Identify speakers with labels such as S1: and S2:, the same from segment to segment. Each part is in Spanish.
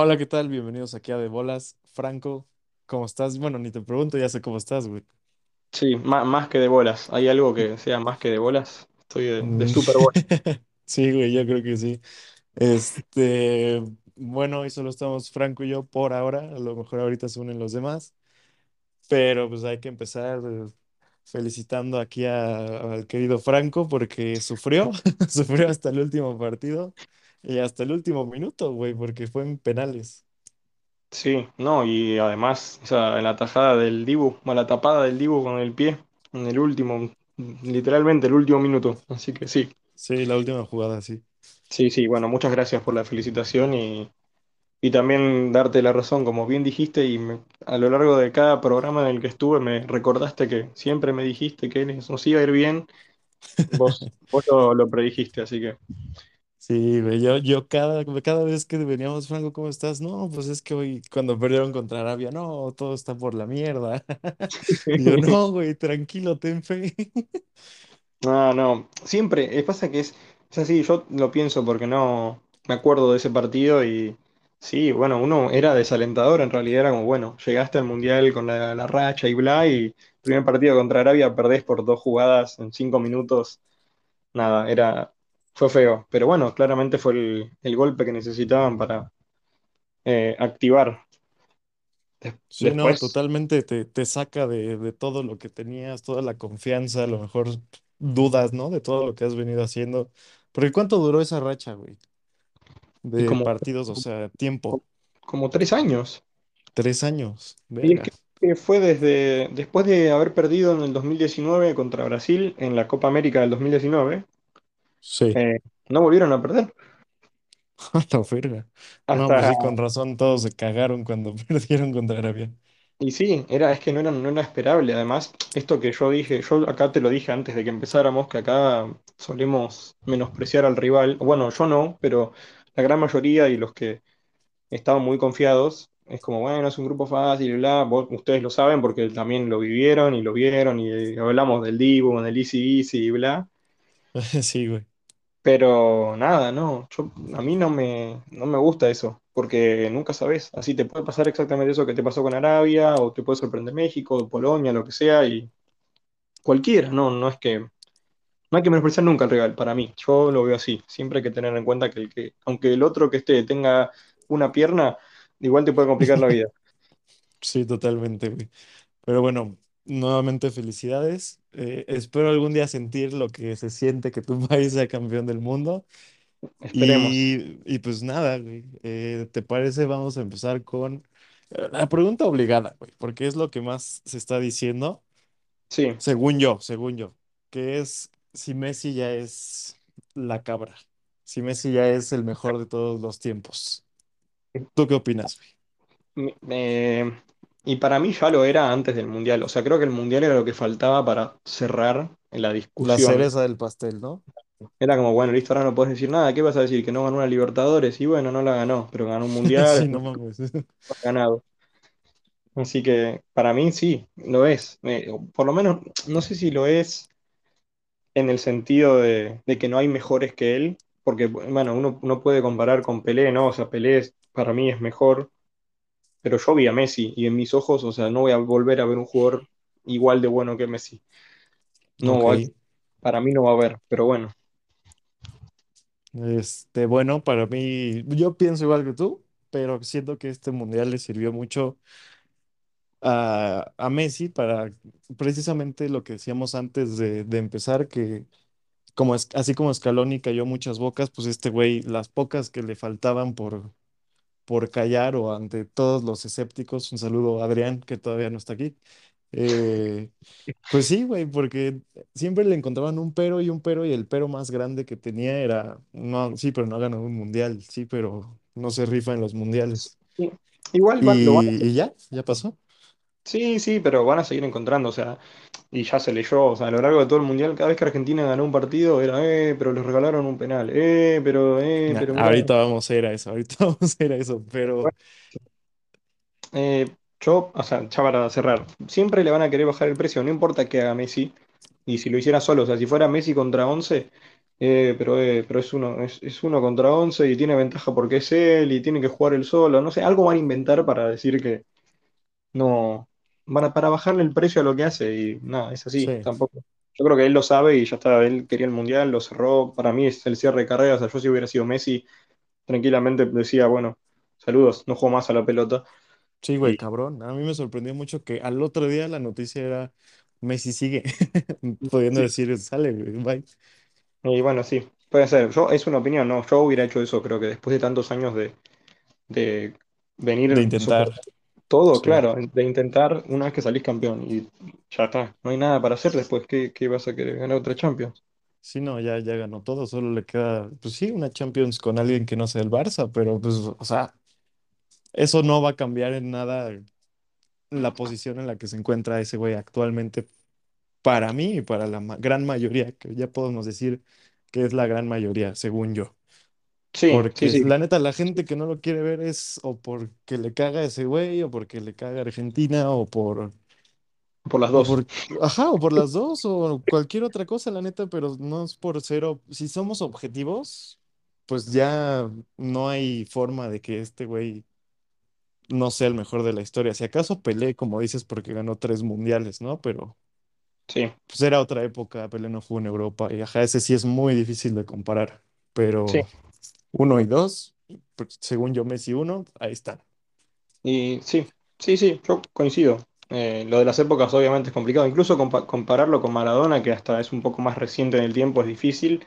S1: Hola, ¿qué tal? Bienvenidos aquí a De Bolas. Franco, ¿cómo estás? Bueno, ni te pregunto, ya sé cómo estás, güey.
S2: Sí, má- más, que de bolas. ¿Hay algo que sea más que de bolas? Estoy de, de
S1: Mm. Sí, güey, yo creo que sí. Este, bueno, hoy solo estamos Franco y yo por ahora. A lo mejor ahorita se unen los demás, pero pues hay que empezar eh, felicitando aquí a- al querido Franco porque sufrió, sufrió hasta el último partido y hasta el último minuto, güey, porque fue en penales.
S2: Sí, no, y además, esa, la tajada del Dibu, bueno, la tapada del Dibu con el pie en el último, literalmente el último minuto. Así que sí,
S1: Sí, la última jugada, sí.
S2: sí, sí, bueno, muchas gracias por la felicitación y, y también darte la razón, como bien dijiste, y me- a lo largo de cada programa en el que estuve me recordaste que siempre me dijiste que nos iba a ir bien, vos, vos lo, lo predijiste, así que...
S1: Sí, güey, yo, yo cada, cada vez que veníamos, Franco, ¿cómo estás? No, pues es que hoy, cuando perdieron contra Arabia, no, todo está por la mierda. Y yo, no, güey, tranquilo, ten fe.
S2: No, no, siempre, eh, pasa que es, es así, yo lo pienso porque no me acuerdo de ese partido y sí, bueno, uno era desalentador, en realidad era como, bueno, llegaste al Mundial con la, la racha y bla, y primer partido contra Arabia perdés por dos jugadas en cinco minutos, nada, era, fue feo, pero bueno, claramente fue el, el golpe que necesitaban para eh, activar.
S1: Sí, no, totalmente te, te saca de, de todo lo que tenías, toda la confianza, a lo mejor dudas, ¿no? De todo lo que has venido haciendo. Porque ¿cuánto duró esa racha, güey? De
S2: como,
S1: partidos, o sea, tiempo.
S2: como tres años.
S1: Tres años,
S2: Y es que eh, fue desde después de haber perdido en el 2019 contra Brasil en la Copa América del 2019,
S1: Sí,
S2: eh, no volvieron a perder.
S1: la verga. No, pues
S2: Hasta,
S1: sí, con razón, todos se cagaron cuando perdieron contra Arabia.
S2: y sí, era, es que no era, no era esperable. Además, esto que yo dije, yo acá te lo dije antes de que empezáramos, que acá solemos menospreciar al rival. Bueno, yo no, pero la gran mayoría y los que estaban muy confiados, es como, bueno, es un grupo fácil, y bla, vos- ustedes lo saben porque también lo vivieron y lo vieron y hablamos del Dibu, del Easy Easy y bla.
S1: Sí, güey.
S2: Pero nada, no, yo, a mí no me, no me gusta eso, porque nunca sabes, así te puede pasar exactamente eso que te pasó con Arabia, o te puede sorprender México, Polonia, lo que sea, y cualquiera, no, no es que, no hay que menospreciar nunca el rival, para mí, yo lo veo así, siempre hay que tener en cuenta que, el que aunque el otro que esté tenga una pierna, igual te puede complicar la vida,
S1: Sí, totalmente, güey. Pero bueno, nuevamente felicidades. Eh, espero algún día sentir lo que se siente que tu país sea campeón del mundo.
S2: esperemos,
S1: Y, y pues nada, güey. Eh, ¿te parece? Vamos a empezar con eh, la pregunta obligada, güey, porque es lo que más se está diciendo,
S2: sí.
S1: según yo, según yo, que es si Messi ya es la cabra, si Messi ya es el mejor de todos los tiempos. ¿Tú qué opinas, güey?
S2: Mi- eh, y para mí ya lo era antes del Mundial, o sea, creo que el Mundial era lo que faltaba para cerrar la
S1: La
S2: discusión.
S1: cereza del pastel, ¿no?
S2: Era como, bueno, listo, ahora no puedes decir nada. ¿Qué vas a decir? Que no ganó una Libertadores. Y bueno, no la ganó, pero ganó un Mundial,
S1: Sí, no mames.
S2: ganado. Así que para mí sí, lo es. Eh, por lo menos, no sé si lo es en el sentido de, de que no hay mejores que él, porque, bueno, uno, uno puede comparar con Pelé, ¿no? O sea, Pelé es- para mí es mejor, pero yo vi a Messi y en mis ojos, o sea, no voy a volver a ver un jugador igual de bueno que Messi. No, hay-
S1: Ok.
S2: para mí no va a haber, pero bueno,
S1: Este, bueno, para mí, yo pienso igual que tú, pero siento que este mundial le sirvió mucho a, a Messi para precisamente lo que decíamos antes de, de empezar, que como es, así como Scaloni cayó muchas bocas, pues este güey, las pocas que le faltaban por, por callar o ante todos los escépticos, un saludo a Adrián, que todavía no está aquí. eh, pues sí, güey, porque siempre le encontraban un pero y un pero y el pero más grande que tenía era, no, sí, pero no ha ganado un mundial, sí, pero no se rifa en los mundiales.
S2: sí. Igual van- lo van
S1: Y, y ya, ya pasó.
S2: Sí, sí, pero van a seguir encontrando, o sea, y ya se leyó, o sea, a lo largo de todo el mundial, cada vez que Argentina ganó un partido era, eh, pero les regalaron un penal, eh, pero, eh,
S1: Nah,
S2: pero mirá.
S1: ahorita vamos a ir a eso, ahorita vamos a ir a eso, pero
S2: Bueno, eh, yo, o sea, ya para cerrar, siempre le van a querer bajar el precio, no importa que haga Messi, y si lo hiciera solo, o sea, si fuera Messi contra 11 eh, pero, eh, pero es uno, es, es uno contra once y tiene ventaja porque es él y tiene que jugar él solo. No sé, algo van a inventar para decir que no, van a- para bajarle el precio a lo que hace y nada, es así,
S1: Sí,
S2: tampoco. Yo creo que él lo sabe y ya está, él quería el mundial, lo cerró. Para mí es el cierre de carrera. O sea, yo si hubiera sido Messi, tranquilamente decía, bueno, saludos, no juego más a la pelota.
S1: sí, güey,
S2: Y,
S1: cabrón. A mí me sorprendió mucho que al otro día la noticia era Messi sigue, pudiendo
S2: sí,
S1: decir, sale, güey, bye,
S2: y bueno, sí, puede ser. Yo, es una opinión, no, yo hubiera hecho eso, creo que después de tantos años de, de
S1: de
S2: venir
S1: intentar.
S2: soportar todo,
S1: Sí.
S2: claro, de intentar una vez que salís campeón y ya está, no hay nada para hacer después, ¿qué, qué vas a querer? ¿Ganar otra Champions?
S1: Sí, no, ya, ya ganó todo, solo le queda, pues sí, una Champions con alguien que no sea el Barça, pero pues, o sea, eso no va a cambiar en nada la posición en la que se encuentra ese güey actualmente para mí y para la ma- gran mayoría, que ya podemos decir que es la gran mayoría, según yo.
S2: Sí,
S1: Porque
S2: sí, sí,
S1: la neta, la gente que no lo quiere ver es o porque le caga ese güey, o porque le caga Argentina, o por,
S2: por las
S1: o
S2: dos.
S1: por, ajá, o por las dos, o cualquier otra cosa, la neta, pero no es por cero. Si somos objetivos, pues ya no hay forma de que este güey no sea el mejor de la historia. Si acaso Pelé, como dices, porque ganó tres mundiales, ¿no? Pero
S2: Sí,
S1: pues era otra época, Pelé no jugó en Europa, y ajá, ese sí es muy difícil de comparar.
S2: sí.
S1: Pero uno y dos, según yo, Messi uno, ahí están.
S2: Y sí, sí, sí, yo coincido. Eh, lo de las épocas obviamente es complicado. Incluso compa- compararlo con Maradona, que hasta es un poco más reciente en el tiempo, es difícil,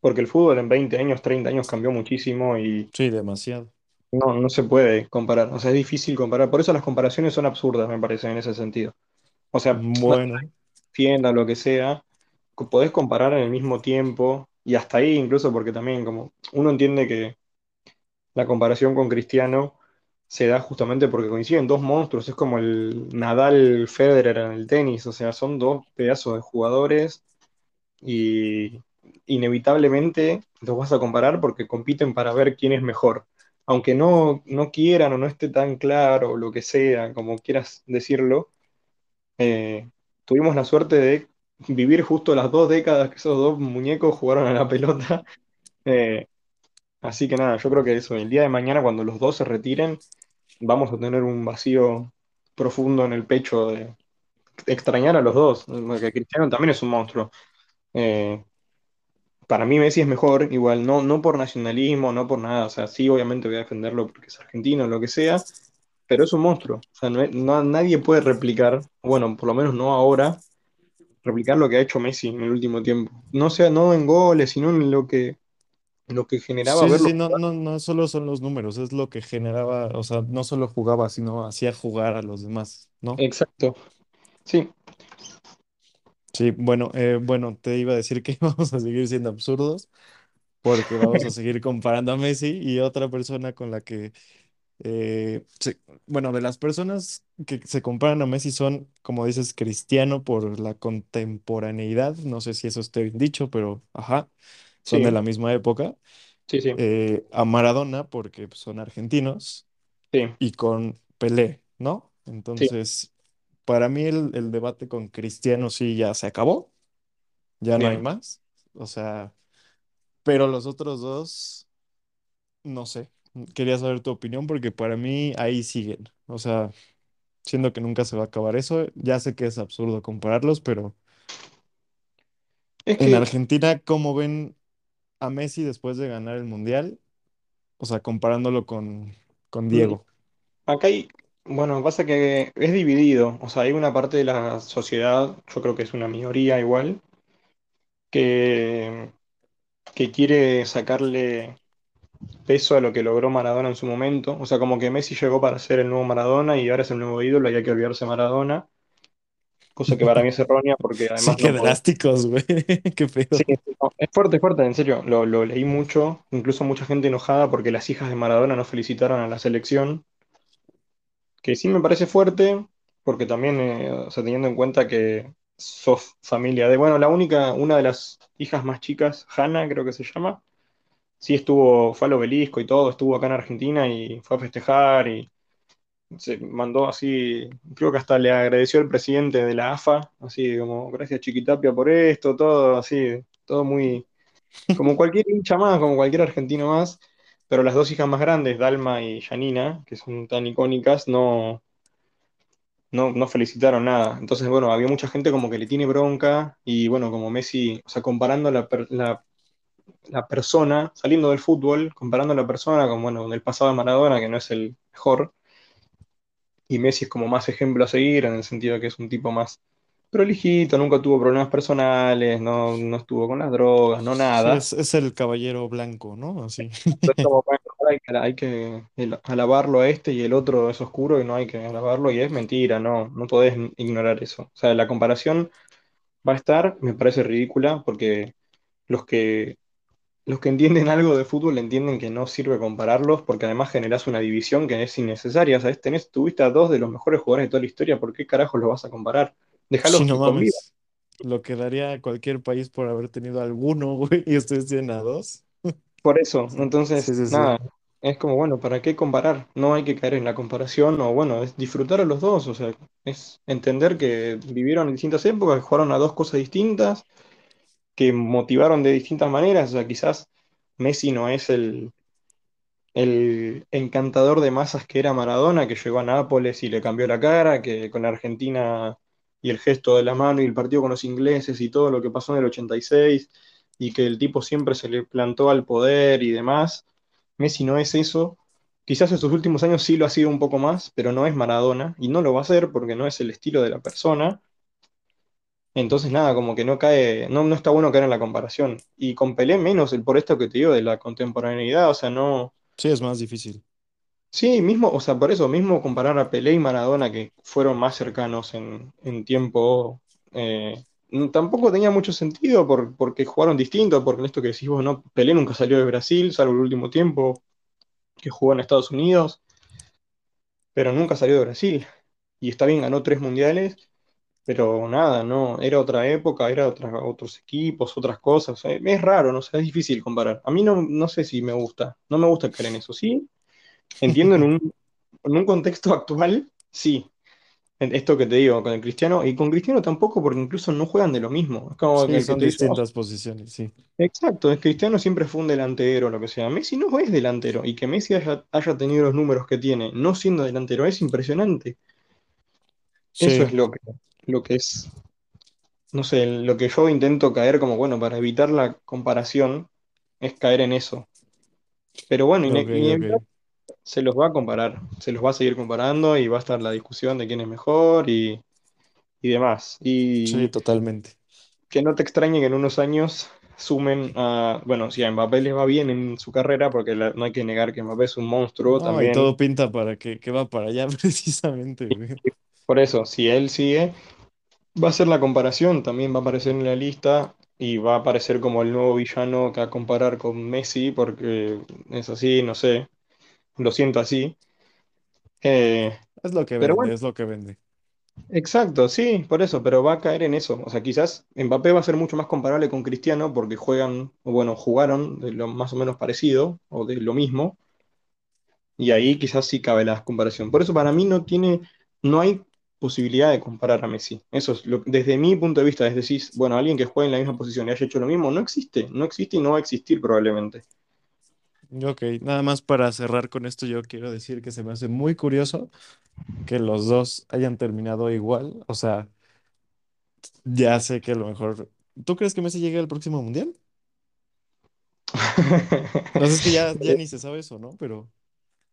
S2: porque el fútbol en 20 años, 30 años cambió muchísimo y
S1: Sí, demasiado.
S2: no, no se puede comparar. O sea, es difícil comparar. Por eso las comparaciones son absurdas, me parece, en ese sentido. O sea, no
S1: Bueno,
S2: tienda, lo que sea, podés comparar en el mismo tiempo y hasta ahí incluso porque también como uno entiende que la comparación con Cristiano se da justamente porque coinciden dos monstruos, es como el Nadal Federer en el tenis, o sea, son dos pedazos de jugadores y inevitablemente los vas a comparar porque compiten para ver quién es mejor. Aunque no, no quieran o no esté tan claro o lo que sea, como quieras decirlo, eh, tuvimos la suerte de vivir justo las dos décadas que esos dos muñecos jugaron a la pelota. Eh, así que nada, yo creo que eso, el día de mañana cuando los dos se retiren, vamos a tener un vacío profundo en el pecho de extrañar a los dos, porque Cristiano también es un monstruo. Eh, para mí Messi es mejor, igual, no, no por nacionalismo, no por nada, o sea, sí, obviamente voy a defenderlo porque es argentino, lo que sea, pero es un monstruo, o sea, no, no- nadie puede replicar, bueno, por lo menos no ahora, replicar lo que ha hecho Messi en el último tiempo. No sea, no en goles, sino en lo que, lo que generaba
S1: sí, sí,
S2: verlo
S1: sí, no, no, no solo son los números, es lo que generaba, o sea, no solo jugaba, sino hacía jugar a los demás, ¿no?
S2: Exacto. Sí,
S1: Sí, bueno, eh, bueno, te iba a decir que vamos a seguir siendo absurdos, porque vamos a seguir comparando a Messi y otra persona con la que Eh, bueno, de las personas que se comparan a Messi son, como dices, Cristiano por la contemporaneidad, no sé si eso esté bien dicho, pero ajá, son de
S2: sí,
S1: la misma época.
S2: sí, sí,
S1: Eh, a Maradona porque pues, son argentinos
S2: sí,
S1: y con Pelé, ¿no?
S2: sí,
S1: Entonces, para mí el, el debate con Cristiano sí ya se acabó, ya no hay
S2: bien.
S1: más, o sea, pero los otros dos, no sé. Quería saber tu opinión porque para mí ahí siguen. O sea, siendo que nunca se va a acabar eso. Ya sé que es absurdo compararlos, pero
S2: Es
S1: en
S2: que
S1: Argentina, ¿cómo ven a Messi después de ganar el Mundial? O sea, comparándolo con, con
S2: mm,
S1: Diego.
S2: acá hay, bueno, pasa que es dividido, o sea, hay una parte de la sociedad, yo creo que es una minoría igual, que, que quiere sacarle peso a lo que logró Maradona en su momento, o sea, como que Messi llegó para ser el nuevo Maradona y ahora es el nuevo ídolo y hay que olvidarse de Maradona, cosa que para mí es errónea porque
S1: Sí,
S2: además
S1: qué
S2: no podés.
S1: drásticos, güey. Qué
S2: Sí,
S1: pedo.
S2: no, es fuerte, es fuerte, en serio, lo, lo leí mucho, incluso mucha gente enojada porque las hijas de Maradona no felicitaron a la selección. que sí me parece fuerte, porque también, eh, o sea, teniendo en cuenta que sos familia de, bueno, la única, una de las hijas más chicas, Hanna, creo que se llama, sí estuvo, fue al obelisco y todo, estuvo acá en Argentina y fue a festejar y se mandó así, creo que hasta le agradeció el presidente de la AFA, así como, gracias Chiquitapia por esto, todo así, todo muy, Como cualquier hincha más, como cualquier argentino más, pero las dos hijas más grandes, Dalma y Janina, que son tan icónicas, no, no, no felicitaron nada. Entonces, bueno, había mucha gente como que le tiene bronca y bueno, como Messi, o sea, comparando la, la, la persona, saliendo del fútbol, comparando la persona con, bueno, con el pasado de Maradona, que no es el mejor, y Messi es como más ejemplo a seguir en el sentido de que es un tipo más prolijito, nunca tuvo problemas personales, no, no estuvo con las drogas, no
S1: Sí,
S2: nada.
S1: es, es el caballero blanco, ¿no? Así.
S2: Como, bueno, hay que, hay que alabarlo a este y el otro es oscuro y no hay que alabarlo y es mentira, no, no podés ignorar eso. O sea, la comparación va a estar, me parece ridícula porque los que, los que entienden algo de fútbol entienden que no sirve compararlos porque además generás una división que es innecesaria. ¿Sabes? Tenés, tuviste a dos de los mejores jugadores de toda la historia, ¿por qué carajos los vas a comparar?
S1: Sí,
S2: Déjalos
S1: no. Lo que daría cualquier país por haber tenido alguno, güey, y ustedes tienen a dos.
S2: Por eso,
S1: Sí, sí,
S2: entonces,
S1: sí. sí.
S2: nada, es como, bueno, ¿para qué comparar? No hay que caer en la comparación o, bueno, es disfrutar a los dos, o sea, es entender que vivieron en distintas épocas, que jugaron a dos cosas distintas, que motivaron de distintas maneras, o sea, quizás Messi no es el, el encantador de masas que era Maradona, que llegó a Nápoles y le cambió la cara, que con Argentina y el gesto de la mano y el partido con los ingleses y todo lo que pasó en el 86, y que el tipo siempre se le plantó al poder y demás. Messi no es eso. Quizás en sus últimos años sí lo ha sido un poco más, pero no es Maradona, y no lo va a ser porque no es el estilo de la persona. Entonces, nada, como que no cae, no, no está bueno caer en la comparación. Y con Pelé menos, el por esto que te digo de la contemporaneidad, o sea, no.
S1: Sí, es más difícil.
S2: Sí, mismo, o sea, por eso mismo comparar a Pelé y Maradona, que fueron más cercanos en, en tiempo, eh, tampoco tenía mucho sentido por- porque jugaron distinto, porque en esto que decís vos, ¿no? Pelé nunca salió de Brasil, salvo el último tiempo que jugó en Estados Unidos, pero nunca salió de Brasil. Y está bien, ganó tres mundiales, pero nada, no, era otra época, era otra, otros equipos, otras cosas. Es raro, no sé, es difícil comparar. A mí no, no sé si me gusta, no me gusta caer en eso. Sí, entiendo en un, en un contexto actual, sí. Esto que te digo, con el Cristiano, y con Cristiano tampoco, porque incluso no juegan de lo mismo. Es como
S1: Sí,
S2: el que
S1: son
S2: "Oh,
S1: distintas posiciones, sí.
S2: exacto, es Cristiano siempre fue un delantero, lo que sea. Messi no es delantero, y que Messi haya, haya tenido los números que tiene, no siendo delantero, es impresionante. Eso es lo que, lo que es, no sé, lo que yo intento caer como, bueno, para evitar la comparación, es caer en eso. Pero bueno,
S1: ok,
S2: ine- inevitablemente
S1: ok.
S2: se los va a comparar, se los va a seguir comparando y va a estar la discusión de quién es mejor y, y demás.
S1: Sí,
S2: Y
S1: totalmente.
S2: que no te extrañe que en unos años sumen a, bueno, si a Mbappé le va bien en su carrera, porque la- no hay que negar que Mbappé es un monstruo
S1: No, y
S2: también.
S1: todo pinta para que, que va para allá precisamente, güey.
S2: Por eso, si él sigue, va a ser la comparación, también va a aparecer en la lista y va a aparecer como el nuevo villano que a comparar con Messi, porque es así, no sé, lo siento así. Eh,
S1: Es lo que vende,
S2: bueno.
S1: es lo que vende.
S2: Exacto, sí, por eso, pero va a caer en eso. O sea, quizás Mbappé va a ser mucho más comparable con Cristiano porque juegan, o bueno, jugaron de lo más o menos parecido o de lo mismo, y ahí quizás sí cabe la comparación. Por eso para mí no tiene, no hay posibilidad de comparar a Messi. Eso es lo, desde mi punto de vista, es decir, bueno, alguien que juegue en la misma posición y haya hecho lo mismo, no existe, no existe y no va a existir probablemente.
S1: Ok, nada más para cerrar con esto, yo quiero decir que se me hace muy curioso que los dos hayan terminado igual. O sea, ya sé que a lo mejor. ¿Tú crees que Messi llegue al próximo mundial? No sé, es que ya, ya ni se sabe eso, ¿no? Pero.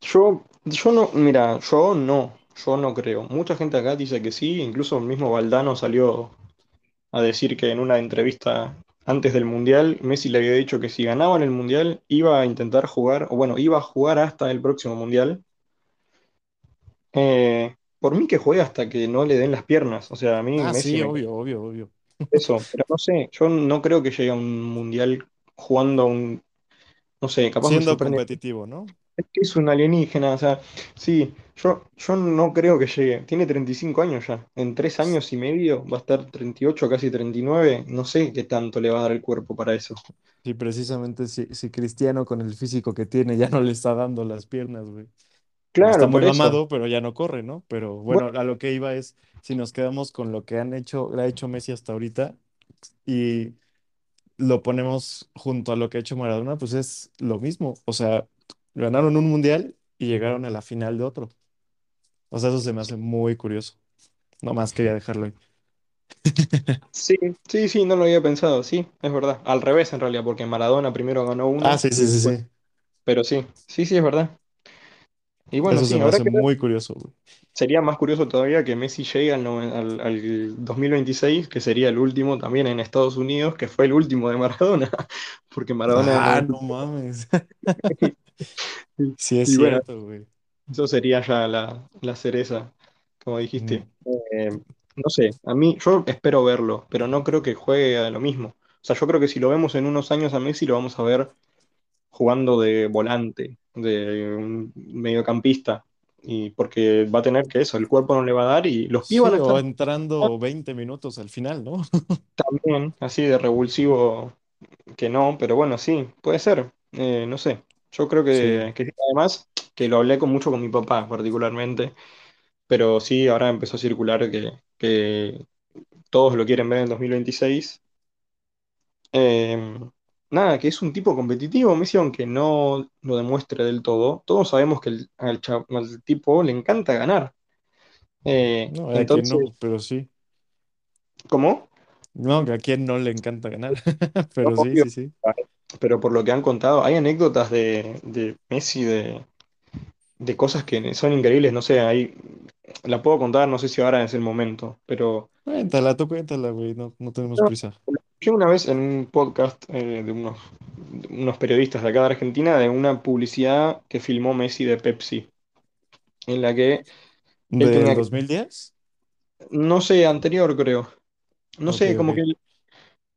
S2: Yo, yo no, mira, yo no, yo no creo. Mucha gente acá dice que sí, incluso el mismo Valdano salió a decir que en una entrevista antes del Mundial, Messi le había dicho que si ganaban el Mundial iba a intentar jugar, o bueno, iba a jugar hasta el próximo Mundial. Eh, por mí que juegue hasta que no le den las piernas, o sea, a mí
S1: Ah,
S2: Messi
S1: sí,
S2: me
S1: obvio, obvio, obvio.
S2: eso, pero no sé, yo no creo que llegue a un Mundial jugando a un, no sé, capaz
S1: Siendo competitivo, ¿no?
S2: Es que es un alienígena, o sea, sí, yo, yo no creo que llegue. Tiene 35 años ya. En tres años y medio va a estar 38, casi 39. No sé qué tanto le va a dar el cuerpo para eso.
S1: Sí, precisamente si, si Cristiano con el físico que tiene ya no le está dando las piernas, güey. Está
S2: Claro,
S1: muy
S2: por eso.
S1: mamado, pero ya no corre, ¿no? Pero bueno,
S2: Bueno,
S1: a lo que iba es, si nos quedamos con lo que han hecho, le ha hecho Messi hasta ahorita, y lo ponemos junto a lo que ha hecho Maradona, pues es lo mismo. O sea, ganaron un mundial y llegaron a la final de otro. O sea, eso se me hace muy curioso. Nomás quería dejarlo ahí.
S2: Sí, sí, sí, no lo había pensado, sí, es verdad. Al revés en realidad, porque Maradona primero ganó
S1: Ah,
S2: uno
S1: sí, sí, sí,
S2: después,
S1: sí.
S2: pero sí, sí, sí, es verdad. Y bueno,
S1: Eso se
S2: sí,
S1: me hace
S2: que ver.
S1: muy curioso, güey.
S2: Sería más curioso todavía que Messi llegue al, noven- al, al 2026, que sería el último también en Estados Unidos, que fue el último de Maradona, porque Maradona en el
S1: Ah,
S2: 90.
S1: no mames. Sí es
S2: y bueno,
S1: cierto, güey.
S2: eso sería ya la, la cereza, como
S1: Mm,
S2: dijiste. Eh, no sé, a mí, yo espero verlo, pero no creo que juegue a lo mismo. O sea, yo creo que si lo vemos en unos años a Messi, lo vamos a ver jugando de volante, de un mediocampista, y porque va a tener que eso, el cuerpo no le va a dar y los a
S1: Sí,
S2: estar
S1: entrando 20 minutos al final, ¿no?
S2: bien, así de revulsivo que no, pero bueno, sí, puede ser, Eh, no sé. Yo creo
S1: Sí.
S2: que, que además, que lo hablé con mucho con mi papá particularmente, pero sí, ahora empezó a circular que, que todos lo quieren ver en 2026. Eh, nada, que es un tipo competitivo, Messi, aunque no lo demuestre del todo. Todos sabemos que el- al, al tipo le encanta ganar. Eh,
S1: No, a quien
S2: entonces,
S1: no, pero sí.
S2: ¿cómo?
S1: No, que a quien no le encanta ganar.
S2: No,
S1: Pero sí,
S2: obvio.
S1: sí, sí.
S2: Pero por lo que han contado, hay anécdotas de, de Messi de, de cosas que son increíbles. No sé, ahí la puedo contar, no sé si ahora es el momento, pero
S1: Cuéntala, tú cuéntala, güey. No, no tenemos
S2: no,
S1: prisa.
S2: yo una vez en un podcast eh, de unos, de unos periodistas de acá de Argentina, de una publicidad que filmó Messi de Pepsi, en la que él
S1: ¿Del
S2: tenía que,
S1: 2010?
S2: no sé, anterior creo, no sé, como que él-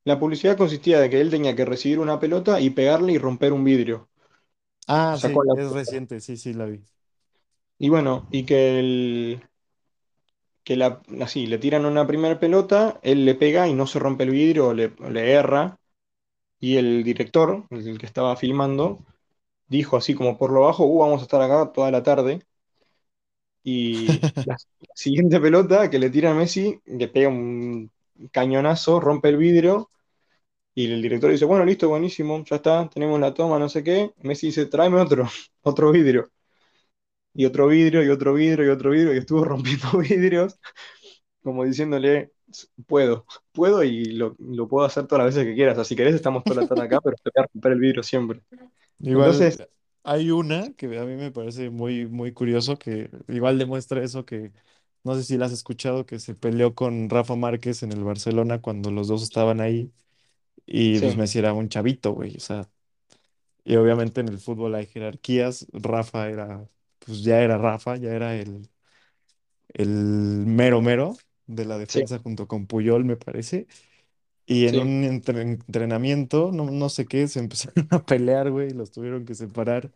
S2: la publicidad consistía de que él tenía que recibir una pelota y pegarle y romper un vidrio.
S1: Ah,
S2: Sacó
S1: sí,
S2: la
S1: es reciente, sí, sí, la vi.
S2: Y bueno, y que, el, que la, así, le tiran una primera pelota, él le pega y no se rompe el vidrio, le, le erra, y el director, el que estaba filmando, dijo así como por lo bajo, uh, vamos a estar acá toda la tarde, y la siguiente pelota que le tira a Messi, le pega un cañonazo, rompe el vidrio, y el director dice, bueno, listo, buenísimo, ya está, tenemos la toma, no sé qué, Messi dice, tráeme otro, otro vidrio, y otro vidrio, y otro vidrio, y otro vidrio, y estuvo rompiendo vidrios como diciéndole, puedo, puedo y lo, lo puedo hacer todas las veces que quieras. O sea, si querés, estamos toda la tarde acá, pero te voy a romper el vidrio siempre.
S1: Igual
S2: Entonces,
S1: hay una que a mí me parece muy, muy curioso que igual demuestra eso que no sé si la has escuchado, que se peleó con Rafa Márquez en el Barcelona cuando los dos estaban ahí y pues
S2: sí,
S1: Messi era un chavito, güey. O sea, y obviamente en el fútbol hay jerarquías. Rafa era, pues ya era Rafa, ya era el, el mero mero de la
S2: sí,
S1: defensa junto con Puyol, me parece. Y en
S2: sí,
S1: un entre- entrenamiento, no, no sé qué, se empezaron a pelear, güey, y los tuvieron que separar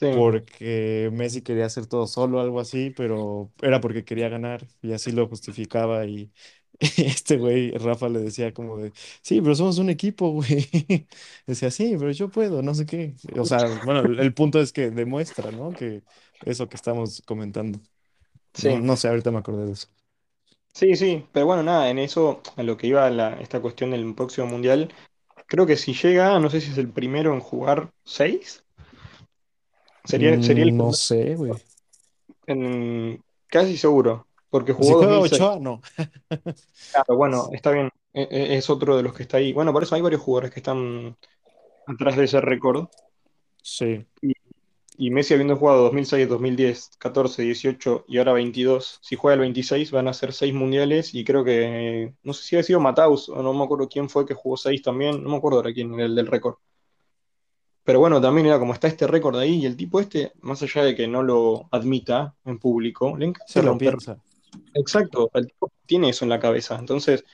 S2: sí.
S1: porque Messi quería hacer todo solo, algo así, pero era porque quería ganar y así lo justificaba y este güey, Rafa le decía como de, sí, pero somos un equipo, güey. Decía, sí, pero yo puedo, no sé qué. O sea, bueno, el el punto es que demuestra, ¿no? Que eso que estamos comentando. No,
S2: Sí,
S1: no sé, ahorita me acordé de eso.
S2: sí, sí, pero bueno, nada, en eso, a lo que iba la, esta cuestión del próximo mundial, creo que si llega, no sé si es el primero en jugar seis, sería, sería el
S1: Mm, no sé, güey.
S2: en, casi seguro, porque
S1: Si
S2: jugó
S1: juega
S2: 2006.
S1: Ochoa, no.
S2: Claro, bueno, está bien, e- e- es otro de los que está ahí. Bueno, por eso hay varios jugadores que están atrás de ese récord.
S1: Sí,
S2: Y Messi habiendo jugado 2006, 2010, 14, 18 y ahora 22, si juega el 26 van a ser 6 mundiales y creo que, no sé si ha sido Mataus o no me acuerdo quién fue que jugó 6 también, no me acuerdo ahora quién era el del récord. Pero bueno, también era como está este récord ahí y el tipo este, más allá de que no lo admita en público, le encanta
S1: sí lo
S2: romper.
S1: piensa.
S2: Exacto, el tipo tiene eso en la cabeza. Entonces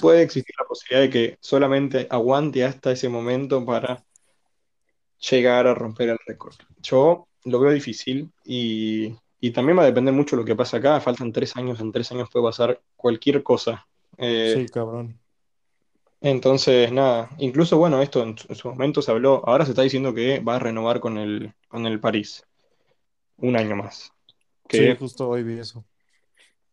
S2: puede existir la posibilidad de que solamente aguante hasta ese momento para llegar a romper el récord. Yo lo veo difícil y, y también va a depender mucho de lo que pasa acá. Faltan tres años, en tres años puede pasar cualquier cosa. Eh,
S1: Sí, cabrón.
S2: Entonces, nada, incluso bueno, esto en, su en su momento se habló, ahora se está diciendo que va a renovar con el, con el París un año más,
S1: Sí, justo hoy vi eso.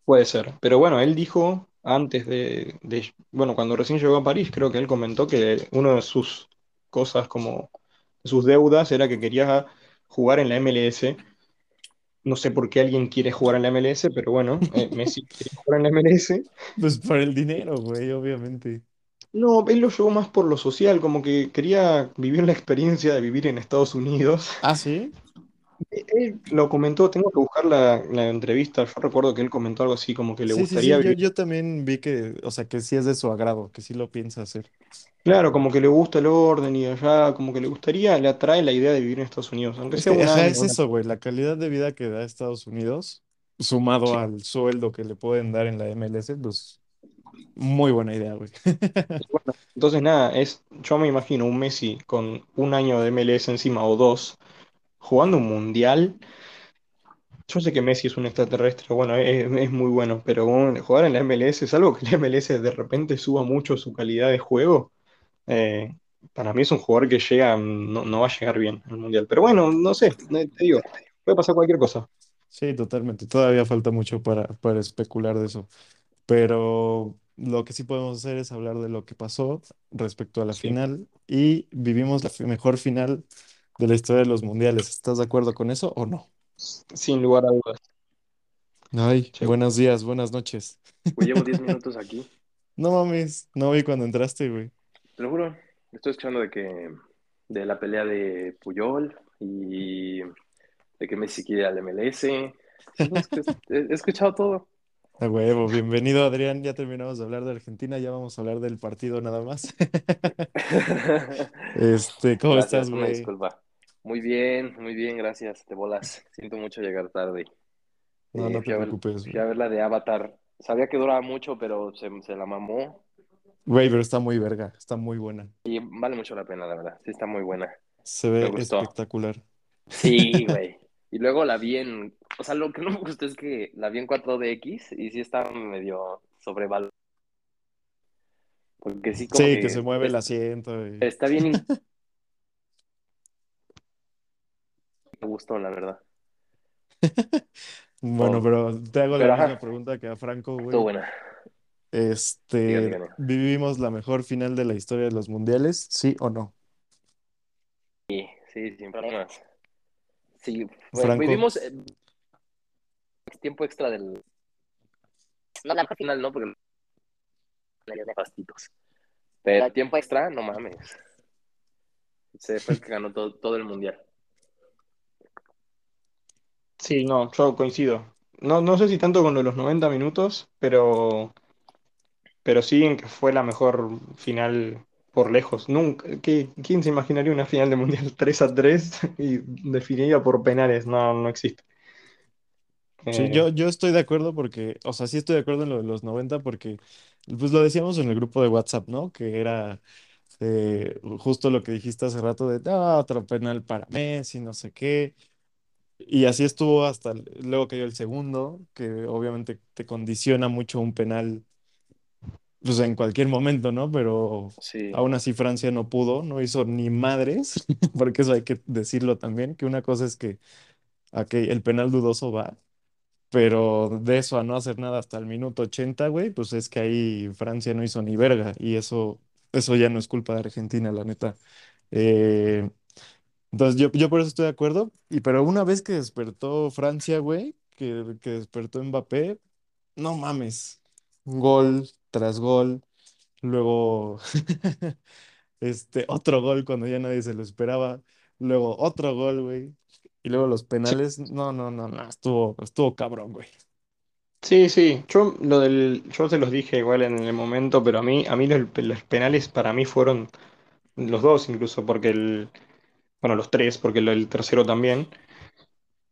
S2: puede ser. Pero bueno, él dijo antes de, de- bueno, cuando recién llegó a París, creo que él comentó que una de sus cosas como sus deudas era que quería jugar en la MLS. No sé por qué alguien quiere jugar en la MLS, pero bueno, eh, Messi quiere jugar en la MLS.
S1: Pues por el dinero, güey, obviamente.
S2: No, él lo llevó más por lo social, como que quería vivir la experiencia de vivir en Estados Unidos.
S1: Ah, sí.
S2: Él lo comentó, tengo que buscar la, la entrevista, yo recuerdo que él comentó algo así, como que le
S1: Sí, sí,
S2: gustaría
S1: sí, yo,
S2: vivir,
S1: yo también vi que, o sea, que sí es de su agrado, que sí lo piensa hacer.
S2: claro, como que le gusta el orden y allá, como que le gustaría, le atrae la idea de vivir en Estados Unidos, aunque
S1: Es
S2: sea
S1: que, ajá, es
S2: una-
S1: eso, güey, la calidad de vida que da Estados Unidos, sumado al sueldo que le pueden dar en la MLS, pues muy buena idea, güey.
S2: Bueno, entonces nada, es, yo me imagino un Messi con un año de MLS encima o dos, jugando un mundial. Yo sé que Messi es un extraterrestre, bueno, es, es muy bueno, pero jugar en la MLS es algo que la MLS de repente suba mucho su calidad de juego. Eh, para mí es un jugador que llega, no, no va a llegar bien al mundial. Pero bueno, no sé, eh, te digo, puede pasar cualquier cosa.
S1: Sí, totalmente. Todavía falta mucho para, para especular de eso. Pero lo que sí podemos hacer es hablar de lo que pasó respecto a la
S2: Sí,
S1: final y vivimos la mejor final de la historia de los mundiales. ¿Estás de acuerdo con eso o no?
S2: sin lugar a dudas.
S1: Ay,
S2: Che,
S1: buenos días, buenas noches.
S3: Güey, llevo 10 minutos aquí.
S1: No mames, no vi cuando entraste, güey.
S3: Te lo juro. Estoy escuchando de que de la pelea de Puyol y de que Messi quiere al MLS. He escuchado todo.
S1: A huevo, bienvenido Adrián. Ya terminamos de hablar de Argentina, ya vamos a hablar del partido nada más. Este, ¿cómo estás,
S3: Gracias,
S1: güey?
S3: disculpa. Muy bien, muy bien, gracias. De bolas. Siento mucho llegar tarde.
S1: No,
S3: Eh,
S1: no te
S3: a ver,
S1: preocupes,
S3: fui a ver la de Avatar. Sabía que duraba mucho, pero se, se la mamó
S1: Güey, pero está muy verga, está muy buena.
S3: y vale mucho la pena, la verdad. Sí, está muy buena.
S1: Se ve espectacular.
S3: Sí, güey. Y luego la vi en, o sea, lo que no me gustó es que la vi en 4DX y sí estaba medio sobrevalorada. Porque sí, como
S1: Sí, que se mueve el asiento. y-
S3: está bien. Me gustó, la verdad.
S1: Bueno,
S3: Oh,
S1: pero te hago la
S3: Pero
S1: misma
S3: ajá,
S1: pregunta que a Franco,
S3: estuvo
S1: güey.
S3: buena. Diga,
S1: Este. ¿vivimos la mejor final de la historia de los mundiales? ¿Sí o no?
S3: Sí, sí, sin problemas. Sí,
S1: Franco,
S3: vivimos eh, tiempo extra del. No, la final no, porque pastitos. Pero el tiempo extra, no mames. Se fue el que ganó todo, todo el mundial.
S2: Sí, no, yo coincido. No, no sé si tanto con lo de los 90 minutos, pero, pero sí en que fue la mejor final por lejos. Nunca, ¿qué- quién se imaginaría una final de mundial 3 a 3 y definida por penales? No, no existe.
S1: Sí, yo, yo estoy de acuerdo porque, o sea, sí estoy de acuerdo en lo de los 90 porque, pues lo decíamos en el grupo de WhatsApp, ¿no? Que era eh, justo lo que dijiste hace rato de, ah, otro penal para Messi, no sé qué. Y así estuvo hasta el- luego cayó el segundo, que obviamente te condiciona mucho un penal, pues en cualquier momento, ¿no? Pero
S3: Sí,
S1: aún así Francia no pudo, no hizo ni madres, porque eso hay que decirlo también, que una cosa es que ok, el penal dudoso va, pero de eso a no hacer nada hasta el minuto 80, güey, pues es que ahí Francia no hizo ni verga, y eso, eso ya no es culpa de Argentina, la neta. Eh, entonces yo, yo por eso estoy de acuerdo, y pero una vez que despertó Francia, güey, que, que despertó Mbappé, no mames, gol tras gol, luego este otro gol cuando ya nadie se lo esperaba, luego otro gol, güey, y luego los
S2: sí,
S1: penales, no, no, no, no, estuvo, estuvo cabrón, güey.
S2: sí, sí. Yo lo del, yo se los dije igual en el momento, pero a mí, a mí los, los penales para mí fueron los dos incluso, porque el, bueno, los tres, porque el, el tercero también,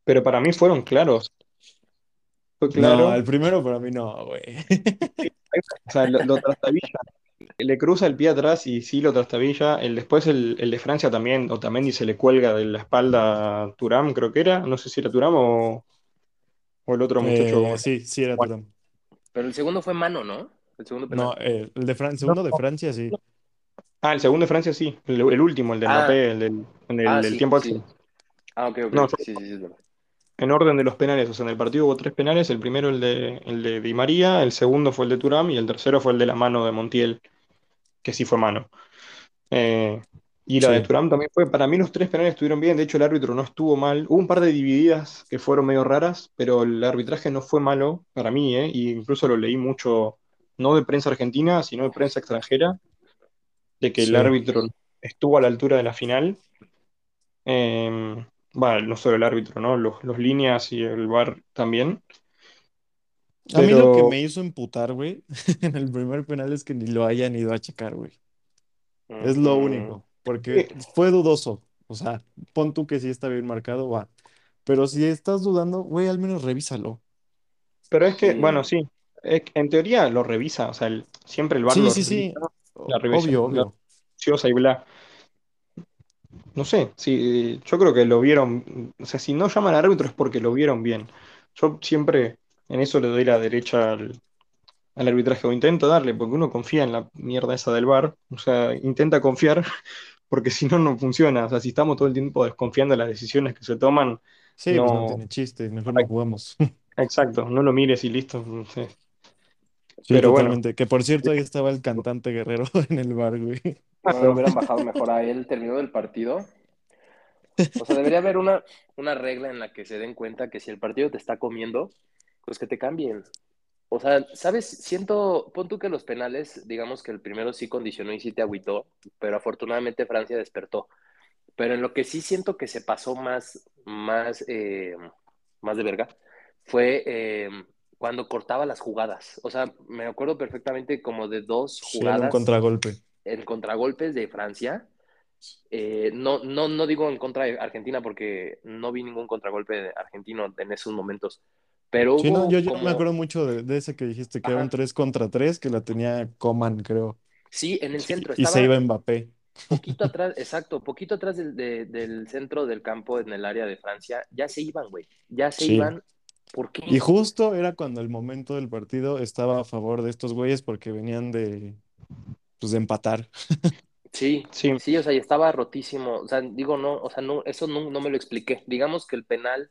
S2: pero para mí fueron claros. Fue
S1: No, el
S2: claro.
S1: primero para mí no, güey.
S2: O sea, lo, lo trastabilla, le cruza el pie atrás y sí lo trastabilla. El, después el, el de Francia también, Otamendi se le cuelga de la espalda a Thuram, creo que era. No sé si era Thuram o, o el otro muchacho.
S1: Eh,
S2: ¿cómo se
S1: sí, sí era? Thuram.
S3: pero el segundo fue mano, ¿no? El segundo
S1: No,
S3: penal.
S1: eh, el de Fran- el
S2: No,
S1: segundo de
S2: no.
S1: Francia, sí.
S2: Ah, el segundo de Francia sí. El, el último, el de
S3: Ah,
S2: Mbappé, el del, en el,
S3: ah,
S2: del
S3: sí,
S2: tiempo
S3: sí. Ah, ok, ok.
S2: No,
S3: Sí, sí, sí,
S2: en orden de los penales. O sea, en el partido hubo tres penales. El primero el de, el de Di María, el segundo fue el de Thuram y el tercero fue el de la mano de Montiel, que sí fue mano. Eh, y la de
S1: Sí.
S2: Thuram también fue. Para mí los tres penales estuvieron bien. De hecho, el árbitro no estuvo mal. Hubo un par de divididas que fueron medio raras, pero el arbitraje no fue malo para mí, ¿eh? Y incluso lo leí mucho, no de prensa argentina, sino de prensa extranjera, de que el árbitro estuvo a la altura de la final. Eh, bueno, no solo el árbitro, ¿no? Los, los líneas y el VAR también.
S1: A mí lo que me hizo emputar, güey, en el primer penal es que ni lo hayan ido a checar, güey. Es lo único, porque fue dudoso. O sea, pon tú que sí está bien marcado, va. Pero si estás dudando, güey, al menos revísalo.
S2: pero es que, bueno,
S3: Sí,
S2: sí, es que en teoría lo revisa, o sea, el- siempre el VAR
S1: Sí,
S2: lo
S1: sí,
S2: revisa,
S1: sí.
S2: La
S1: Obvio,
S2: la
S1: obvio.
S2: y bla. No sé, sí, yo creo que lo vieron, o sea, si no llaman al árbitro es porque lo vieron bien. Yo siempre en eso le doy la derecha al, al arbitraje, o intento darle, porque uno confía en la mierda esa del VAR, o sea, intenta confiar, porque si no, no funciona. O sea, si estamos todo el tiempo desconfiando de las decisiones que se toman,
S1: Sí, pues no
S2: no,
S1: tiene chiste, mejor no jugamos.
S2: exacto, no lo mires y listo. no sé.
S1: Sí,
S2: Pero bueno.
S1: Que por cierto, ahí estaba el cantante guerrero en el bar, güey.
S3: no lo hubieran bajado mejor a él, terminó el partido. O sea, debería haber una, una regla en la que se den cuenta que si el partido te está comiendo, pues que te cambien. O sea, ¿sabes? Siento, pon tú que los penales, digamos que el primero sí condicionó y sí te agüitó, pero afortunadamente Francia despertó. Pero en lo que sí siento que se pasó más, más, eh, más de verga fue eh, cuando cortaba las jugadas. O sea, me acuerdo perfectamente como de dos
S1: Sí, en un
S3: jugadas
S1: contragolpe.
S3: en contragolpes de Francia. Eh, no, no, no digo en contra de Argentina porque no vi ningún contragolpe argentino en esos momentos, pero
S1: Sí, no, yo,
S3: hubo
S1: yo me
S3: como,
S1: acuerdo mucho de, de ese que dijiste, que era un
S3: ajá,
S1: 3 contra 3 que la tenía Coman, creo.
S3: sí, en el
S1: Sí,
S3: centro,
S1: y se
S3: estaba
S1: iba Mbappé.
S3: poquito atrás, exacto, poquito atrás del, de- del centro del campo en el área de Francia, ya se iban, güey, ya se
S1: Sí.
S3: iban, ¿por
S1: Y
S3: qué?
S1: justo era cuando el momento del partido estaba a favor de estos güeyes porque venían de, pues, de empatar.
S3: Sí,
S2: sí,
S3: sí, o sea, y estaba rotísimo, o sea, digo, no, o sea, no, eso no, no me lo expliqué, digamos que el penal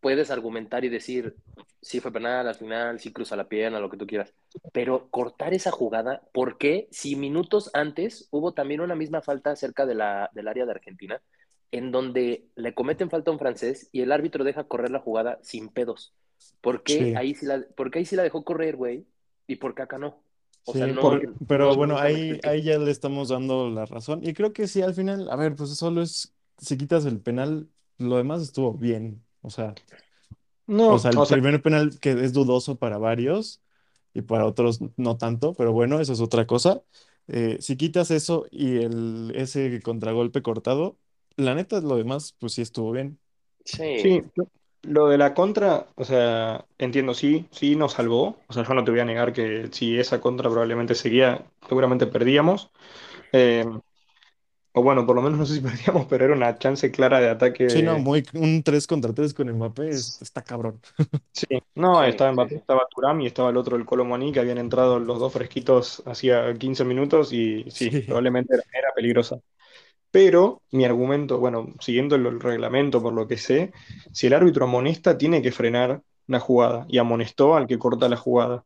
S3: puedes argumentar y decir, sí fue penal al final, sí cruza la pierna, lo que tú quieras. Pero cortar esa jugada, ¿por qué? Si minutos antes hubo también una misma falta cerca de la, del área de Argentina, en donde le cometen falta a un francés y el árbitro deja correr la jugada sin pedos. ¿Por qué
S1: Sí,
S3: ahí sí la, por qué ahí sí la dejó correr, güey? ¿Y por qué acá no? O sea,
S1: sí,
S3: no,
S1: por-
S2: porque
S3: no,
S1: pero bueno, ahí, ahí ya le estamos dando la razón. Y creo que sí, al final, a ver, pues solo es, si quitas el penal, lo demás estuvo bien. O sea, o
S2: no,
S1: sea, el
S2: o sea,
S1: primer penal que es dudoso para varios y para otros no tanto, pero bueno, eso es otra cosa. Eh, si quitas eso y el, ese contragolpe cortado, la neta, lo demás, pues sí estuvo bien.
S3: Sí,
S2: sí, lo de la contra, o sea, entiendo, sí, sí nos salvó. O sea, yo no te voy a negar que si esa contra probablemente seguía, seguramente perdíamos. Eh, o bueno, por lo menos no sé si perdíamos, pero era una chance clara de
S1: Sí, no,
S2: ataque
S1: muy, un 3 contra 3 con Mbappé es- está cabrón.
S2: Sí, no,
S3: sí,
S2: estaba Mbappé,
S3: sí.
S2: estaba Thuram y estaba el otro, el Kolo Muani, que habían entrado los dos fresquitos hacía 15 minutos y sí,
S1: Sí,
S2: probablemente era, era peligrosa. Pero mi argumento, bueno, siguiendo el, el reglamento por lo que sé, si el árbitro amonesta, tiene que frenar la jugada y amonestó al que corta la jugada.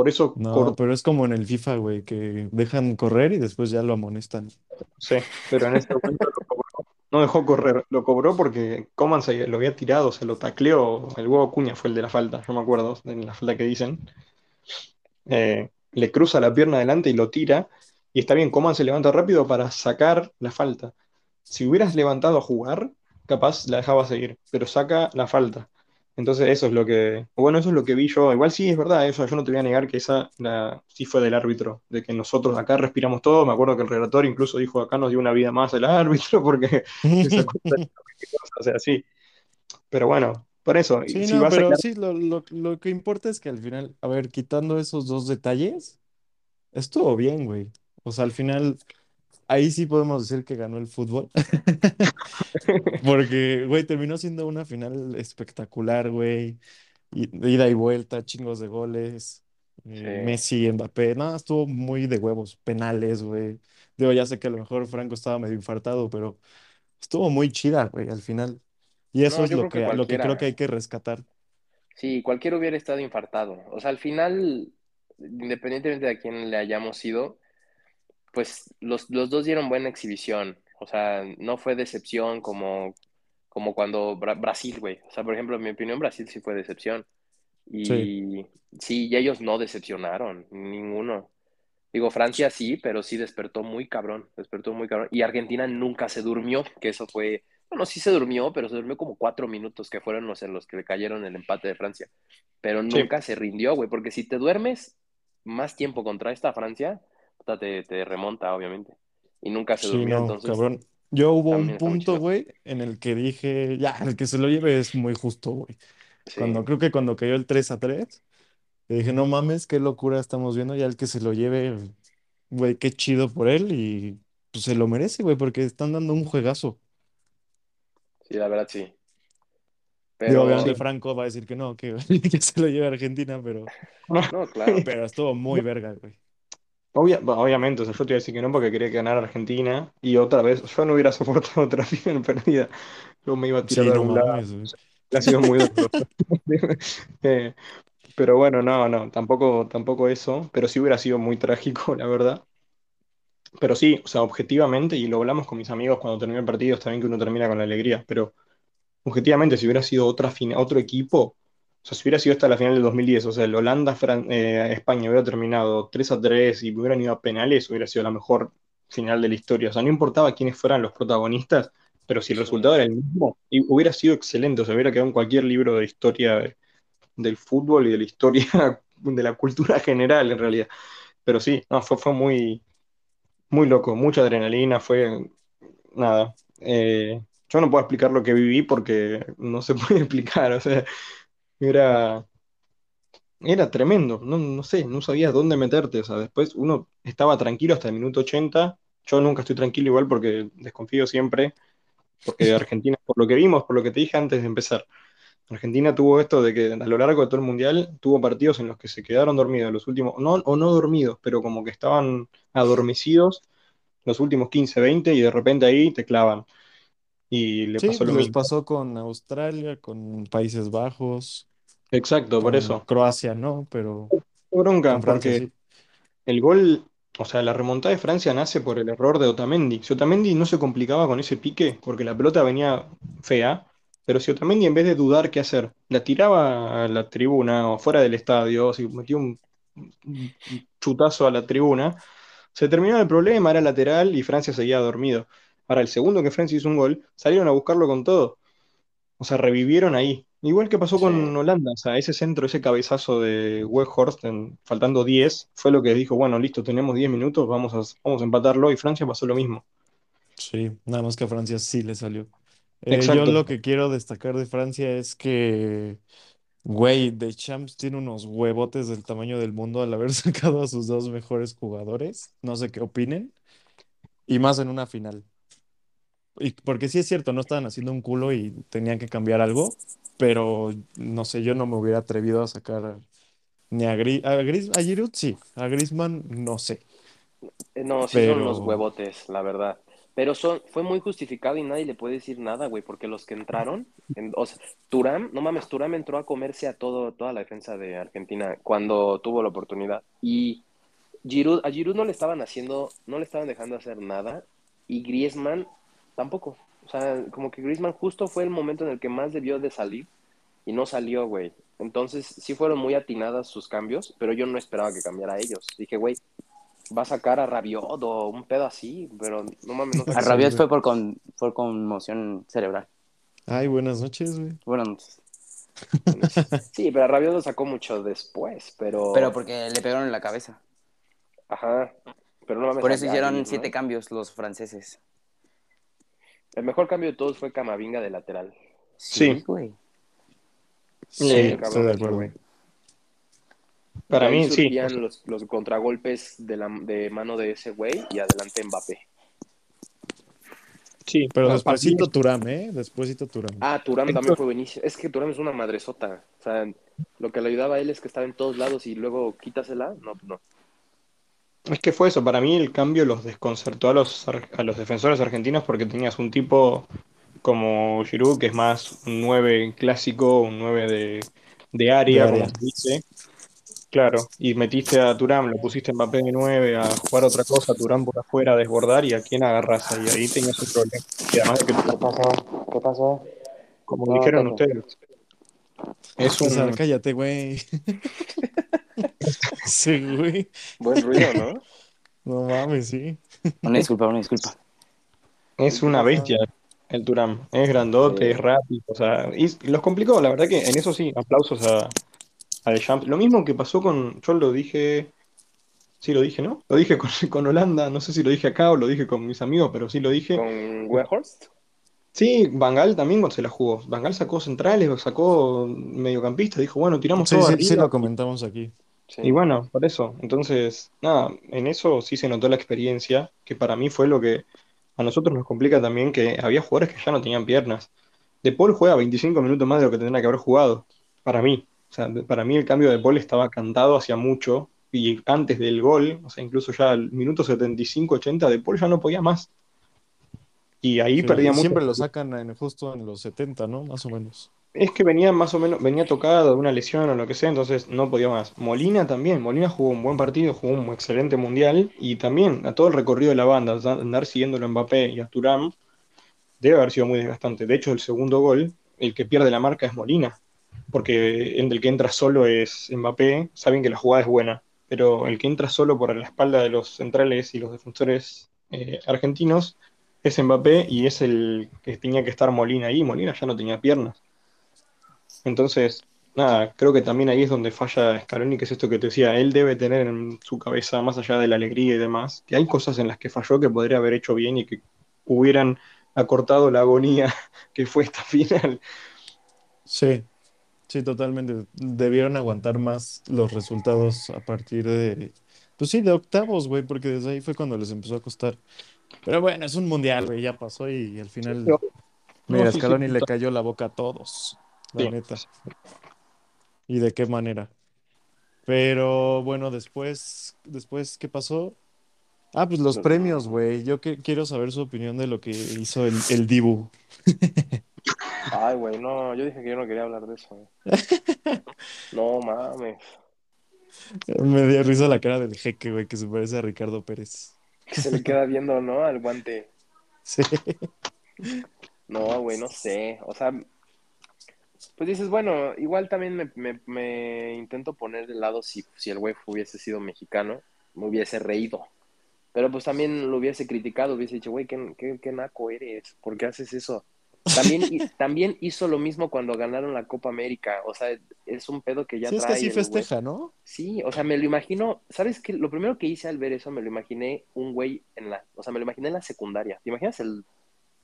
S2: Por eso
S1: no, pero es como en el FIFA, güey, que dejan correr y después ya lo amonestan.
S2: sé, pero en ese momento lo cobró. No dejó correr, lo cobró porque Coman se lo había tirado, se lo tacleó, el huevo Cuña fue el de la falta, yo me acuerdo, de la falta que dicen. eh, le cruza la pierna adelante y lo tira. Y está bien, Coman se levanta rápido para sacar la falta. Si hubieras levantado a jugar, capaz la dejaba seguir, pero saca la falta. Entonces eso es lo que, bueno, eso es lo que vi yo. Igual sí es verdad, eso yo no te voy a negar que esa la, sí fue del árbitro, de que nosotros acá respiramos todo. Me acuerdo que el relator incluso dijo acá nos dio una vida más el árbitro porque o sea, sí. Pero bueno, por eso,
S1: Sí,
S2: si
S1: no,
S2: vas a
S1: pero
S2: quedar,
S1: sí, lo, lo, lo que importa es que al final, a ver, quitando esos dos detalles, estuvo bien, güey. O sea, al final, ahí sí podemos decir que ganó el fútbol. Porque, güey, terminó siendo una final espectacular, güey. Ida y vuelta, chingos de goles.
S3: Sí.
S1: eh, Messi, Mbappé, nada, estuvo muy de huevos, penales, güey. Digo, ya sé que a lo mejor Franco estaba medio infartado, pero estuvo muy chida, güey, al final. Y eso
S3: No,
S1: es lo
S3: que
S1: que, lo que creo que hay
S3: cualquiera.
S1: que rescatar.
S3: Sí, cualquiera hubiera estado infartado. O sea, al final, independientemente de a quién le hayamos ido, pues los, los dos dieron buena exhibición. O sea, no fue decepción como, como cuando Bra- Brasil, güey. O sea, por ejemplo, en mi opinión, Brasil sí fue decepción. Y sí, y ellos no decepcionaron, ninguno. Digo, Francia sí, pero sí despertó muy cabrón, despertó muy cabrón. Y Argentina nunca se durmió, que eso fue, bueno, sí se durmió, pero se durmió como cuatro minutos, que fueron los en los que le cayeron el empate de Francia. Pero
S2: Sí.
S3: nunca se rindió, güey, porque si te duermes más tiempo contra esta Francia, te, te remonta, obviamente. Y nunca se
S1: sí,
S3: durmió,
S1: no,
S3: entonces
S1: cabrón. Yo hubo un
S3: también
S1: punto, güey, en el que dije, ya, el que se lo lleve es muy justo, güey.
S3: Sí,
S1: Cuando creo que cuando cayó el 3 a 3, dije, no mames, qué locura estamos viendo, ya el que se lo lleve, güey, qué chido por él y pues se lo merece, güey, porque están dando un juegazo.
S3: sí, la verdad sí.
S1: Digo,
S3: Pero,
S1: obviamente
S2: Sí.
S1: Franco va a decir que no, que, que se lo lleve a Argentina, pero,
S3: no, claro.
S1: pero estuvo muy verga, güey.
S2: Obvia- obviamente, o sea, yo te iba a decir que no porque quería ganar Argentina y otra vez, yo no hubiera soportado otra final perdida. Yo me iba a tirar
S1: Sí,
S2: de
S1: no
S2: algún lado.
S1: mames, güey.
S2: Ha sido muy doloroso. Eh, pero bueno, no, no, tampoco, tampoco eso, pero sí hubiera sido muy trágico, la verdad. Pero sí, o sea, objetivamente, y lo hablamos con mis amigos cuando terminó el partido, está bien que uno termina con la alegría, pero objetivamente, si hubiera sido otra fina- otro equipo, o sea, si hubiera sido hasta la final del 2010, o sea, el Holanda-España hubiera terminado 3 a 3 y hubieran ido a penales, hubiera sido la mejor final de la historia. O sea, no importaba quiénes fueran los protagonistas, pero si el resultado era el mismo, y hubiera sido excelente, o sea, hubiera quedado en cualquier libro de historia de- del fútbol y de la historia de la cultura general, en realidad. Pero sí, no, fue, fue muy, muy loco, mucha adrenalina, fue nada. eh, yo no puedo explicar lo que viví porque no se puede explicar, o sea, era, era tremendo, no, no sé, no sabías dónde meterte, o sea, después uno estaba tranquilo hasta el minuto 80, yo nunca estoy tranquilo igual porque desconfío siempre, porque Argentina, por lo que vimos, por lo que te dije antes de empezar, Argentina tuvo esto de que a lo largo de todo el mundial tuvo partidos en los que se quedaron dormidos, los últimos, no, o no dormidos, pero como que estaban adormecidos los últimos 15, 20 y de repente ahí te clavan. Y le
S1: Sí,
S2: pasó lo
S1: les
S2: mismo.
S1: pasó con Australia, con Países Bajos,
S2: Exacto, por
S1: con
S2: eso.
S1: Croacia, ¿no? Pero
S2: Bronca,
S1: con Francia
S2: porque
S1: sí.
S2: el gol, o sea, la remontada de Francia nace por el error de Otamendi. Si Otamendi no se complicaba con ese pique, porque la pelota venía fea, pero si Otamendi en vez de dudar qué hacer, la tiraba a la tribuna o fuera del estadio, si metió un, un chutazo a la tribuna, se terminó el problema, era lateral y Francia seguía dormido. Ahora, el segundo que Francia hizo un gol, salieron a buscarlo con todo. O sea, revivieron ahí. Igual que pasó
S3: Sí.
S2: con Holanda, o sea, ese centro, ese cabezazo de Weghorst, en- faltando 10, fue lo que dijo, bueno, listo, tenemos 10 minutos, vamos a, vamos a empatarlo, y Francia pasó lo mismo.
S1: Sí, nada más que a Francia sí le salió. Eh, yo lo que quiero destacar de Francia es que, güey, Deschamps tiene unos huevotes del tamaño del mundo al haber sacado a sus dos mejores jugadores. No sé qué opinen. Y más en una final. Y porque sí es cierto, no estaban haciendo un culo y tenían que cambiar algo, pero no sé, yo no me hubiera atrevido a sacar ni a, Gri- a, Gris- a Giroud, sí, a Griezmann, no sé,
S3: Eh, No, sí son
S1: pero
S3: huevotes, la verdad. Pero son, fue muy justificado y nadie le puede decir nada, güey, porque los que entraron, en- o sea, Thuram, no mames, Thuram entró a comerse a todo, toda la defensa de Argentina cuando tuvo la oportunidad. Y Giroud, a Giroud no le estaban haciendo, no le estaban dejando hacer nada, y Griezmann tampoco. O sea, como que Griezmann justo fue el momento en el que más debió de salir y no salió, güey. Entonces, sí fueron muy atinadas sus cambios, pero yo no esperaba que cambiara a ellos. Dije, güey, va a sacar a Rabiot o un pedo así, pero no mames, no
S4: A Rabiot fue por, con, por conmoción cerebral.
S1: Ay, buenas noches, güey.
S4: Bueno,
S3: Sí, pero a Rabiot lo sacó mucho después, pero...
S4: pero porque le pegaron en la cabeza.
S3: Ajá, pero no mames.
S4: Por eso hicieron siete cambios los franceses.
S3: El mejor cambio de todos fue Camavinga de lateral.
S2: Sí.
S4: güey.
S1: Sí,
S2: Eh,
S1: estoy de acuerdo.
S3: güey.
S2: Para
S3: ahí
S2: mí, sí.
S3: los, los contragolpes de, la, de mano de ese güey y adelante Mbappé.
S2: Sí,
S1: Pero
S2: para
S1: despuésito
S2: mí-
S1: Turam, ¿eh? Despuésito Turam.
S3: Ah, Turam también fue buenísimo. Es que Turam es una madresota. O sea, lo que le ayudaba a él es que estaba en todos lados y luego quítasela. No, pues no.
S2: Es que fue eso, para mí el cambio los desconcertó a los, ar- a los defensores argentinos porque tenías un tipo como Giroud, que es más un 9 clásico, un 9 de, de
S1: De
S2: área, como se dice. Claro, y metiste a Turán, lo pusiste en Mbappé de 9 a jugar otra cosa, Turán por afuera a desbordar, y a quién agarras ahí, ahí tenías un problema. Y además de que,
S3: ¿Qué pasó? ¿Qué pasó?
S2: como
S3: No,
S2: dijeron ustedes, es un,
S1: cállate, güey. Sí, güey.
S3: Buen ruido, ¿no?
S1: No mames, sí.
S4: Una disculpa, una disculpa.
S2: es
S3: ¿Qué
S2: una bestia el Turán. Es grandote,
S3: Sí.
S2: es rápido, o sea, y los complicó, la verdad que en eso sí, aplausos a, a Deschamps. Lo mismo que pasó con, yo lo dije, sí lo dije, ¿no? Lo dije con, con Holanda, no sé si lo dije acá o lo dije con mis amigos, pero sí lo dije.
S3: Con Weghorst.
S2: Sí, Bangal también cuando se la jugó. Bangal sacó centrales, sacó mediocampistas, dijo, bueno, tiramos
S1: Sí,
S2: todo
S1: sí,
S2: arriba.
S1: sí lo comentamos aquí.
S3: Sí.
S2: Y bueno, por eso. Entonces, nada, en eso sí se notó la experiencia, que para mí fue lo que a nosotros nos complica también, que había jugadores que ya no tenían piernas. De Paul juega 25 minutos más de lo que tendría que haber jugado, para mí. O sea, para mí el cambio de Paul estaba cantado hacia mucho, y antes del gol, o sea, incluso ya al minuto 75-80, de Paul ya no podía más. Y ahí
S1: Sí,
S2: perdía
S1: y
S2: mucho.
S1: siempre lo sacan en- justo en los 70, ¿no? Más o menos.
S2: Es que venía más o menos, venía tocado de una lesión o lo que sea, entonces no podía más. Molina también, Molina jugó un buen partido, jugó un excelente mundial y también a todo el recorrido de la banda, andar siguiéndolo a Mbappé y a Thuram, debe haber sido muy desgastante. De hecho, el segundo gol, el que pierde la marca es Molina, porque el que entra solo es Mbappé, saben que la jugada es buena, pero el que entra solo por la espalda de los centrales y los defensores eh, argentinos es Mbappé y es el que tenía que estar Molina ahí, Molina ya no tenía piernas. Entonces, nada, creo que también ahí es donde falla Scaloni, que es esto que te decía, él debe tener en su cabeza, más allá de la alegría y demás, que hay cosas en las que falló que podría haber hecho bien y que hubieran acortado la agonía que fue esta final.
S1: Sí, sí, totalmente. Debieron aguantar más los resultados a partir de, pues sí, de octavos, güey, porque desde ahí fue cuando les empezó a costar. Pero bueno, es un mundial, güey, ya pasó y al final, mira, Scaloni le cayó la boca a todos, la
S2: Sí.
S1: neta. ¿Y de qué manera? Pero bueno, después, después, ¿qué pasó? Ah, pues los premios, güey. Yo que- quiero saber su opinión de lo que hizo el, el Dibu.
S3: Ay, güey, no, yo dije que yo no quería hablar de eso. güey. No mames.
S1: Me dio risa la cara del jeque, güey, que se parece a Ricardo Pérez.
S3: Que se le queda viendo, ¿no? Al guante.
S1: Sí.
S3: No, güey, no sé. O sea, pues dices, bueno, igual también me, me- me intento poner de lado si, si el güey hubiese sido mexicano, me hubiese reído. Pero pues también lo hubiese criticado, hubiese dicho, güey, qué, qué, qué naco eres, ¿por qué haces eso? También, hi- también hizo lo mismo cuando ganaron la Copa América. O sea, es un pedo que ya
S1: Sí, es que
S3: trae
S1: así
S3: el güey.
S1: festeja, ¿no?
S3: Sí, o sea, me lo imagino, ¿sabes qué? Lo primero que hice al ver eso, me lo imaginé un güey en la, o sea, me lo imaginé en la secundaria. ¿Te imaginas el,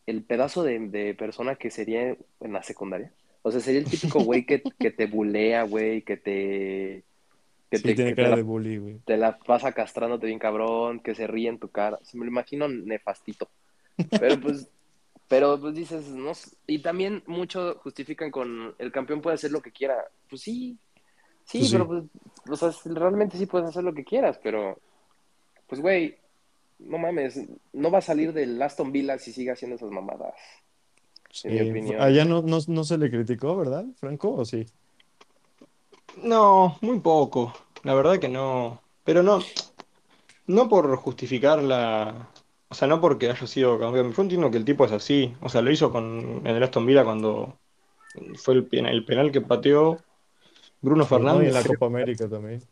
S3: el pedazo de, de persona que sería en la secundaria? O sea, sería el típico güey que, que te bulea, güey, que te, que
S1: Sí,
S3: te,
S1: tiene
S3: que te la,
S1: de bully, güey.
S3: te la pasa castrándote bien cabrón, que se ríe en tu cara. O sea, me lo imagino nefastito. Pero pues, pero pues dices, no, y también mucho justifican con el campeón puede hacer lo que quiera. Pues sí, sí,
S1: Pues sí.
S3: pero pues, o sea, realmente sí puedes hacer lo que quieras, pero pues güey, no mames, no va a salir del Aston Villa si sigue haciendo esas mamadas. Mi opinión.
S1: Allá no, no, no se le criticó, ¿verdad, Franco? ¿O sí?
S2: No, muy poco. La verdad que no. Pero no, no por justificar la. O sea, no porque haya sido campeón. Yo entiendo que el tipo es así. O sea, lo hizo con en el Aston Villa cuando fue el penal, el penal que pateó Bruno
S1: Sí, ¿no? Y
S2: Fernández.
S1: en la Copa América también.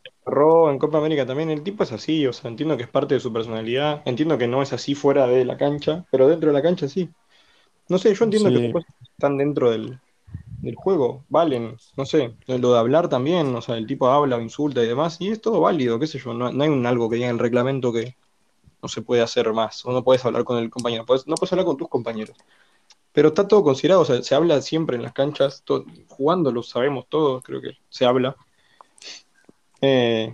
S2: En Copa América también. El tipo es así. O sea, entiendo que es parte de su personalidad. Entiendo que no es así fuera de la cancha, pero dentro de la cancha sí. No sé, yo entiendo que
S1: Sí.
S2: están dentro del, del juego valen. No sé, lo de hablar también. O sea, el tipo habla insulta y demás. Y es todo válido, qué sé yo. No, no hay un algo que diga en el reglamento que no se puede hacer más. O no puedes hablar con el compañero. Podés- no puedes hablar con tus compañeros. Pero está todo considerado. O sea, se habla siempre en las canchas. to- jugando lo sabemos todos, creo que se habla. Eh,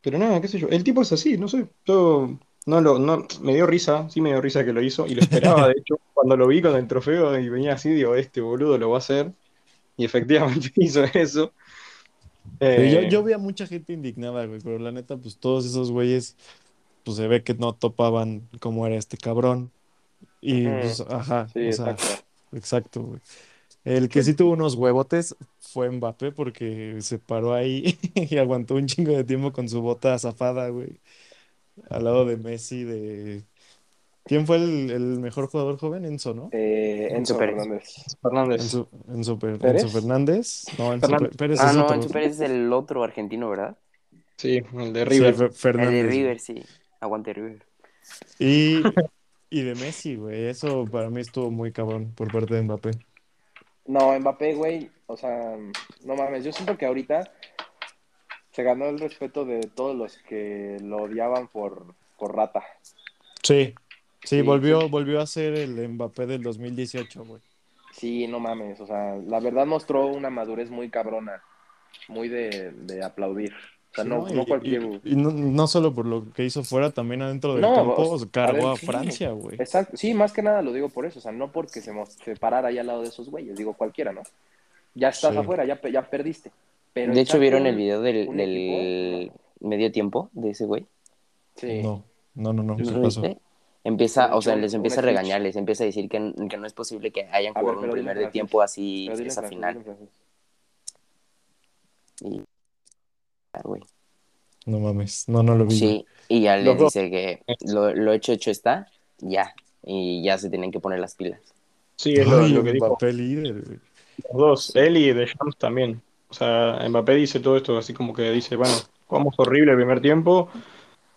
S2: pero nada, qué sé yo. El tipo es así, no sé. Yo no lo, no, me dio risa, sí me dio risa que lo hizo, y lo esperaba, de hecho, cuando lo vi con el trofeo y venía así, digo, este boludo lo va a hacer. Y efectivamente hizo eso.
S1: Yo,
S2: Eh,
S1: yo vi a mucha gente indignada, güey, pero la neta, pues todos esos güeyes, pues se ve que no topaban cómo era este cabrón. Y pues, ajá,
S3: Sí,
S1: o sea,
S3: exacto.
S1: exacto, güey. El que sí tuvo unos huevotes fue Mbappé porque se paró ahí y aguantó un chingo de tiempo con su bota zafada, güey. Al lado de Messi, de... ¿Quién fue el, el mejor jugador joven? Enzo, ¿no?
S3: Eh, Enzo
S4: Pérez.
S3: Fernández.
S2: Fernández.
S1: Enzo, Enzo, Per-
S3: ¿Pérez?
S1: Enzo Fernández. No, Enzo
S2: Fernández.
S1: Pérez
S4: Ah,
S1: es
S4: no,
S1: otro.
S4: Enzo Pérez es el otro argentino, ¿verdad?
S2: Sí, el de
S1: Sí,
S2: River.
S1: Fer-
S4: El
S1: Fernández.
S4: de. River, sí. Aguante River.
S1: Y, y de Messi, güey. Eso para mí estuvo muy cabrón por parte de Mbappé.
S3: No, Mbappé, güey, o sea, no mames, yo siento que ahorita se ganó el respeto de todos los que lo odiaban por, por rata.
S1: Sí, sí,
S3: Sí,
S1: volvió,
S3: sí.
S1: volvió a ser el Mbappé del 2018, güey.
S3: Sí, no mames, o sea, la verdad mostró una madurez muy cabrona, muy de, de aplaudir. O sea,
S1: Sí,
S3: no, no cualquier...
S1: y no, no solo por lo que hizo fuera, también adentro del campo
S3: o sea,
S1: cargó
S3: a ver.
S1: Francia, güey.
S3: Exacto, sí, más que nada lo digo por eso, o sea, no porque se, se parara ahí al lado de esos güeyes, digo cualquiera, ¿no? Ya estás afuera, ya, ya perdiste. Pero
S4: De hecho, ¿vieron el video del, del medio tiempo de ese güey?
S3: Sí.
S1: No, no, no, no, ¿qué
S4: ¿No lo
S1: pasó?
S4: Empieza, o sea, les empieza a regañar, les empieza a decir que, que no es posible que hayan
S3: ver,
S4: jugado
S3: pero
S4: un primer de tiempo así esa final. Y, ah, güey.
S1: No mames, no, no lo vi.
S4: Sí, y ya les dice que lo, lo hecho, hecho está, ya. Y ya se tienen que poner las pilas.
S2: Sí, es lo,
S1: Ay,
S2: lo que dijo
S1: Mbappé líder, güey.
S2: los dos. Él y Deschamps también. O sea, Mbappé dice todo esto así como que dice, bueno, jugamos horrible el primer tiempo,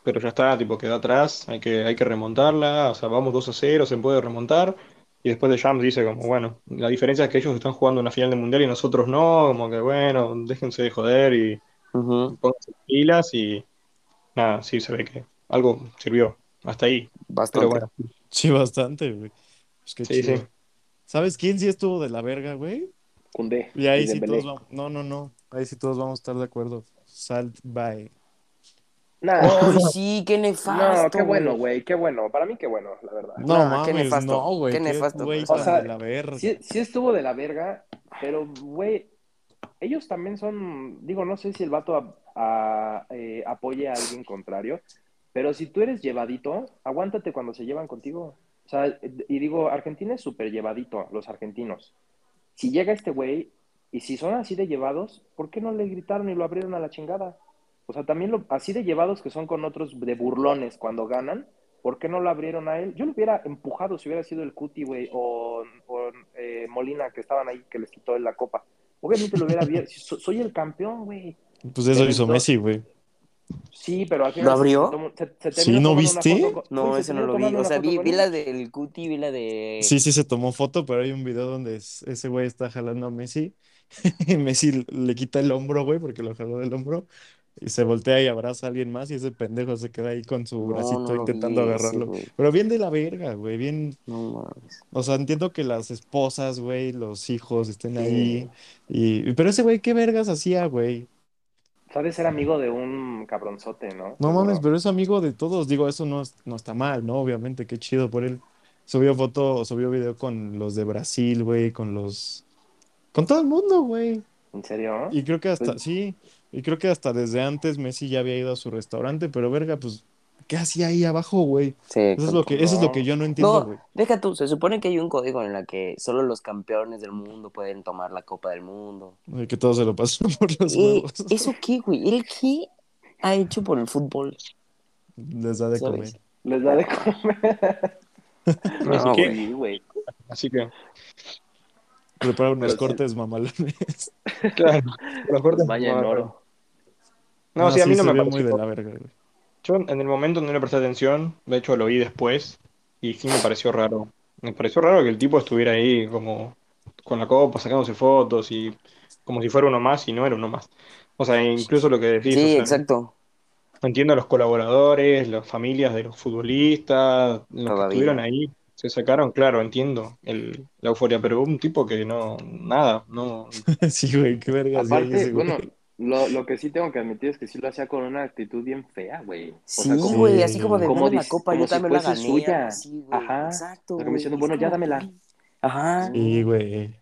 S2: pero ya está, tipo, quedó atrás, hay que, hay que remontarla, o sea, vamos 2 a 0, se puede remontar. Y después Deschamps dice como, bueno, la diferencia es que ellos están jugando una final de mundial y nosotros no, como que bueno, déjense de joder y
S4: Ujú,
S2: pónganse pilas y nada, sí se ve que algo sirvió hasta ahí. Pero
S4: Bastante.
S2: bueno,
S1: Sí, bastante, güey. Pues
S2: Sí,
S1: chido.
S2: sí.
S1: ¿Sabes quién sí estuvo de la verga, güey?
S3: Koundé
S1: Y ahí
S3: y
S1: sí
S3: Dembélé.
S1: todos vamos. No, no, no. Ahí sí todos vamos a estar de acuerdo. Salt by.
S3: Nah,
S4: ¡Ay, sí! ¡Qué nefasto!
S3: no, qué bueno, güey, qué bueno. Para mí, qué bueno, la verdad.
S1: No
S4: Nah, qué
S1: mames,
S4: nefasto,
S1: no, güey.
S4: qué
S1: Qué
S4: nefasto,
S3: O sea,
S1: de la verga.
S3: Sí, sí estuvo de la verga, pero, güey, ellos también son, digo, no sé si el vato a- a- eh, apoye a alguien contrario, pero si tú eres llevadito, aguántate cuando se llevan contigo. O sea, y digo, Argentina es súper llevadito, los argentinos. Si llega este güey, y si son así de llevados, ¿por qué no le gritaron y lo abrieron a la chingada? O sea, también lo, así de llevados que son con otros de burlones cuando ganan, ¿por qué no lo abrieron a él? Yo lo hubiera empujado si hubiera sido el Cuti, güey, o, o, eh, Molina, que estaban ahí, que les quitó la copa. Obviamente lo hubiera abierto. Soy el campeón, güey.
S1: Pues eso
S3: Pero
S1: hizo
S3: entonces-
S1: Messi, güey.
S3: Sí, pero al final.
S4: ¿Lo abrió?
S3: Se, tomó- se- se
S1: Sí, ¿no viste?
S3: foto
S4: No, ese no lo vi. O sea, vi, la del Cuti, vi la de...
S1: Sí, sí se tomó foto, pero hay un video donde es- ese güey está jalando a Messi. Y Messi le quita el hombro, güey, porque lo jaló del hombro. Y se voltea y abraza a alguien más. Y ese pendejo se queda ahí con su
S4: No,
S1: bracito
S4: no
S1: intentando agarrarlo. Pero bien de la verga, güey. Bien.
S4: No mames.
S1: O sea, entiendo que las esposas, güey, los hijos estén
S3: Sí.
S1: ahí. Y... Pero ese güey, ¿qué vergas hacía, güey?
S3: Sabe ser amigo de un cabronzote, ¿no?
S1: No mames, pero es amigo de todos. Digo, eso no, es- no está mal, ¿no? Obviamente, qué chido por él. Subió foto, subió video con los de Brasil, güey, con los... Con todo el mundo, güey.
S3: ¿En serio?
S1: Y creo que hasta,
S3: Pues-
S1: sí, y creo que hasta desde antes Messi ya había ido a su restaurante, pero verga, pues, ¿qué hacía ahí abajo, güey?
S4: Sí,
S1: Eso es lo que, eso es lo que yo no entiendo,
S4: No,
S1: güey.
S4: deja tú, se supone que hay un código en el que solo los campeones del mundo pueden tomar la Copa del Mundo.
S1: Que todo se lo pasan por los
S4: ¿Y
S1: huevos.
S4: eso qué, güey? ¿El qué ha hecho por el fútbol?
S1: Les da de
S4: ¿Sabes?
S1: comer.
S3: Les da de comer.
S2: Así
S4: No,
S3: güey.
S2: así que,
S1: Prepara unos
S3: Pero sí.
S1: cortes mamalones.
S2: claro, los cortes.
S3: Vaya en
S2: no,
S3: oro.
S2: No, sí, a mí no me
S1: vio
S2: pareció.
S1: muy de la verga, güey.
S2: Yo en el momento no le presté atención, de hecho lo vi después y sí me pareció raro. Me pareció raro que el tipo estuviera ahí como con la copa sacándose fotos y como si fuera uno más y no era uno más. O sea, incluso lo que decís, o
S4: Sí,
S2: sea,
S4: exacto.
S2: entiendo a los colaboradores, las familias de los futbolistas, los que estuvieron ahí, se sacaron, claro, entiendo el, la euforia, pero un tipo que no, nada, no,
S1: Sí, güey, qué verga
S3: Aparte,
S1: güey.
S3: bueno, lo, lo que sí tengo que admitir es que sí lo hacía con una actitud bien fea, güey. O
S4: Sí,
S3: sea, como,
S4: güey,
S1: Sí,
S4: así como de
S3: como
S4: dame la copa,
S3: como
S4: yo
S3: si
S4: también la
S3: fuese
S4: gané.
S3: suya.
S4: güey.
S3: Ajá.
S4: Exacto,
S3: O sea, como
S4: güey.
S3: diciendo,
S4: Es
S3: bueno, ya dámela.
S4: Ajá.
S1: Sí, güey.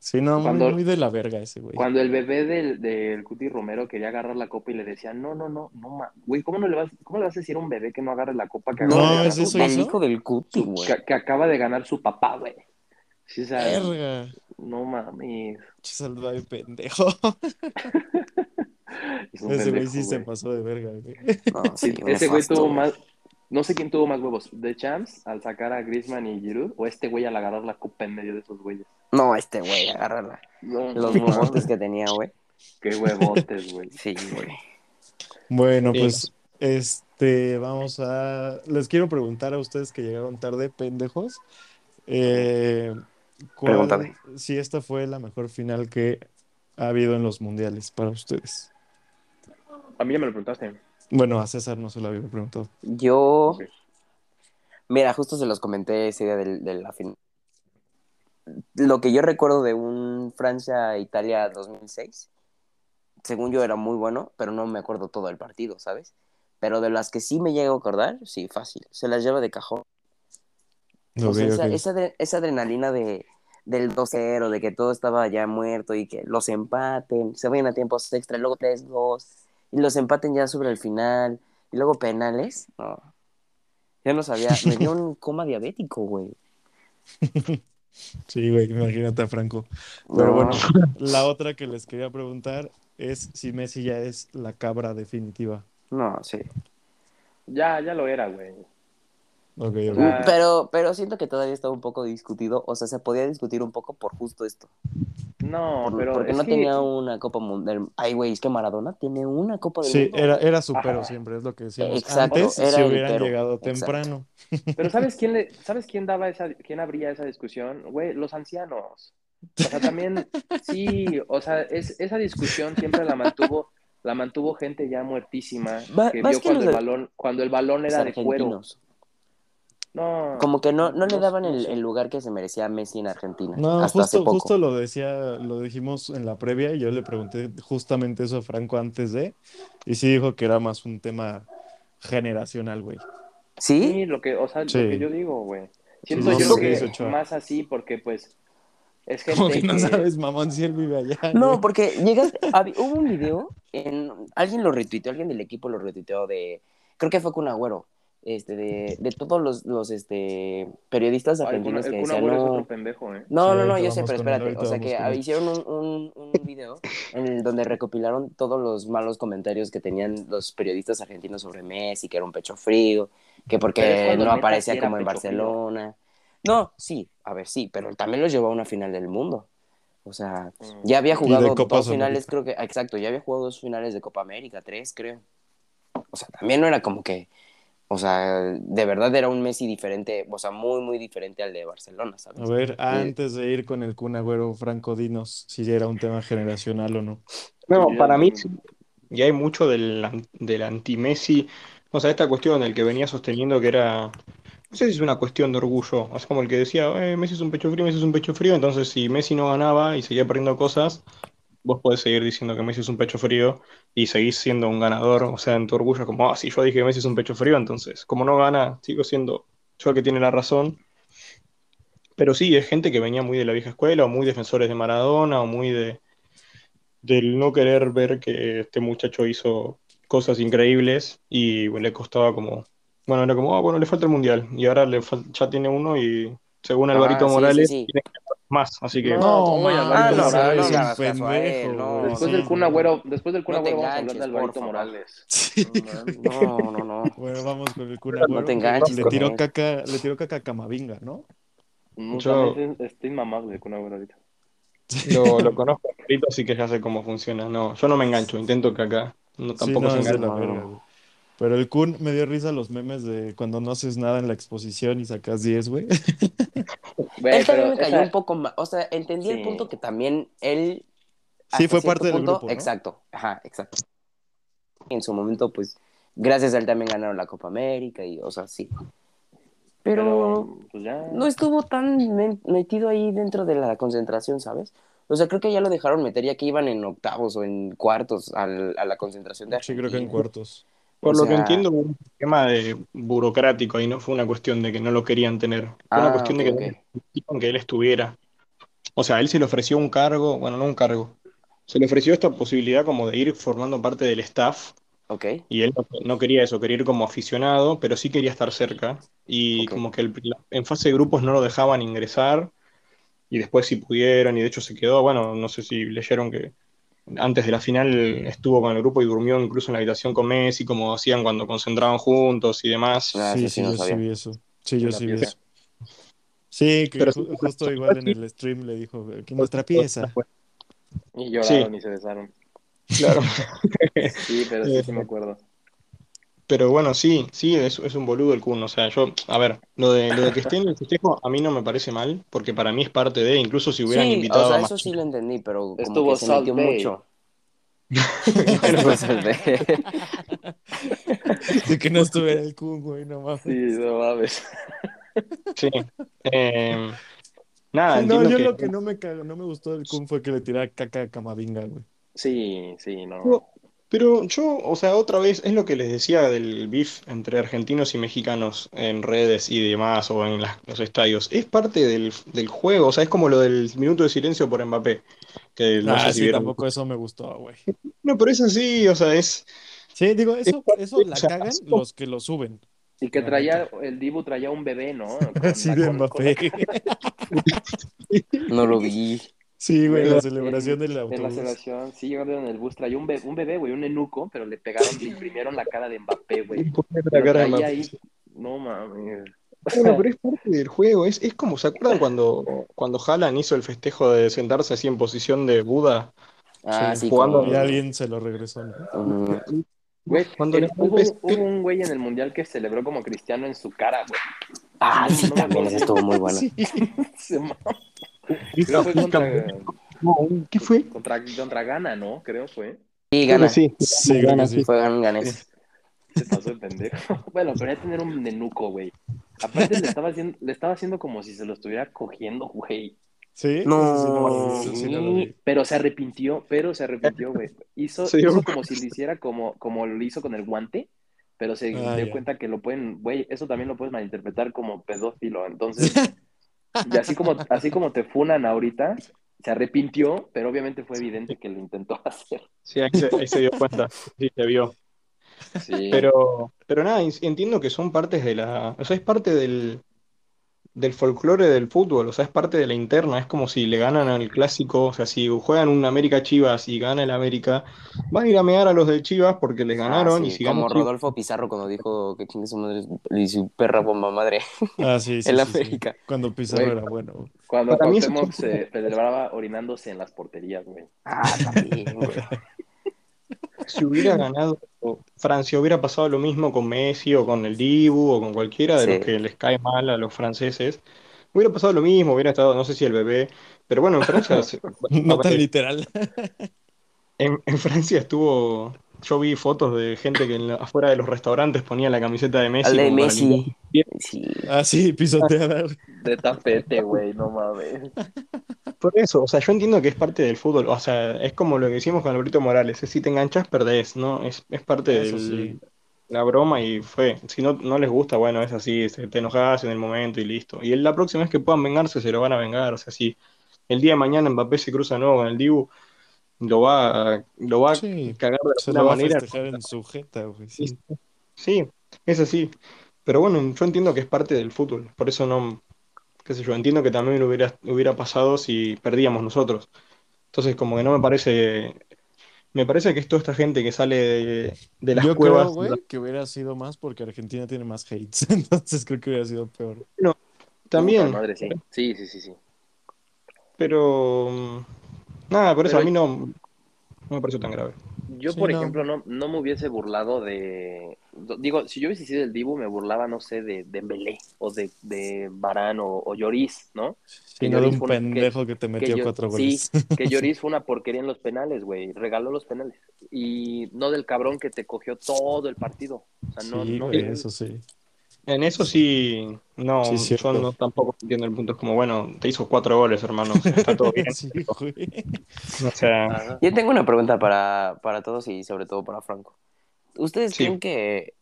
S1: Sí, no,
S3: Cuando-
S1: muy de la verga ese güey.
S3: Cuando el bebé del, del Cuti Romero quería agarrar la copa y le decía, no, no, no, no, ma, güey, ¿cómo no le vas, cómo le vas a decir a un bebé que no agarre la copa que
S1: No,
S3: acaba de
S1: ¿es
S3: ganar
S1: eso
S3: su-
S4: El
S1: hizo?
S4: hijo del Cuti, güey.
S3: que, que acaba de ganar su papá, güey? Sí,
S1: Verga.
S3: No mames.
S1: Salva de pendejo.
S3: Es un
S1: Ese güey
S3: pendejo,
S1: sí se pasó de verga, güey.
S4: No, sí,
S3: ese güey tuvo más. No sé quién tuvo más huevos, de Champs al sacar a Griezmann y Giroud, o este güey al agarrar la copa en medio de esos güeyes.
S4: No, este güey, agárrala.
S3: No,
S4: Los
S3: no,
S4: huevotes que tenía, güey.
S3: Qué huevotes, güey.
S4: Sí, güey.
S1: Bueno, pues, este, vamos a. Les quiero preguntar a ustedes que llegaron tarde, pendejos. Eh, ¿cuál-
S4: Pregúntame.
S1: Si esta fue la mejor final que ha habido en los mundiales para ustedes.
S3: A mí ya me lo preguntaste.
S1: Bueno, a César no se lo había preguntado.
S4: Yo. Mira, justo se los comenté ese día del- de, la final. Lo que yo recuerdo de un Francia-Italia 2006, según yo era muy bueno, pero no me acuerdo todo el partido, ¿sabes? Pero de las que sí me llego a acordar, sí, fácil. Se las lleva de cajón. O
S1: Ok,
S4: sea, esa, esa adre- esa adrenalina de, del 2-0, de que todo estaba ya muerto y que los empaten, se vayan a tiempos extra, luego 3-2, y los empaten ya sobre el final, y luego penales. No. Ya no sabía, me dio un coma diabético, güey.
S1: Sí, güey, imagínate a Franco. Pero
S4: No.
S1: bueno, la otra que les quería preguntar es si Messi ya es la cabra definitiva.
S4: No, sí.
S3: Ya, ya lo era, güey.
S4: Pero, pero siento que todavía estaba un poco discutido, o sea, se podía discutir un poco por justo esto.
S3: No,
S4: Por-
S3: pero
S4: porque
S3: es
S4: no
S3: que-
S4: tenía una Copa Mundial. Ay, güey, es que Maradona tiene una Copa del
S1: Sí,
S4: Mundo.
S1: era, era supero
S3: Ajá.
S1: siempre, es lo que decíamos.
S4: Exacto,
S1: Antes,
S4: era
S1: si hubieran
S4: pero.
S1: llegado
S4: Exacto.
S1: temprano.
S3: Pero ¿sabes quién, le, ¿sabes quién daba esa, quién abría esa discusión? Güey, los ancianos. O sea, también, sí, o sea, es, esa discusión siempre la mantuvo, la mantuvo gente ya muertísima,
S4: Va-
S3: que vio
S4: que
S3: cuando
S4: los
S3: el
S4: de-
S3: balón, cuando el balón era de cuero. No.
S4: Como que no, no le daban
S3: no
S4: el, lugar que se merecía a Messi en Argentina.
S1: No,
S4: hasta hace
S1: justo,
S4: poco.
S1: justo lo decía, lo dijimos en la previa y yo le pregunté justamente eso a Franco antes de, y sí dijo que era más un tema generacional, güey.
S4: ¿Sí?
S3: Sí, lo que, o sea,
S1: Sí.
S3: lo que yo digo, güey. Siento
S1: Sí,
S3: yo
S1: sí,
S3: que
S1: Ochoa.
S3: más así porque, pues, es gente
S1: Como que no
S3: que-
S1: sabes, mamón, si él vive allá.
S4: No,
S1: güey.
S4: porque llegas, hubo un video, en, alguien lo retuiteó, alguien del equipo lo retuiteó de, creo que fue con Agüero, este, de, de todos los, los este, periodistas
S3: Ay, el Kun-
S4: argentinos
S3: el
S4: que decían, no,
S3: pendejo, ¿eh?
S4: no,
S1: Sí,
S4: no, no, yo sé, pero
S1: él,
S4: espérate, o sea que hicieron un, un, un video en el donde recopilaron todos los malos comentarios que tenían los periodistas argentinos sobre Messi, que era un pecho frío, que porque no aparecía como en
S3: frío.
S4: Barcelona. No, sí, a ver, sí, pero también los llevó a una final del mundo. O sea,
S3: Mm.
S4: ya había jugado dos finales, creo que, exacto, ya había jugado dos finales de Copa América, tres, creo. O sea, también no era como que, o sea, de verdad era un Messi diferente, o sea, muy, muy diferente al de Barcelona, ¿sabes?
S1: A ver, antes de ir con el Kun Agüero, Franco, dinos si era un tema generacional o no.
S2: No, para mí sí. Y hay mucho del, del anti-Messi. O sea, esta cuestión del que venía sosteniendo que era. No sé si es una cuestión de orgullo. Es como el que decía, eh, Messi es un pecho frío, Messi es un pecho frío. Entonces, si Messi no ganaba y seguía perdiendo cosas, vos podés seguir diciendo que Messi es un pecho frío y seguís siendo un ganador. O sea, en tu orgullo, como, ah, si yo dije que Messi es un pecho frío, entonces, como no gana, sigo siendo yo el que tiene la razón. Pero sí, es gente que venía muy de la vieja escuela, o muy defensores de Maradona, o muy de del no querer ver que este muchacho hizo cosas increíbles y bueno, le costaba como, bueno, era como, ah, bueno, le falta el mundial y ahora le ya tiene uno y según
S4: Ah,
S2: Alvarito
S4: sí,
S2: Morales
S4: sí, sí.
S2: tiene que más, así que
S3: No,
S1: No,
S4: Ah, no,
S3: Morales
S4: no, él,
S1: pendejo,
S4: no.
S3: Después
S1: Sí,
S3: del Kun
S1: no.
S3: Agüero, después del Kun
S4: No
S3: Agüero vamos a hablar de Alvarito. Morales.
S1: Sí.
S4: No, no, no.
S1: Bueno, vamos con el Kun
S2: No
S1: Agüero.
S4: te enganches
S1: Le tiró caca, le tiró caca a Camavinga, ¿no?
S3: No,
S2: Yo-
S3: también es- está inmamable el Kun Agüero ahorita.
S2: lo, lo conozco así que ya sé cómo funciona. No, yo no me engancho, intento que acá no,
S1: Sí,
S2: tampoco
S1: no,
S2: se
S1: de
S2: enganche.
S1: Pero el Kun me dio risa los memes de cuando no haces nada en la exposición y sacas 10, güey.
S4: Él también me cayó
S3: esa-
S4: un poco más, o sea, entendí el punto que también él...
S1: Sí, fue parte del grupo, ¿no?
S4: Exacto, ajá, exacto. En su momento, pues, gracias a él también ganaron la Copa América y, o sea, sí. Pero,
S3: pues ya.
S4: no estuvo tan metido ahí dentro de la concentración, ¿sabes? O sea, creo que ya lo dejaron meter ya que iban en octavos o en cuartos al- a la concentración de
S1: Sí, creo que en
S4: Argentina.
S1: cuartos.
S2: Por
S4: O
S2: lo que entiendo, hubo un tema de burocrático y no fue una cuestión de que no lo querían tener. Fue
S4: Ah,
S2: una cuestión
S4: ok,
S2: de que
S4: ok.
S2: no necesitaban que él estuviera. O sea, él se le ofreció un cargo, bueno, no un cargo, se le ofreció esta posibilidad como de ir formando parte del staff
S4: Ok,
S2: y él no, quería eso, quería ir como aficionado, pero sí quería estar cerca y como que el- en fase de grupos no lo dejaban ingresar y después si pudieron, y de hecho se quedó, bueno, no sé si leyeron que antes de la final estuvo con el grupo y durmió incluso en la habitación con Messi, como hacían cuando concentraban juntos y demás.
S4: Ah,
S1: Sí, sí,
S4: sí no
S1: yo sí
S4: sabía.
S1: vi eso. Sí, yo sí vi eso. Sí, que
S2: Pero-
S1: ju- justo igual en el stream le dijo que nuestra pieza.
S3: Y lloraron y se besaron.
S2: Claro.
S3: Sí, pero sí, sí me acuerdo.
S2: Pero bueno, sí, sí, es, es un boludo el Kun. O sea, yo, a ver, lo de, lo de que esté en el festejo a mí no me parece mal, porque para mí es parte de, incluso si hubieran
S4: Sí,
S2: invitado
S4: o sea,
S2: a más
S4: eso sí lo entendí, pero como
S3: Estuvo
S4: que se metió
S3: Bay.
S4: mucho.
S1: De que no estuviera el Kun, güey, no mames.
S3: Sí, no mames.
S2: Sí. Eh, nada,
S1: no, yo
S2: que-
S1: lo que no me cago, no me gustó del Kun fue que le tirara caca a Camavinga, güey.
S3: Sí, sí, no.
S2: Pero yo, o sea, otra vez, es lo que les decía del beef entre argentinos y mexicanos en redes y demás, o en las- los estadios. Es parte del, del juego, o sea, es como lo del minuto de silencio por Mbappé. Que no
S1: ah,
S2: sé si
S1: sí,
S2: vieron.
S1: tampoco eso me gustó, güey.
S2: No, pero es así, o sea, es.
S1: Sí, digo, eso,
S2: Es-
S1: eso la cagan
S2: así
S1: los que lo suben.
S3: Y que traía, el Dibu traía un bebé, ¿no? Con
S1: Sí, de
S3: con-
S1: Mbappé.
S4: No lo vi.
S1: Sí, güey, la celebración del
S3: En la
S1: autobús.
S3: celebración, sí, llegaron en el bus, traía un, be- un bebé, güey, un enuco, pero le pegaron, le imprimieron la cara de Mbappé, güey.
S2: La
S3: Lo
S2: cara de
S3: traía
S2: Mbappé.
S3: ahí. No mames.
S2: Bueno, pero es parte del juego. Es, es como, ¿se acuerdan cuando, cuando Haaland hizo el festejo de sentarse así en posición de Buda?
S4: Ah,
S1: Sí,
S2: jugando-
S4: como-
S1: Y alguien se lo regresó.
S3: Güey,
S2: Cuando
S3: el-
S2: le
S3: hubo, hubo un güey en el mundial que celebró como cristiano en su cara, güey.
S4: Ah,
S3: No,
S4: sí,
S3: no me
S4: también,
S3: acuerdo.
S4: ese estuvo muy bueno.
S1: Sí.
S3: Se fue contra,
S2: ¿Qué fue?
S3: contra, contra Ghana, ¿no? Creo fue.
S4: Sí, gana.
S2: Sí,
S1: Sí, que sí.
S4: Fue gan- ganés.
S3: Se pasó el pendejo. Bueno, pero ya tener un nenuco, güey. Aparte le estaba haciendo, le estaba haciendo como si se lo estuviera cogiendo, güey.
S1: Sí,
S4: No.
S1: Sí sí.
S3: Sí, pero se arrepintió, pero se arrepintió, güey. Hizo, hizo como si lo hiciera como, como lo hizo con el guante, pero se
S1: Ah,
S3: dio
S1: ya.
S3: cuenta que lo pueden, güey, eso también lo puedes malinterpretar como pedófilo. Entonces, y así como, así como te funan ahorita, se arrepintió, pero obviamente fue evidente que lo intentó hacer.
S2: Sí, ahí se, ahí se dio cuenta. Sí, se vio.
S3: Sí.
S2: Pero, pero nada, entiendo que son partes de la. O sea, es parte del, del folclore del fútbol, o sea, es parte de la interna. Es como si le ganan al clásico, o sea, si juegan un América Chivas y gana el América, van a ir a mear a los del Chivas porque les ganaron
S4: Ah,
S2: y
S4: sí,
S2: si
S4: como
S2: ganan Chivas-
S4: Rodolfo Pizarro cuando dijo que chingue su madre y su perra bomba madre.
S1: Ah, sí, sí.
S4: El
S1: sí, sí.
S4: América.
S1: Cuando Pizarro
S3: Güey.
S1: era bueno.
S3: Cuando Cuauhtémoc se celebraba orinándose en las porterías, güey.
S4: Ah, también, güey.
S2: si hubiera ganado Francia, hubiera pasado lo mismo con Messi o con el Dibu o con cualquiera de
S4: Sí.
S2: los que les cae mal a los franceses. Hubiera pasado lo mismo, hubiera estado, no sé si el bebé, pero bueno, en Francia,
S1: No tan literal.
S2: En, en Francia estuvo, yo vi fotos de gente que en la- afuera de los restaurantes ponía la camiseta de Messi.
S4: De Messi. Sí.
S1: Ah, sí, pisoteada.
S3: De tapete, güey, no mames.
S2: Por eso, o sea, yo entiendo que es parte del fútbol, o sea, es como lo que hicimos con Alberto Morales, es si te enganchas, perdés, ¿no? Es, es parte de
S1: sí.
S2: la broma y fue. Si no, no les gusta, bueno, es así, se- te enojas en el momento y listo. Y la próxima vez que puedan vengarse, se lo van a vengar, o sea, si el día de mañana Mbappé se cruza nuevo con el Dibu, lo va a, lo va a cagar de
S1: Se
S2: alguna
S1: lo va a
S2: manera.
S1: festejar en su jeta, güey. Sí.
S2: Sí, es así. Pero bueno, yo entiendo que es parte del fútbol, por eso no, qué sé yo, entiendo que también hubiera, hubiera pasado si perdíamos nosotros. Entonces, como que no me parece, me parece que es toda esta gente que sale de, de las
S1: Yo
S2: cuevas.
S1: creo, güey, que hubiera sido más porque Argentina tiene más hates. Entonces creo que hubiera sido peor.
S2: También,
S3: Puta madre, sí. Sí, sí, sí, sí.
S2: pero nada, por eso
S3: Pero-
S2: a mí no, no me pareció tan grave.
S3: Yo,
S1: Sí,
S3: por
S1: no.
S3: ejemplo, no, no me hubiese burlado de... Digo, si yo hubiese sido el Dibu, me burlaba, no sé, de, de Belé o de, de Barán o, o Lloris, ¿no? Que
S1: Sino de un pendejo que, te metió
S3: yo-
S1: cuatro
S3: sí,
S1: goles.
S3: que Lloris fue una porquería en los penales, güey. Regaló los penales. Y no del cabrón que te cogió todo el partido. O sea, no,
S1: sí,
S3: no,
S1: güey, eso sí.
S2: En eso sí, no,
S1: Sí,
S2: yo no tampoco entiendo el punto. Es como, bueno, te hizo cuatro goles, hermano, está todo bien.
S1: Sí, güey.
S2: O sea,
S3: Ajá.
S4: Yo tengo una pregunta para, para todos y sobre todo para Franco. ¿Ustedes
S2: Sí.
S4: creen que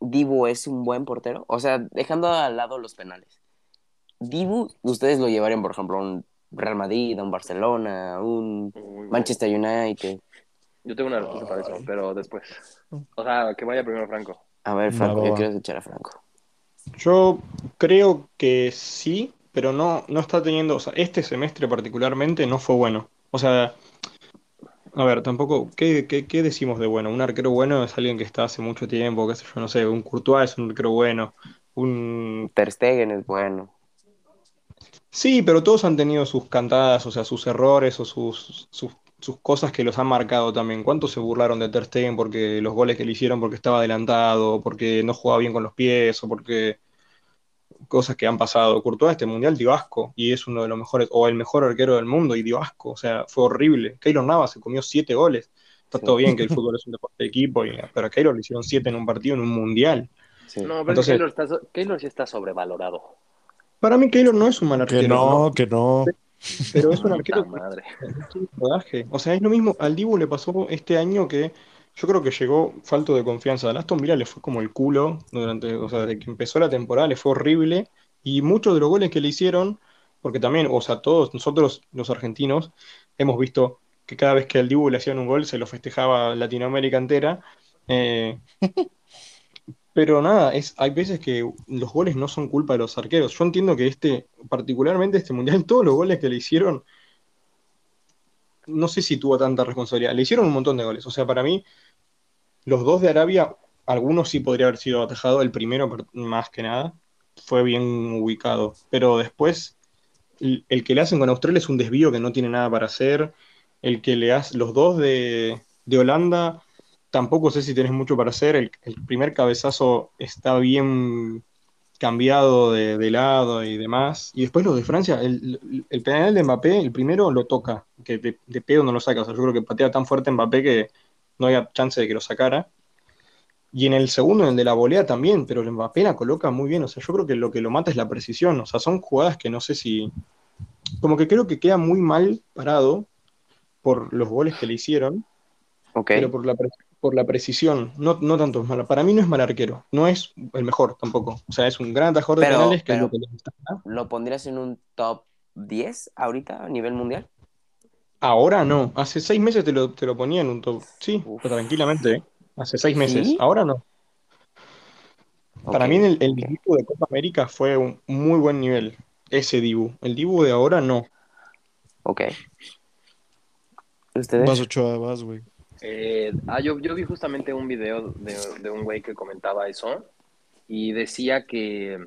S4: Dibu es un buen portero? O sea, dejando al lado los penales. Dibu, ustedes lo llevarían, por ejemplo, a un Real Madrid, a un Barcelona, a un. Manchester United.
S3: Yo tengo una respuesta para eso, pero después. O sea, que vaya primero Franco.
S4: A ver, Franco, yo quiero escuchar a Franco.
S2: Yo creo que sí, pero no, no está teniendo, o sea, este semestre particularmente no fue bueno. O sea, a ver, tampoco, ¿qué, qué, qué decimos de bueno? Un arquero bueno es alguien que está hace mucho tiempo, qué sé yo, no sé, un Courtois es un arquero bueno, un...
S4: Ter Stegen es bueno.
S2: Sí, pero todos han tenido sus cantadas, o sea, sus errores o sus, sus, sus cosas que los han marcado también. ¿Cuántos se burlaron de Ter Stegen porque los goles que le hicieron porque estaba adelantado, porque no jugaba bien con los pies o porque cosas que han pasado. Courtois este mundial dio asco y es uno de los mejores, o el mejor arquero del mundo y dio asco, o sea, fue horrible. Keylor Navas se comió siete goles. Está
S4: Sí.
S2: todo bien que el fútbol es un deporte de equipo, y- pero a Keylor le hicieron siete en un partido, en un mundial.
S4: Sí.
S3: No, pero
S2: Entonces-
S3: Keylor, está, Keylor sí está sobrevalorado.
S2: Para mí Keylor no es un mal
S1: Que
S2: arquero,
S1: no,
S2: ¿no?
S1: que no.
S2: Pero es un arquero
S3: madre.
S2: rodaje. O sea, es lo mismo, al Dibu le pasó este año que yo creo que llegó falto de confianza. Al Aston Villa le fue como el culo durante, o sea, desde que empezó la temporada le fue horrible y muchos de los goles que le hicieron, porque también, o sea, todos nosotros los argentinos hemos visto que cada vez que al Dibu le hacían un gol se lo festejaba Latinoamérica entera. Eh, pero nada, es, hay veces que los goles no son culpa de los arqueros. Yo entiendo que este, particularmente este mundial, todos los goles que le hicieron no sé si tuvo tanta responsabilidad. Le hicieron un montón de goles. O sea, para mí, los dos de Arabia, algunos sí podría haber sido atajado. El primero, más que nada, fue bien ubicado. Pero después, el, el que le hacen con Australia es un desvío que no tiene nada para hacer. El que le hace, los dos de, de Holanda, tampoco sé si tenés mucho para hacer. El, el primer cabezazo está bien cambiado de, de lado y demás. Y después los de Francia, el, el- penal de Mbappé, el primero lo toca, que de, de pedo no lo saca. O sea, yo creo que patea tan fuerte Mbappé que no había chance de que lo sacara. Y en el segundo, en el de la volea también, pero el Mbappé la coloca muy bien. O sea, yo creo que lo que lo mata es la precisión. O sea, son jugadas que no sé si. Como que creo que queda muy mal parado por los goles que le hicieron,
S4: Ok.
S2: pero por la, pre- por la precisión. No, no tanto es malo. Para mí no es mal arquero. No es el mejor tampoco. O sea, es un gran atajador de
S4: Pero-
S2: penales que
S4: pero-
S2: es lo que le gusta.
S4: ¿Lo pondrías en un top 10 ahorita a nivel mundial?
S2: Ahora no. Hace seis meses te lo, te lo ponía en un top. Sí,
S4: Uf.
S2: pero tranquilamente. ¿eh? Hace seis
S4: ¿Sí?
S2: meses. Ahora no. Para mí el, el. Dibu de Copa América fue un muy buen nivel. Ese Dibu. El Dibu de ahora no.
S4: Ok. ¿Ustedes?
S1: Vas Ochoa, vas, güey.
S3: Eh, ah, yo, yo vi justamente un video de, de un güey que comentaba eso y decía que,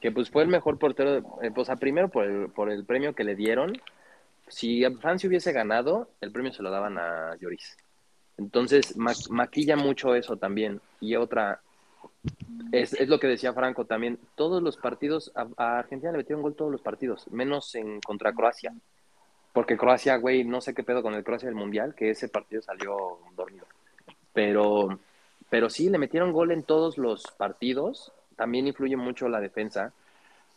S3: que pues fue el mejor portero, eh, pues a primero por el, por el premio que le dieron. Si Francia hubiese ganado, el premio se lo daban a Lloris. Entonces ma- maquilla mucho eso también. Y otra, es, es lo que decía Franco también, todos los partidos, a, a Argentina le metieron gol todos los partidos, menos en contra Croacia. Porque Croacia, güey, no sé qué pedo con el Croacia del Mundial, que ese partido salió dormido. Pero, pero sí, le metieron gol en todos los partidos. También influye mucho la defensa.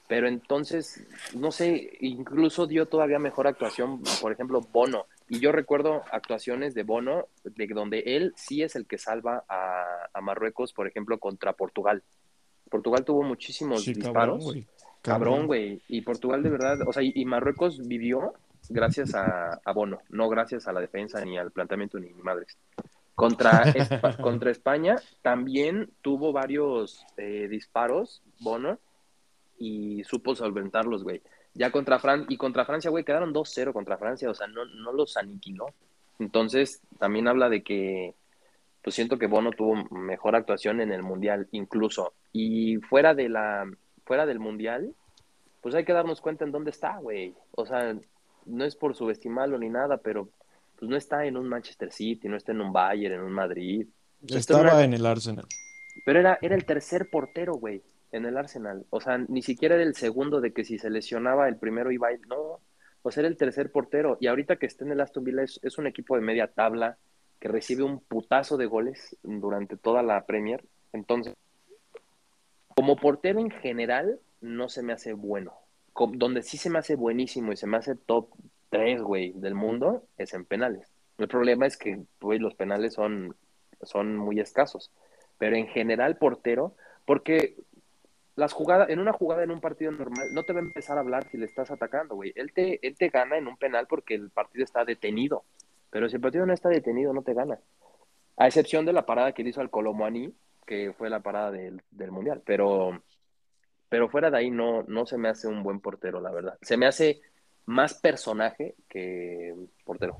S3: Pero entonces, no sé, incluso dio todavía mejor actuación, por ejemplo, Bono. Y yo recuerdo actuaciones de Bono, de donde él sí es el que salva a, a Marruecos, por ejemplo, contra Portugal. Portugal tuvo muchísimos
S1: Sí, cabrón,
S3: disparos.
S1: güey.
S3: Cabrón, güey. Y Portugal de verdad, o sea, y, y Marruecos vivió gracias a, a Bono, no gracias a la defensa ni al planteamiento ni madres. Contra, Espa- contra España también tuvo varios eh, disparos, Bono, y supo solventarlos, güey. Ya contra Fran y contra Francia, güey, quedaron 2-0 contra Francia, o sea, no, no los aniquiló. Entonces, también habla de que, pues siento que Bono tuvo mejor actuación en el Mundial, incluso. Y fuera de la, fuera del Mundial, pues hay que darnos cuenta en dónde está, güey. O sea, no es por subestimarlo ni nada, pero pues no está en un Manchester City, no está en un Bayern, en un Madrid.
S1: Estaba
S3: era-
S1: en el Arsenal.
S3: pero era, era el tercer portero, güey, en el Arsenal. O sea, ni siquiera era el segundo de que si se lesionaba el primero iba a ir. No, o sea, era el tercer portero. Y ahorita que está en el Aston Villa es, es un equipo de media tabla que recibe un putazo de goles durante toda la Premier. Entonces, como portero en general, no se me hace bueno. Donde sí se me hace buenísimo y se me hace top 3, güey, del mundo, es en penales. El problema es que, güey, los penales son, son muy escasos. Pero en general, portero, porque las jugadas, en una jugada en un partido normal, no te va a empezar a hablar si le estás atacando, güey. Él te, él te gana en un penal porque el partido está detenido. Pero si el partido no está detenido, no te gana. A excepción de la parada que le hizo al Colomani, que fue la parada del, del Mundial. Pero, pero fuera de ahí no, no se me hace un buen portero, la verdad. Se me hace más personaje que portero,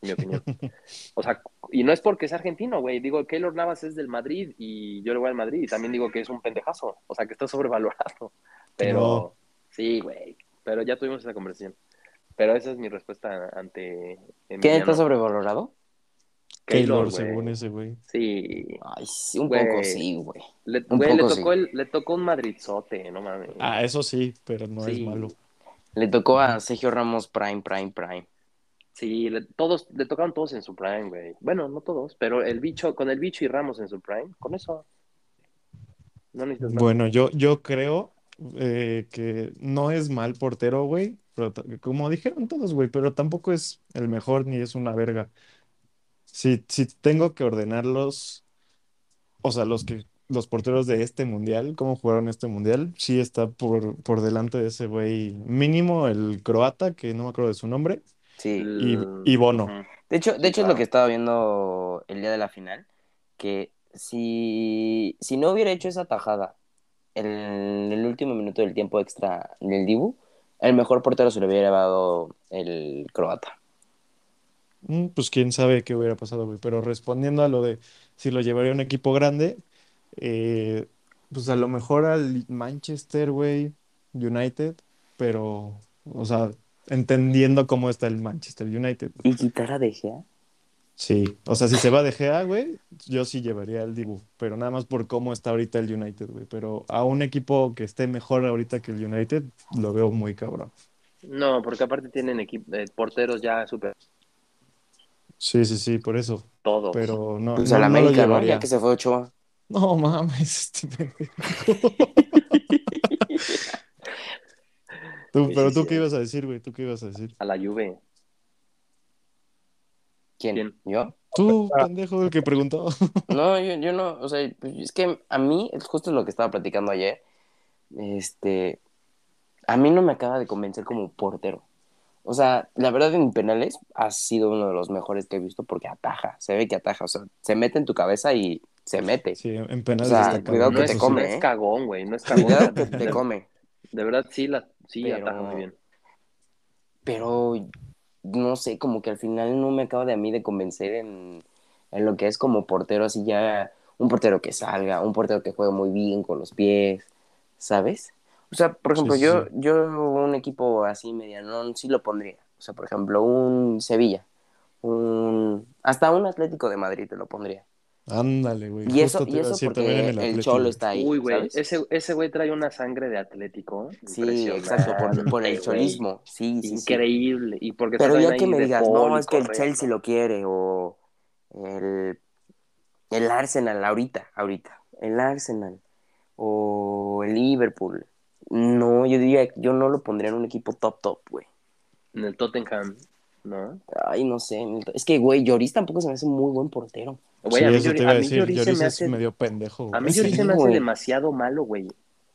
S3: en mi opinión. O sea, y no es porque es argentino, güey. Digo, Keylor Navas es del Madrid y yo le voy al Madrid y también digo que es un pendejazo. O sea, que está sobrevalorado. Pero
S1: No.
S3: sí, güey. Pero ya tuvimos esa conversación. Pero esa es mi respuesta ante.
S4: ¿Quién está sobrevalorado?
S1: Keylor, según ese güey.
S3: Sí.
S4: Ay, sí, un
S3: Güey.
S4: poco sí, güey.
S3: Le,
S4: Un
S3: güey, le
S4: poco
S3: tocó
S4: sí.
S3: el, le tocó un Madridzote, no mames.
S1: Ah, eso sí, pero no es malo.
S4: Le tocó a Sergio Ramos Prime, Prime, Prime.
S3: Sí, le, todos, le tocaron todos en su prime, güey. Bueno, no todos, pero el bicho, con el bicho y Ramos en su prime, con eso. No necesitas más.
S1: Bueno, yo, yo creo eh, que no es mal portero, güey. Pero como dijeron todos, güey, pero tampoco es el mejor ni es una verga. Si, si tengo que ordenarlos, o sea, los que los porteros de este mundial, cómo jugaron este mundial, sí está por, por delante de ese güey. Mínimo el croata, que no me acuerdo de su nombre,
S4: Sí.
S1: y, y Bono.
S4: De hecho, de hecho es lo que estaba viendo el día de la final, que si, si no hubiera hecho esa tajada en el último minuto del tiempo extra del Dibu, el mejor portero se lo hubiera llevado el croata.
S1: Mm, Pues quién sabe qué hubiera pasado, güey. Pero respondiendo a lo de si lo llevaría a un equipo grande, eh, pues a lo mejor al Manchester, güey, United, pero, o sea, entendiendo cómo está el Manchester United.
S4: ¿Y quitar a De Gea?
S1: Sí, o sea, si se va de Gea, güey, yo sí llevaría al Dibu, pero nada más por cómo está ahorita el United, güey. Pero a un equipo que esté mejor ahorita que el United, lo veo muy cabrón.
S3: No, porque aparte tienen equipo, eh, porteros ya súper
S1: Sí, sí, sí, por eso.
S3: todos.
S1: Pero no,
S4: Pues
S1: no,
S4: al
S1: no lo
S4: América, ¿no?
S1: llevaría.
S4: Ya que se fue Ochoa.
S1: No mames, este pendejo. Tú,
S3: Sí,
S1: pero
S3: sí,
S1: tú
S3: sí.
S1: qué ibas a decir, güey, tú qué ibas a decir.
S3: A la Juve.
S4: ¿Quién?
S3: ¿Quién?
S4: ¿Yo?
S1: Tú, pendejo, el que preguntó.
S4: No, yo, yo no, o sea, pues, es que a mí, es justo lo que estaba platicando ayer, este, a mí no me acaba de convencer como portero. O sea, la verdad en penales ha sido uno de los mejores que he visto porque ataja, se ve que ataja, o sea, se mete en tu cabeza y se mete.
S1: Sí, en penales
S4: O sea,
S1: está
S4: cuidado que te
S1: eso
S3: no
S1: sí.
S4: come,
S3: es
S4: ¿eh?
S3: cagón, güey, no es cagón.
S4: Cuidado que te come,
S3: De verdad, sí, la, sí
S4: Pero-
S3: ataja muy bien.
S4: pero no sé, como que al final no me acaba de a mí de convencer en, en lo que es como portero, así ya un portero que salga, un portero que juegue muy bien con los pies, ¿sabes? O sea, por ejemplo,
S1: sí,
S4: yo,
S1: sí.
S4: yo un equipo así medianón sí lo pondría. O sea, por ejemplo, un Sevilla, un hasta un Atlético de Madrid te lo pondría.
S1: Ándale, güey.
S4: Y eso,
S1: justo
S4: y eso porque
S1: el
S4: el Cholo está ahí,
S3: Uy, güey, ese, ese güey trae una sangre de Atlético.
S4: Sí, exacto, por, por el cholismo, sí, sí, sí.
S3: Increíble. Y porque
S4: Pero ya que me digas,
S3: Paul
S4: no, es que el Chelsea lo quiere, o el, el Arsenal ahorita, ahorita, el Arsenal, o el Liverpool. No, yo diría, yo no lo pondría en un equipo top top, güey.
S3: En el Tottenham, ¿no?
S4: Ay, no sé, es que, güey, Lloris tampoco se me hace muy buen portero.
S3: Güey,
S1: Sí,
S3: a mí, a
S1: decir.
S3: Lloris se me hace...
S1: medio pendejo,
S3: A mí Lloris
S4: Sí,
S3: se me hace
S4: güey.
S3: demasiado malo, güey.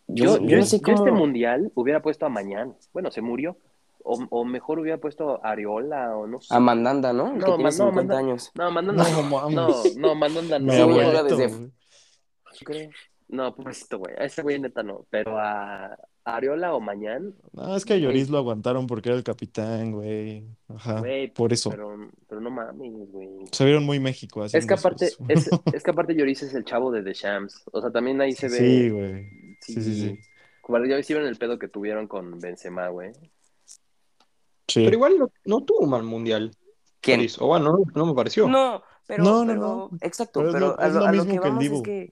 S4: Yo,
S3: Yo,
S4: yo
S3: yo,
S4: no sé
S3: yo este
S4: cómo...
S3: mundial hubiera puesto a Mañán. Bueno, se murió. O, o mejor hubiera puesto a Areola o no sé.
S4: A Mandanda, ¿no? El que
S3: No,
S4: tiene
S3: Ma- no,
S4: 50
S3: Manda-
S4: años.
S3: No, Mandanda.
S1: No
S3: No, no, Mandanda no.
S1: Mi abuelito,
S4: desde-. Creo.
S3: No, pobrecito, güey. A ese güey neta no. Pero a Areola o Mañán,
S1: No, es que a Lloris lo aguantaron porque era el capitán, güey. Ajá,
S3: güey.
S1: por eso.
S3: Pero, pero no mames, güey.
S1: Se vieron muy México
S3: Es que aparte, es, es que aparte Lloris es el chavo de The Shams. O sea, también ahí se ve.
S1: Sí, güey. Sí, sí, sí.
S3: Como ya vieron el pedo que tuvieron con Benzema, güey.
S1: Sí.
S2: Pero igual no, no tuvo un mal mundial.
S4: ¿Quién?
S2: O bueno, no, no me pareció.
S4: No, pero,
S1: No, no,
S4: pero-
S1: no.
S4: exacto,
S1: Pero lo-
S4: a
S1: es
S4: lo, a lo que
S1: que
S4: vamos es que,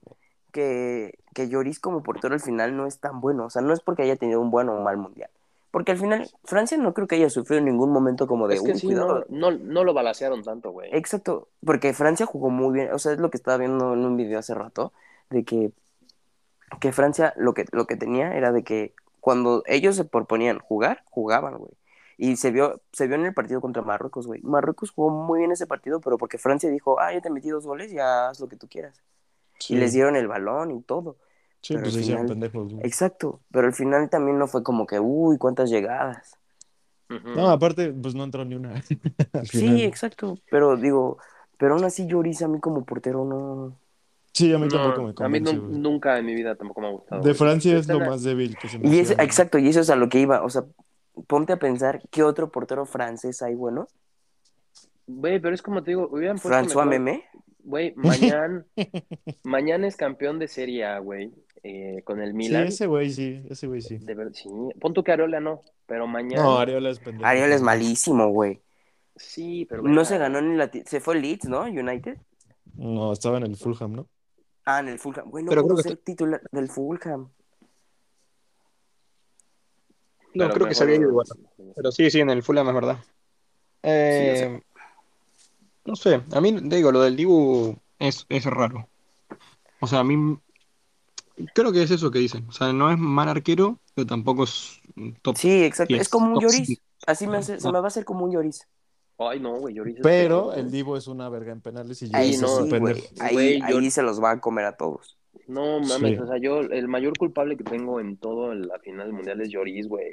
S4: que, que Lloris como portero al final no es tan bueno, o sea, no es porque haya tenido un buen o un mal mundial, porque al final Francia no creo que haya sufrido en ningún momento como de,
S3: Es que
S4: "Uy,
S3: sí,
S4: cuidado".
S3: no, no, no lo balacearon tanto, güey.
S4: Exacto, porque Francia jugó muy bien, o sea, es lo que estaba viendo en un video hace rato, de que, que Francia lo que, lo que tenía era de que cuando ellos se proponían jugar, jugaban, güey. Y se vio, se vio en el partido contra Marruecos, güey. Marruecos jugó muy bien ese partido, pero porque Francia dijo, ah, ya te metí dos goles, ya haz lo que tú quieras.
S1: Sí.
S4: Y les dieron el balón y todo.
S1: Sí,
S4: pero
S1: pues se
S4: al
S1: hicieron
S4: final-
S1: pendejos, güey.
S4: Exacto, pero al final también no fue como que, uy, cuántas llegadas.
S1: No, aparte, pues no entró ni una.
S4: Sí, exacto, pero digo, pero aún así Lloris a mí como portero no...
S1: Sí, a mí
S3: No,
S1: tampoco me
S3: a mí
S1: convence,
S3: nun-
S1: güey.
S3: nunca en mi vida tampoco me ha gustado.
S1: De
S3: güey.
S1: Francia es lo
S3: la-
S1: más débil que se me
S4: Y es, exacto, y eso es a lo que iba. O sea, ponte a pensar qué otro portero francés hay bueno.
S3: Güey, pero es como te digo, hubieran puesto
S4: François
S3: mejor-
S4: Memé.
S3: Güey, mañana, mañana es campeón de Serie A, güey, eh, con el
S1: Sí,
S3: Milan.
S1: ese güey sí, ese güey sí.
S3: De ver- sí. Pon tú que Areola no, pero mañana.
S1: No, Ariola es pendejo.
S4: Ariel es malísimo, güey.
S3: Sí, pero.
S4: No se ganó ni la... Se fue Leeds, ¿no? United.
S1: No, estaba en el Fulham, ¿no?
S4: Ah, en el Fulham. Güey, no
S2: Pero
S4: pudo
S2: creo que
S4: ser titular del Fulham.
S2: No,
S3: Pero
S2: creo que se había ido igual. Pero sí, sí, en el Fulham es verdad. Eh, no sé, a mí, te digo, lo del Dibu es, es raro. O sea, a mí creo que es eso que dicen. O sea, no es mal arquero, pero tampoco es un top.
S4: Sí, exacto. Es como un Lloris.
S2: six.
S4: Así me hace- se me va a hacer como un Lloris.
S3: Ay, no, güey, Lloris es
S1: Pero
S3: peor,
S1: el. Divo es una verga en penales y
S4: Ahí
S1: Lloris
S3: no,
S1: es un
S4: sí. Ahí,
S3: Güey,
S4: ahí
S3: yo-
S4: se los va a comer a todos.
S3: No mames,
S1: Sí.
S3: o sea, yo, el mayor culpable que tengo en todo la final mundial es Lloris, güey.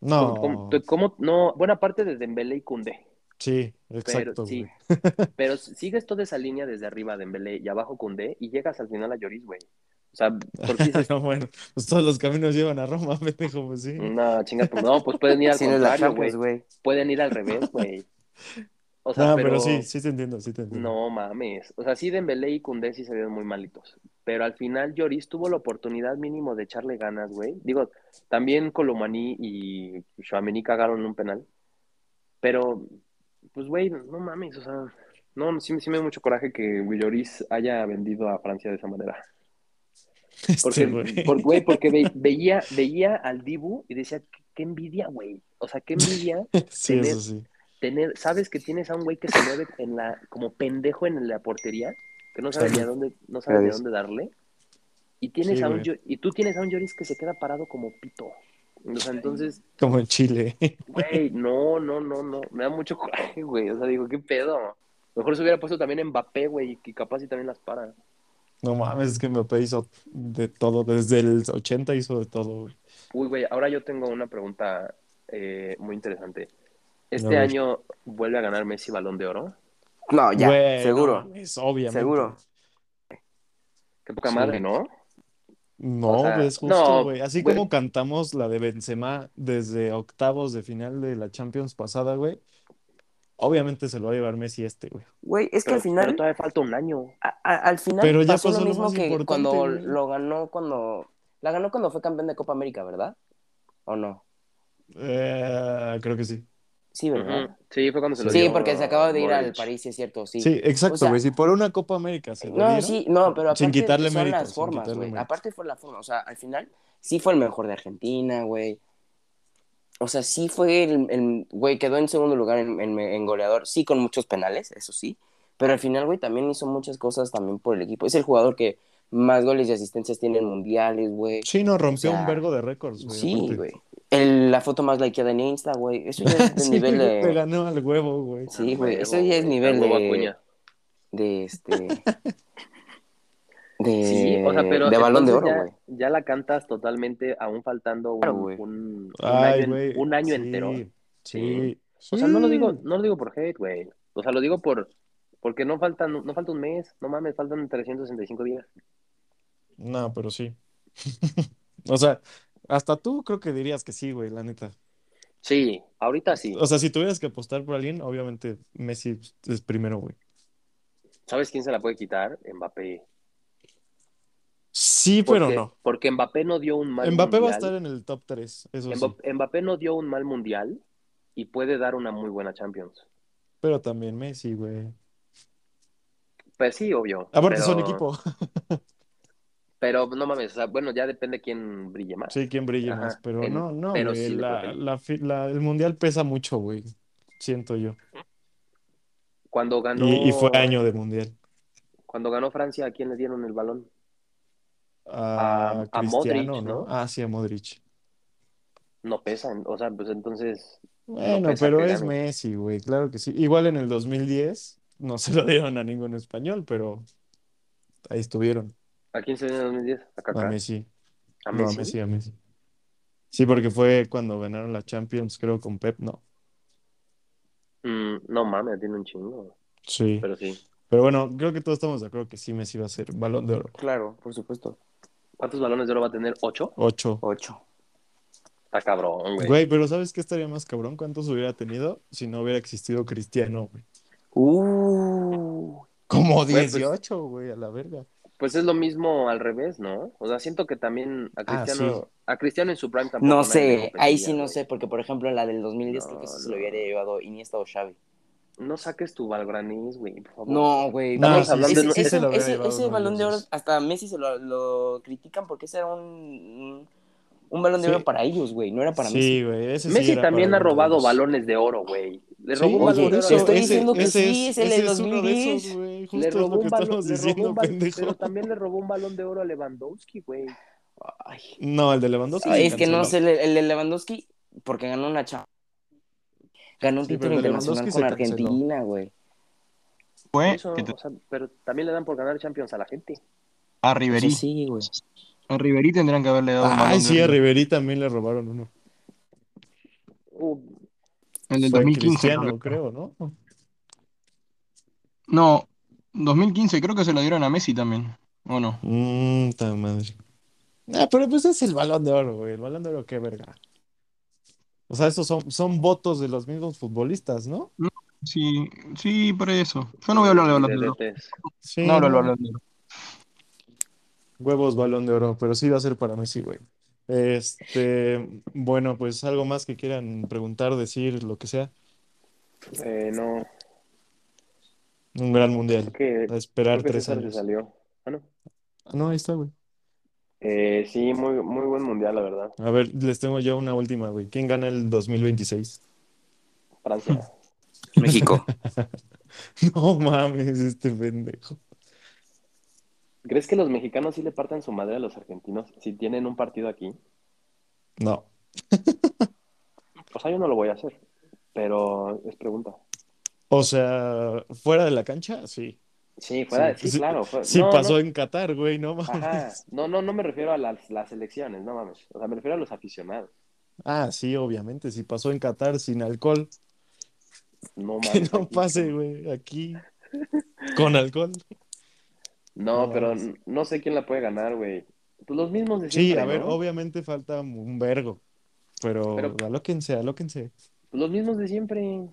S1: No,
S3: ¿Cómo, cómo- no, buena parte de Dembélé y Koundé.
S1: Sí,
S3: Pero
S1: exacto,
S3: sí,
S1: güey.
S3: pero sigues toda esa línea desde arriba Dembélé y abajo Koundé y llegas al final a Lloris, güey. O sea, porque dices,
S1: No, bueno, pues todos los caminos llevan a Roma, pendejo, pues sí.
S3: no, chinga, pues no, pues pueden ir al
S4: la
S3: contrario, güey. Pueden ir al revés, güey. O sea,
S1: No,
S3: pero,
S1: pero sí, sí te entiendo, sí te entiendo.
S3: No mames. O sea, sí, Dembélé y Koundé sí se vieron muy malitos. Pero al final Lloris tuvo la oportunidad mínimo de echarle ganas, güey. Digo, también Colomani y Chouameni cagaron un penal. Pero, pues, güey, no mames. O sea, no, sí, sí me da mucho coraje que Lloris haya vendido a Francia de esa manera. Porque,
S1: Este, güey.
S3: por- güey, porque ve- veía, veía al Dibu y decía, qué, qué envidia, güey. O sea, qué envidia
S1: Sí,
S3: tener-
S1: eso sí.
S3: tener, sabes que tienes a un güey que se mueve en la, como pendejo en la portería, que no sabe ni a dónde, no sabe ni a dónde darle, y tienes
S1: Sí,
S3: a un y tú tienes a un Lloris que se queda parado como pito. O sea, entonces,
S1: Como en Chile.
S3: güey, no, no, no, no, me da mucho coraje, güey. O sea, digo, qué pedo. Mejor se hubiera puesto también Mbappé, güey, que capaz y también las para.
S1: No mames, es que Mbappé hizo de todo, desde el 80 hizo de todo, güey.
S3: Uy, güey, ahora yo tengo una pregunta eh, muy interesante.
S1: A
S3: ¿Este
S1: ver.
S3: año vuelve a ganar Messi Balón de Oro?
S4: No, ya,
S1: Güey,
S4: seguro.
S1: no mames, obviamente.
S4: Seguro.
S3: Qué poca
S1: Sí.
S3: madre, ¿no?
S1: No,
S3: O sea,
S1: es justo,
S3: no,
S1: güey. Así
S3: güey.
S1: como cantamos la de Benzema desde octavos de final de la Champions pasada, güey. Obviamente se lo va a llevar Messi este, güey.
S4: Güey, es que
S3: Pero,
S4: al final,
S3: pero todavía falta un año.
S4: a- a- al final
S1: Pero ya
S4: pasó
S1: pasó
S4: lo
S1: lo
S4: mismo
S1: más
S4: que
S1: importante,
S4: cuando
S1: güey.
S4: lo ganó cuando la ganó cuando fue campeón de Copa América, ¿verdad? ¿O no?
S1: Eh, creo que sí.
S4: Sí, ¿verdad?
S3: Ujú. Sí, fue cuando se lo
S4: Sí,
S3: dio
S4: porque se acaba de ir al. París, sí es cierto, sí.
S1: Sí, exacto,
S4: O sea,
S1: güey. Si por una Copa América se lo
S4: No,
S1: dieron,
S4: sí, no, pero aparte
S1: sin quitarle
S4: son
S1: mérito,
S4: las
S1: sin
S4: formas,
S1: quitarle
S4: güey.
S1: mérito.
S4: Aparte fue la forma, o sea, al final sí fue el mejor de Argentina, güey. O sea, sí fue el, güey, quedó en segundo lugar en, en- en goleador, sí con muchos penales, eso sí, pero al final, güey, también hizo muchas cosas también por el equipo. Es el jugador que más goles y asistencias tiene en mundiales, güey.
S1: Sí, no, rompió
S4: O sea,
S1: un vergo de récords, güey.
S4: Sí, güey. El- la foto más likeada en Insta, güey. Eso ya es de
S1: Sí,
S4: nivel de,
S1: ganó al huevo, güey.
S4: Sí, güey, eso ya es nivel de- de este de,
S3: Sí, o sea, pero
S4: de balón de oro, güey.
S3: ya, ya la cantas totalmente aún faltando un,
S4: Claro,
S3: un, un
S1: Ay,
S3: año, un año
S1: sí,
S3: entero.
S1: Sí.
S3: O sea, no lo
S1: sí.
S3: digo, no lo digo por hate, güey. O sea, lo digo por porque no faltan, no falta un mes, no mames, faltan 365 días.
S1: No, pero sí. O sea, hasta tú creo que dirías que sí, güey, la neta.
S3: Sí, ahorita sí.
S1: O sea, si tuvieras que apostar por alguien, obviamente Messi es primero, güey.
S3: ¿Sabes quién se la puede quitar? Mbappé.
S1: Sí,
S3: Porque,
S1: pero no.
S3: Porque Mbappé no dio un mal
S1: Mbappé va a
S3: mundial.
S1: estar en el top 3, eso sí.
S3: Mbappé, Mbappé no dio un mal mundial y puede dar una muy buena Champions.
S1: Pero también Messi, güey.
S3: Pues sí, obvio.
S1: Aparte
S3: pero,
S1: son equipo.
S3: Pero no mames, o sea, bueno, ya depende quién brille más.
S1: Sí, quién brilla
S3: Ajá,
S1: más. Pero
S3: en-
S1: no, no,
S3: pero
S1: güey.
S3: sí le
S1: la,
S3: puede.
S1: la fi- la- el mundial pesa mucho, güey. Siento yo.
S3: Cuando ganó,
S1: Y, y fue año de mundial.
S3: cuando ganó Francia, ¿a quién le dieron el balón?
S1: A,
S3: A- Modric, ¿no?
S1: Ah, sí, a Modric.
S3: No pesa, o sea, pues entonces
S1: Bueno, pero es
S3: gane.
S1: Messi, güey, claro que sí. Igual en el 2010 no se lo dieron a ningún español, pero ahí estuvieron.
S3: ¿A quién se dio en el 2010? ¿A Kaká?
S1: A Messi.
S3: ¿A
S1: No, a
S3: Messi?
S1: Messi, a Messi. Sí, porque fue cuando ganaron la Champions, creo, con Pep, no.
S3: Mm, no mames, tiene un chingo,
S1: Sí.
S3: pero sí.
S1: Pero bueno, creo que todos estamos de acuerdo que sí Messi va a ser balón de oro.
S4: Claro, por supuesto.
S3: ¿Cuántos balones de oro va a tener? ¿Ocho?
S1: Ocho.
S4: Ocho.
S3: Está cabrón, güey.
S1: Güey, pero ¿sabes qué estaría más cabrón? ¿Cuántos hubiera tenido si no hubiera existido Cristiano, güey?
S4: Uh.
S1: Como
S3: Güey, pues-
S1: 18, güey, a la verga.
S3: Pues es lo mismo al revés, ¿no? O sea, siento que también a
S1: Ah,
S3: Cristiano,
S1: sí.
S3: a Cristiano en su prime tampoco
S4: No sé,
S3: competía,
S4: ahí sí no
S3: güey.
S4: sé, porque por ejemplo en la del 2010 creo que
S3: No,
S4: eso se lo
S3: no.
S4: hubiera llevado Iniesta o Xavi.
S3: No saques tu Valgranís, güey, por favor.
S4: No, güey.
S1: No, sí,
S3: hablando
S4: ese,
S3: de-
S4: ese- ese- ese balón de oro, hasta Messi se lo, lo critican porque ese era un, un balón de
S1: Sí.
S4: oro para ellos, güey, no era para Messi.
S1: Sí, güey, ese sí
S3: Messi también ha robado
S1: los-
S3: balones de oro, güey. Le
S1: Sí,
S3: robó un balón de oro.
S4: estoy
S1: ese-
S4: diciendo que
S1: ese
S4: sí, es el
S1: de
S4: 2010.
S1: esos, güey.
S3: Le robó un balón, le robó
S1: diciendo,
S3: un pero también le robó un balón de oro a Lewandowski, güey.
S4: Ay,
S1: No, el de Lewandowski.
S4: Ay,
S1: se
S4: es que no sé, el, el de Lewandowski, porque ganó una chava. Ganó un
S1: Sí,
S4: título internacional con. Argentina, güey.
S2: Fue
S3: Eso,
S2: que te-
S3: o sea, pero también le dan por ganar Champions a la gente.
S2: a Ribery.
S4: sí, güey.
S2: A Ribery tendrían que haberle dado un
S1: Ay,
S2: balón de
S1: sí, a. Ribery también le robaron uno.
S3: Uh,
S2: El del
S1: Fue
S2: 2015.
S1: Cristiano,
S2: creo
S1: ¿no?
S2: No, 2015 creo que se lo dieron a Messi también. ¿O no?
S1: Mmm, ta madre. Ah, pero pues es el balón de oro, güey. El balón de oro, qué verga. O sea, esos son, son votos de los mismos futbolistas, ¿no?
S2: Sí, sí, por eso. Yo no voy a hablar de balón de oro.
S1: Sí,
S2: No
S1: no.
S2: balón de oro.
S1: Huevos, balón de oro, pero sí va a ser para Messi, güey. Este, bueno, pues algo más que quieran preguntar, decir, lo que sea.
S3: Eh, no,
S1: Un gran mundial.
S3: creo que,
S1: A esperar
S3: creo que
S1: tres
S3: César se
S1: años.
S3: salió. Ah, no.
S1: Ah, no, ahí está, güey.
S3: Eh, sí, muy, muy buen mundial, la verdad.
S1: A ver, les tengo ya una última, güey. ¿Quién gana el 2026?
S3: Francia.
S4: México.
S1: No mames, este pendejo.
S3: ¿Crees que los mexicanos sí le partan su madre a los argentinos si tienen un partido aquí?
S1: No.
S3: O sea, yo no lo voy a hacer, pero es pregunta.
S1: O sea, fuera de la cancha, sí.
S3: Sí, fuera,
S1: Sí,
S3: sí, claro. fue-
S1: Sí
S3: no,
S1: pasó
S3: no,
S1: en Qatar, güey, no
S3: ajá,
S1: mames.
S3: no, no, no me refiero a las, las elecciones, no mames. O sea, me refiero a los aficionados.
S1: Ah, sí, obviamente, si pasó en Qatar sin alcohol,
S3: No
S1: que
S3: mames.
S1: no
S3: aquí,
S1: pase,
S3: ¿no?
S1: güey, aquí con alcohol.
S3: No,
S1: No
S3: pero n- no sé quién la puede ganar, güey. Pues los mismos de
S1: Sí,
S3: siempre,
S1: a ver,
S3: ¿no?
S1: obviamente falta un vergo, pero,
S3: Pero-
S1: alóquense, alóquense.
S3: Pues los mismos de siempre.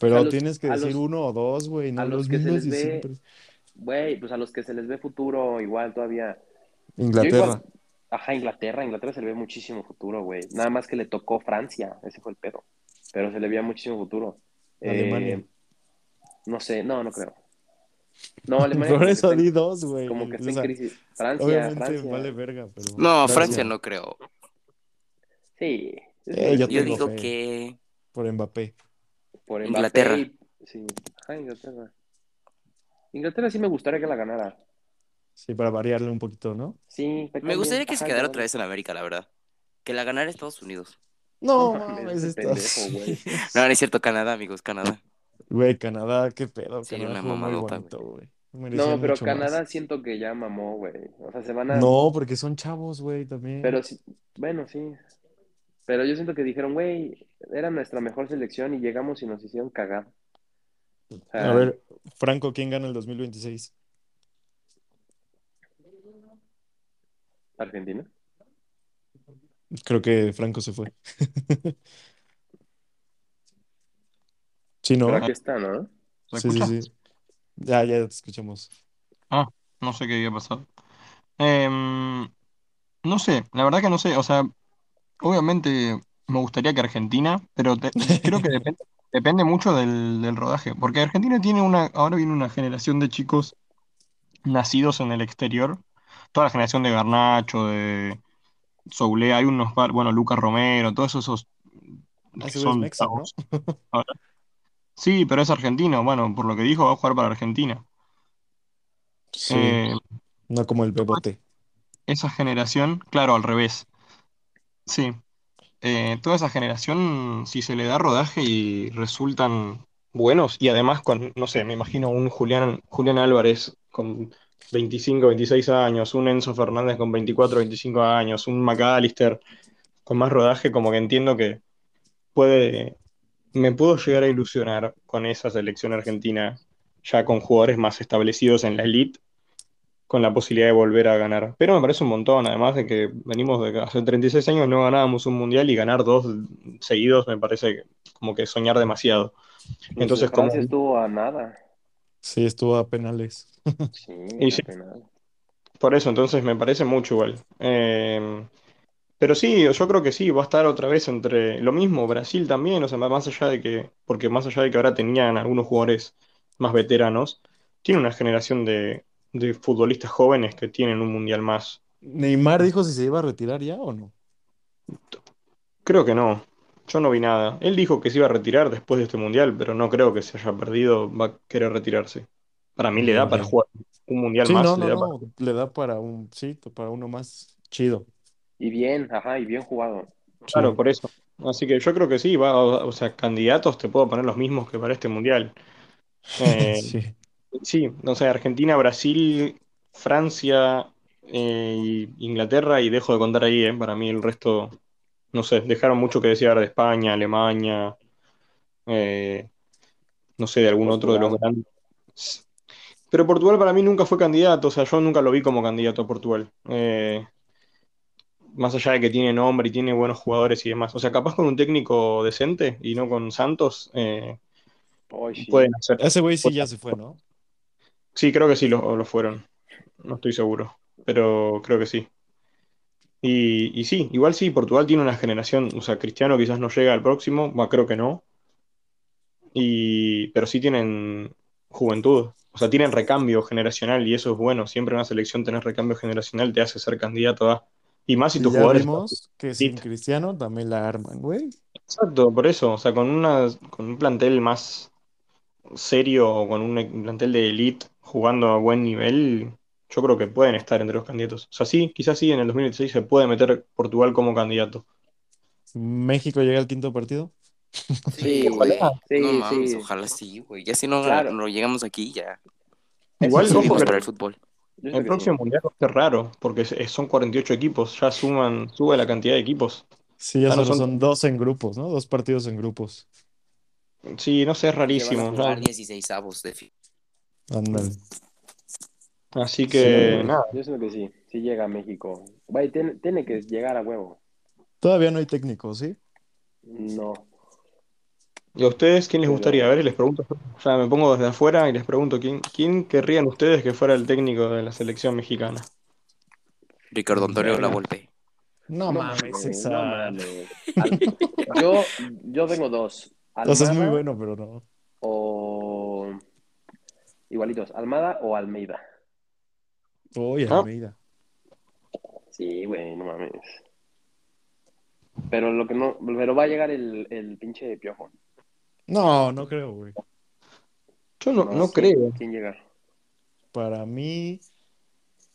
S1: Pero
S3: a los-
S1: tienes que decir
S3: los-
S1: uno o dos, güey, no
S3: a los
S1: los
S3: que se
S1: mismos
S3: les
S1: de
S3: ve-
S1: siempre.
S3: Güey, pues a los que se les ve futuro igual todavía.
S1: Inglaterra.
S3: igual- Ajá, Inglaterra. Inglaterra se le ve muchísimo futuro, güey. Nada más que le tocó Francia. Ese fue el pedo. Pero se le veía muchísimo futuro. Eh,
S1: Alemania.
S3: no sé, no, no creo. No, Alemania
S1: Por eso di dos, güey.
S3: como que está
S1: O
S3: en crisis. Francia,
S1: obviamente
S3: Francia.
S1: vale verga, pero
S4: No, Francia no creo.
S3: Sí. es
S1: Eh, yo
S4: digo
S1: fe.
S4: que
S1: por Mbappé.
S3: Por Mbappé
S4: Inglaterra.
S3: Sí. Ajá, Inglaterra. Inglaterra sí me gustaría que la ganara.
S1: Sí, para variarle un poquito, ¿no?
S3: Sí,
S4: me gustaría que se quedara
S3: no.
S4: otra vez en América, la verdad. Que la ganara Estados Unidos.
S1: No,
S3: No mames,
S1: mames,
S3: ese
S1: estás-
S3: pendejo, güey.
S4: No, no es cierto, Canadá, amigos, Canadá.
S1: Güey, Canadá, qué pedo.
S4: Sería
S1: Canadá
S4: una
S1: jugó muy
S4: mamadota,
S1: bonito, güey.
S3: No, pero
S1: mucho más.
S3: Canadá siento que ya mamó, güey. O sea, se van a.
S1: No, porque son chavos, güey, también.
S3: Pero sí, bueno, sí. Pero yo siento que dijeron, güey, era nuestra mejor selección y llegamos y nos hicieron cagar. O sea,
S1: A ver, Franco, ¿quién gana el 2026?
S3: Argentina.
S1: Creo que Franco se fue. Sí, ¿no?
S3: Aquí está, ¿no?
S2: ¿Se
S1: Sí,
S2: escucha?
S1: sí, sí. Ya, ya te escuchamos.
S2: Ah, no sé qué había pasado. Em, no sé, la verdad que no sé. O sea, obviamente me gustaría que Argentina, pero te- creo que depende, depende mucho del, del rodaje. Porque Argentina tiene una, ahora viene una generación de chicos nacidos en el exterior. Toda la generación de Garnacho, de Soulé, hay unos par, bueno, Lucas Romero, todos esos
S1: Ah,
S2: que
S1: ese güey es
S2: son
S1: mexa, ¿no?
S2: chavos. Sí, pero es argentino. Bueno, por lo que dijo, va a jugar para Argentina.
S1: Sí,
S2: Eh,
S1: no como el Bebote.
S2: esa generación, claro, al revés. Sí. Eh, toda esa generación, si se le da rodaje y resultan buenos, y además con, no sé, me imagino un Julián, Julián Álvarez con 25, 26 años, un Enzo Fernández con 24, 25 años, un McAllister con más rodaje, como que entiendo que puede, me puedo llegar a ilusionar con esa selección argentina ya con jugadores más establecidos en la elite, con la posibilidad de volver a ganar. Pero me parece un montón, además de que venimos de hace 36 años no ganábamos un mundial y ganar dos seguidos me parece como que soñar demasiado. Entonces, como...
S3: Estuvo a nada.
S1: Sí, estuvo a penales.
S3: Sí,
S2: Y
S3: a
S2: sí.
S3: penal.
S2: Por eso, entonces me parece mucho igual. Eh, pero sí, yo creo que sí, va a estar otra vez entre lo mismo, Brasil también, o sea, más allá de que, porque más allá de que ahora tenían algunos jugadores más veteranos, tiene una generación de, de futbolistas jóvenes que tienen un mundial más.
S1: Neymar dijo si se iba a retirar ya o no.
S2: Creo que no, yo no vi nada. Él dijo que se iba a retirar después de este mundial, pero no creo que se haya perdido, va a querer retirarse. Para mí le da
S1: Bien,
S2: para jugar un mundial
S1: Sí,
S2: más,
S1: no,
S2: le
S1: no,
S2: da para...
S1: Le da para un, sí, para uno más chido.
S3: Y bien, ajá, y bien jugado.
S2: Claro,
S1: Sí.
S2: por eso. Así que yo creo que sí, va, o o sea, candidatos te puedo poner los mismos que para este mundial. Eh,
S1: Sí.
S2: sí, no sé, Argentina, Brasil, Francia, eh, Inglaterra, y dejo de contar ahí, eh, para mí el resto, no sé, dejaron mucho que desear de España, Alemania, eh, no sé, de algún otro de los grandes. Pero Portugal para mí nunca fue candidato, o sea, yo nunca lo vi como candidato a Portugal. Eh, más allá de que tiene nombre y tiene buenos jugadores y demás. O sea, capaz con un técnico decente y no con Santos, eh,
S3: sí.
S2: pueden hacer.
S1: Ese güey sí ya se fue, ¿no?
S2: Sí, creo que sí lo, lo fueron. No estoy seguro, pero creo que sí. Y, y sí, igual sí, Portugal tiene una generación, o sea, Cristiano quizás no llega al próximo, bah, creo que no. Y, pero sí tienen juventud, o sea, tienen recambio generacional y eso es bueno. Siempre en una selección tener recambio generacional te hace ser candidato a. Y más si tus
S1: ya
S2: jugadores.
S1: vimos que sin. Cristiano también la arman, güey.
S2: Exacto, por eso, o sea, con una, con un plantel más serio o con un plantel de elite jugando a buen nivel, yo creo que pueden estar entre los candidatos. O sea, sí, quizás sí, en el 2016 se puede meter Portugal como candidato.
S1: México llega al quinto partido.
S4: Sí,
S2: ojalá.
S4: güey.
S3: Sí,
S4: no mames,
S3: sí.
S4: ojalá sí, güey. Ya si no,
S3: Claro.
S4: no llegamos aquí, ya.
S2: Igual,
S3: sí,
S2: ojo
S4: para el fútbol.
S2: El próximo
S3: sí.
S2: mundial va a ser raro, porque son 48 equipos, ya suman, sube la cantidad de equipos.
S1: Sí, ya
S2: no son-
S1: son dos en grupos, ¿no? Dos partidos en grupos.
S2: Sí, no sé, es
S4: Se van a
S2: rarísimo.
S4: jugar
S2: ¿no?
S4: 16 avos de
S1: Ándale.
S2: Así
S1: Sí,
S2: que,
S1: güey.
S2: nada.
S3: Yo siento que sí. Sí llega a México. Güey, tiene, tiene que llegar a huevo.
S1: Todavía no hay técnico, ¿sí?
S3: No.
S2: ¿Y a ustedes quién les gustaría? A ver, y les pregunto, o sea, me pongo desde afuera y les pregunto, ¿quién, quién querrían ustedes que fuera el técnico de la selección mexicana?
S4: Ricardo Antonio. La Volpe.
S1: No,
S3: No
S1: mames, esa-
S3: no mames. Yo, yo tengo dos.
S1: Sea, es muy bueno, pero no.
S3: O. Igualitos, Almada o Almeida.
S1: Uy,
S2: Ah.
S1: Almeida.
S3: Sí, güey, no mames. Pero lo que no. Pero va a llegar el, el pinche piojo.
S1: No, no creo, güey.
S2: Yo no, no
S3: ¿quién-
S2: creo.
S3: ¿Quién llega?
S1: Para mí,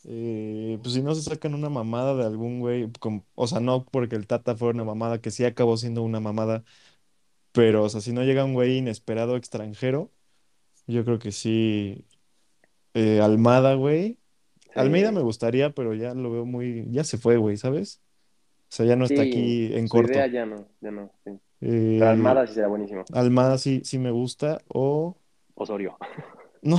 S1: eh, pues si no se sacan una mamada de algún güey, o sea, no porque el Tata fuera una mamada, que sí acabó siendo una mamada, pero, o sea, si no llega un güey inesperado extranjero, yo creo que sí, eh, Almada, güey.
S3: Sí.
S1: Almeida me gustaría, pero ya lo veo muy, ya se fue, güey, ¿sabes? O sea, ya no está aquí en
S3: su
S1: corto.
S3: idea ya no, ya no. sí.
S1: Eh,
S3: Pero Almada sí será buenísimo.
S1: Almada sí, sí me gusta, o
S3: Osorio.
S1: no,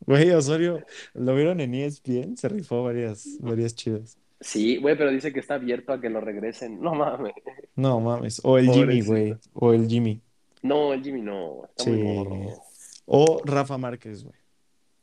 S1: güey, Osorio, lo vieron en ESPN, se rifó varias, varias chidas.
S3: Sí, güey, pero dice que está abierto a que lo regresen. No mames.
S1: No mames. O el Jimmy, güey. O el Jimmy.
S3: No, el Jimmy no. Está muy morro.
S1: O Rafa Márquez, güey.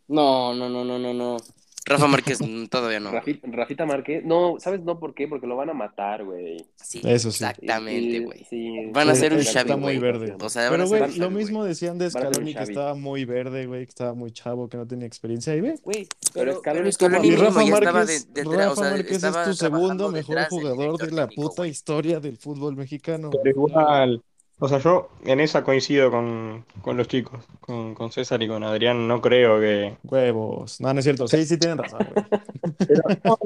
S4: No, no, no, no, no, no. Rafa Márquez mm, todavía no.
S3: Rafi- Rafita Márquez. No, ¿sabes no por qué? Porque lo van a matar, güey.
S4: Sí,
S1: Eso sí.
S4: exactamente, güey.
S3: sí,
S4: Van a ser un Xavi,
S1: Está muy verde.
S4: O sea,
S1: Pero, güey, lo
S4: Xavi,
S1: mismo decían de Scaloni que estaba muy verde, güey, que estaba muy chavo, que no tenía experiencia. Y ve.
S4: Güey,
S3: Pero
S4: pero,
S3: Scaloni
S1: Y Rafa Márquez,
S4: de- o
S1: Rafa
S4: sea,
S1: Márquez es tu segundo mejor jugador de la puta historia del fútbol mexicano.
S2: Pero igual, o sea, yo en esa coincido con, con los chicos, con, con César y con Adrián, no creo que...
S1: Huevos. No, no es cierto. Sí, sí tienen razón.
S2: Pero no,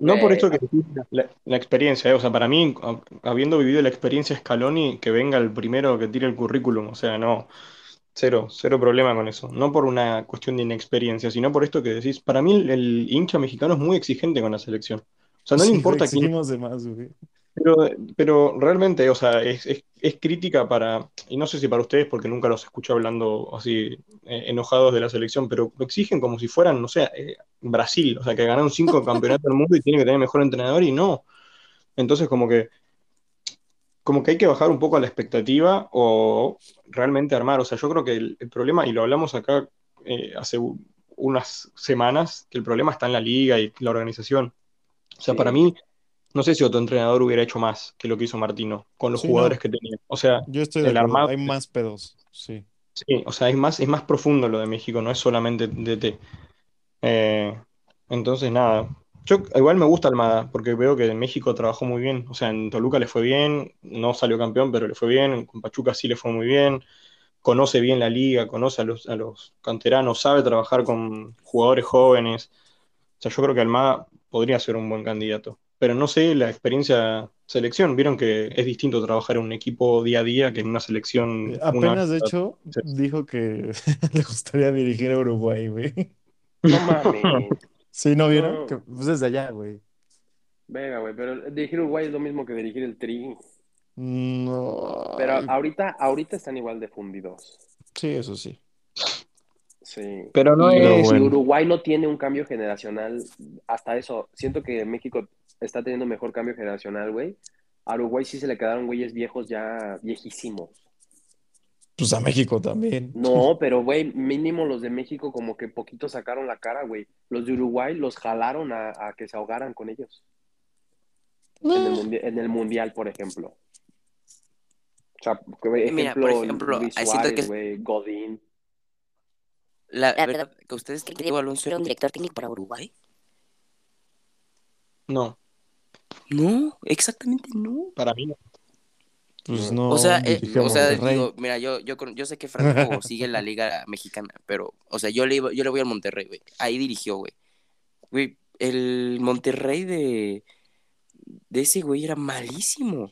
S2: no por esto que decís la, la experiencia, eh, o sea, para mí, habiendo vivido la experiencia Scaloni, que venga el primero que tire el currículum, o sea, no, cero, cero problema con eso. No por una cuestión de inexperiencia, sino por esto que decís, para mí el, el hincha mexicano es muy exigente con la selección. O sea, no
S1: Sí,
S2: le importa quién
S1: de más, güey.
S2: Pero, pero realmente, o sea, es, es- es crítica para, y no sé si para ustedes, porque nunca los escucho hablando así eh, enojados de la selección, pero lo exigen como si fueran, no sé, eh, Brasil, o sea, que ganaron cinco campeonatos del mundo y tienen que tener mejor entrenador y no. Entonces, como que, como que hay que bajar un poco a la expectativa o realmente armar. O sea, yo creo que el, el problema, y lo hablamos acá eh, hace unas semanas, que el problema está en la liga y la organización. O sea,
S3: Sí.
S2: para mí, no sé si otro entrenador hubiera hecho más que lo que hizo Martino con los
S1: Sí,
S2: jugadores
S1: no,
S2: que tenía. O sea,
S1: yo estoy de
S2: el
S1: acuerdo.
S2: armado,
S1: Hay más pedos, sí.
S2: sí, o sea, es más, es más profundo lo de México, no es solamente DT. Eh, entonces, nada. Yo igual me gusta Almada, porque veo que en México trabajó muy bien. O sea, en Toluca le fue bien, no salió campeón, pero le fue bien. Con Pachuca sí le fue muy bien. Conoce bien la liga, conoce a los, a los canteranos, sabe trabajar con jugadores jóvenes. O sea, yo creo que Almada podría ser un buen candidato. Pero no sé la experiencia selección. Vieron que es distinto trabajar en un equipo día a día que en una selección una
S1: Apenas, de hecho, dijo que le gustaría dirigir a Uruguay, güey.
S3: No mames.
S1: ¿Sí, no vieron? Que pues desde allá, güey.
S3: Venga, güey, pero dirigir Uruguay es lo mismo que dirigir el Tri.
S1: No.
S3: Pero ahorita, ahorita están igual de fundidos.
S1: Sí, eso sí.
S3: Sí.
S2: Pero no es.
S1: bueno.
S3: Uruguay no tiene un cambio generacional. Hasta eso, siento que México está teniendo mejor cambio generacional, güey. A Uruguay sí se le quedaron güeyes viejos ya viejísimos.
S1: Pues a México también.
S3: No, pero güey, mínimo los de México como que poquito sacaron la cara, güey. Los de Uruguay los jalaron a, a que se ahogaran con ellos. En el, mundi- en el mundial, por ejemplo. O sea, güey,
S4: Mira,
S3: ejemplo,
S4: por ejemplo,
S3: Luis Suárez,
S4: que
S3: güey, Godín.
S4: la
S5: La
S4: verdad que ustedes creen que
S5: ¿creen
S4: Diego
S5: que
S4: Alonso
S5: era un director técnico para Uruguay?
S2: No,
S4: No, exactamente no.
S2: para mí no.
S1: pues
S3: No.
S1: no
S4: O sea, eh, o sea, digo, mira, yo, yo, yo sé que Franco sigue la liga mexicana, pero, o sea, yo le, iba- yo le voy al Monterrey, güey. Ahí dirigió, güey. Güey, el Monterrey de, de ese güey era malísimo.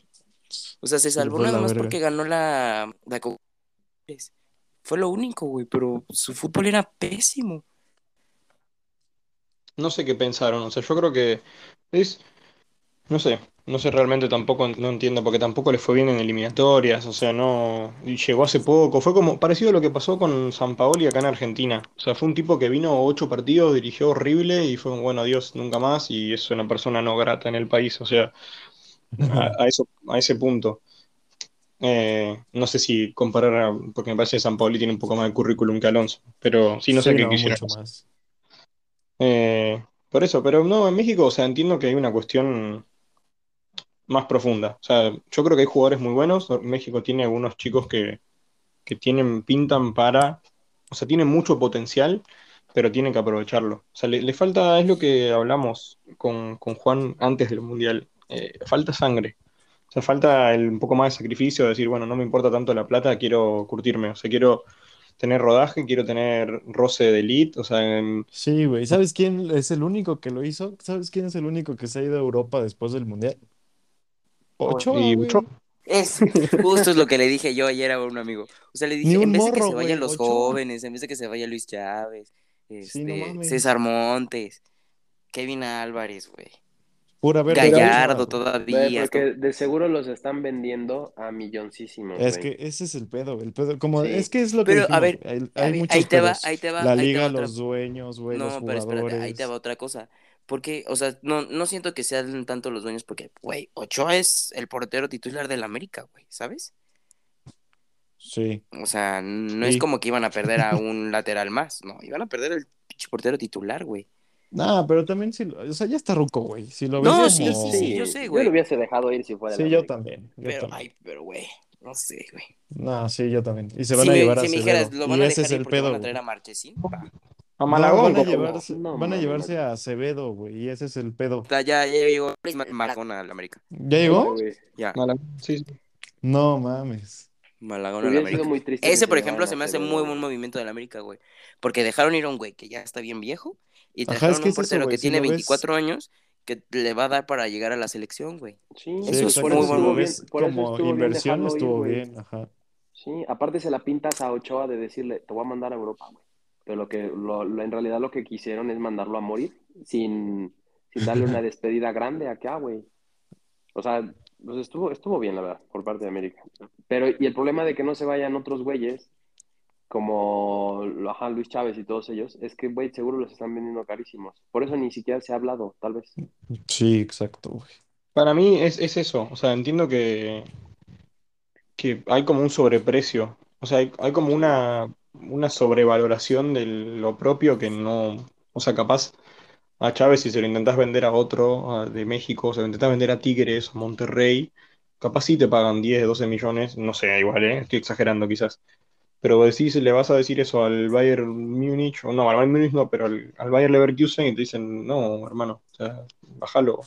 S4: O sea, se salvó nada
S1: la
S4: más
S1: verga.
S4: porque ganó la, la. Fue lo único, güey, pero su fútbol era pésimo.
S2: No sé qué pensaron, o sea, yo creo que es, no sé, no sé realmente tampoco, no entiendo, porque tampoco le fue bien en eliminatorias, o sea, no, y llegó hace poco, fue como parecido a lo que pasó con Sampaoli acá en Argentina, o sea, fue un tipo que vino ocho partidos, dirigió horrible y fue, bueno, adiós, nunca más, y es una persona no grata en el país, o sea, a, a eso, a ese punto. Eh, no sé si comparar, a- porque me parece que Sampaoli tiene un poco más de currículum que Alonso, pero sí, no sé
S1: Sí,
S2: qué
S1: no,
S2: quisieron
S1: mucho más.
S2: Eh, por eso, pero no, en México, o sea, entiendo que hay una cuestión más profunda. O sea, yo creo que hay jugadores muy buenos. México tiene algunos chicos que, que tienen, pintan para, o sea, tienen mucho potencial, pero tienen que aprovecharlo. O sea, le, falta, es lo que hablamos con, con Juan antes del Mundial, eh, falta sangre. O sea, falta el, un poco más de sacrificio, de decir, bueno, no me importa tanto la plata, quiero curtirme. O sea, quiero tener rodaje, quiero tener roce de elite. O sea, en-
S1: Sí, güey. ¿Sabes quién es el único que lo hizo? ¿Sabes quién es el único que se ha ido a Europa después del Mundial? Ochoa,
S2: y. Ochoa.
S4: Es justo es lo que le dije yo ayer a un amigo. O sea, le dije, en vez de que
S1: morro,
S4: se vayan
S1: güey,
S4: los
S1: Ochoa.
S4: jóvenes, en vez de que se vaya Luis Chávez,
S1: Sí, no
S4: este. César Montes, Kevin Álvarez, güey.
S1: Pura verga.
S4: Gallardo todavía.
S3: porque de seguro los están vendiendo a milloncísimos,
S1: Es
S3: güey.
S1: que ese es el pedo, el pedo. Como,
S3: Sí.
S1: es que es lo que
S4: Pero, a
S1: dijimos,
S4: ver,
S1: hay,
S4: a
S1: hay
S4: ver,
S1: muchos
S4: ahí te va,
S1: pedos.
S4: ahí te va,
S1: La
S4: ahí te
S1: liga,
S4: va otra-
S1: los dueños, güey, los
S4: No, pero espérate, ahí te va
S1: jugadores.
S4: otra cosa. Porque, o sea, no, no siento que sean tanto los dueños, porque, güey, Ochoa es el portero titular del América, güey, ¿sabes?
S1: Sí.
S4: O sea, no es como que iban a perder a un lateral más, no, iban a perder el pinche portero titular, güey.
S1: Nah, pero también si, lo- o sea, ya está ruco, güey. Si lo ves
S4: No, sí,
S1: como...
S4: sí, sí, yo sé,
S3: Yo
S4: güey.
S3: lo hubiese dejado ir si fuera
S1: Sí, yo también. Yo
S4: Pero,
S1: también.
S4: ay, pero, güey, no sé, güey.
S1: No, sí, yo también. Y se van
S4: Si
S1: a
S4: me,
S1: llevar a
S4: si me dijeras, lo
S1: Y
S4: van a dejar
S1: es
S4: ir van a traer a Marchesín, va.
S2: A
S1: No,
S2: Malagón,
S1: van a llevarse,
S3: No,
S1: van a llevarse a Acevedo, güey. Y ese es el pedo.
S4: Ya, ya, ya llegó Ma- Malagón al América.
S1: ¿Ya llegó?
S4: Ya,
S2: Malagón, sí.
S1: No mames.
S4: Malagón al América.
S3: muy triste que
S4: Ese, por ejemplo, se me hace muy buen movimiento del América, güey. Porque dejaron ir a un güey que ya está bien viejo y
S1: Ajá,
S4: trajeron
S1: es que
S4: un
S1: es eso,
S4: portero que
S1: Si
S4: tiene
S1: lo ves-
S4: 24 años que le va a dar para llegar a la selección, güey.
S3: Sí,
S1: Sí,
S4: Eso es muy
S1: Si
S4: bueno.
S1: como inversión, estuvo bien. Ajá.
S3: Sí, aparte se la pintas a Ochoa de decirle, te voy a mandar a Europa, güey. Pero lo que, lo, lo- en realidad lo que quisieron es mandarlo a morir sin, sin darle una despedida grande acá, güey. O sea, Pues estuvo, estuvo bien, la verdad, por parte de América. Pero, y el problema de que no se vayan otros güeyes, como lo- ajá, Luis Chávez y todos ellos, es que, güey, seguro los están vendiendo carísimos. Por eso ni siquiera se ha hablado, tal vez.
S1: Sí, exacto, güey.
S2: Para mí es, es eso, o sea, entiendo que, que hay como un sobreprecio, o sea, hay, hay como una, una sobrevaloración de lo propio que no, o sea, capaz a Chávez si se lo intentás vender a otro a- de México, se lo intentás vender a Tigres o Monterrey, capaz sí te pagan 10, 12 millones, no sé, igual, ¿eh? Estoy exagerando quizás. Pero decís, le vas a decir eso al Bayern Múnich, o no, al Bayern Múnich no, pero al, al Bayern Leverkusen y te dicen, no, hermano, o sea, bájalo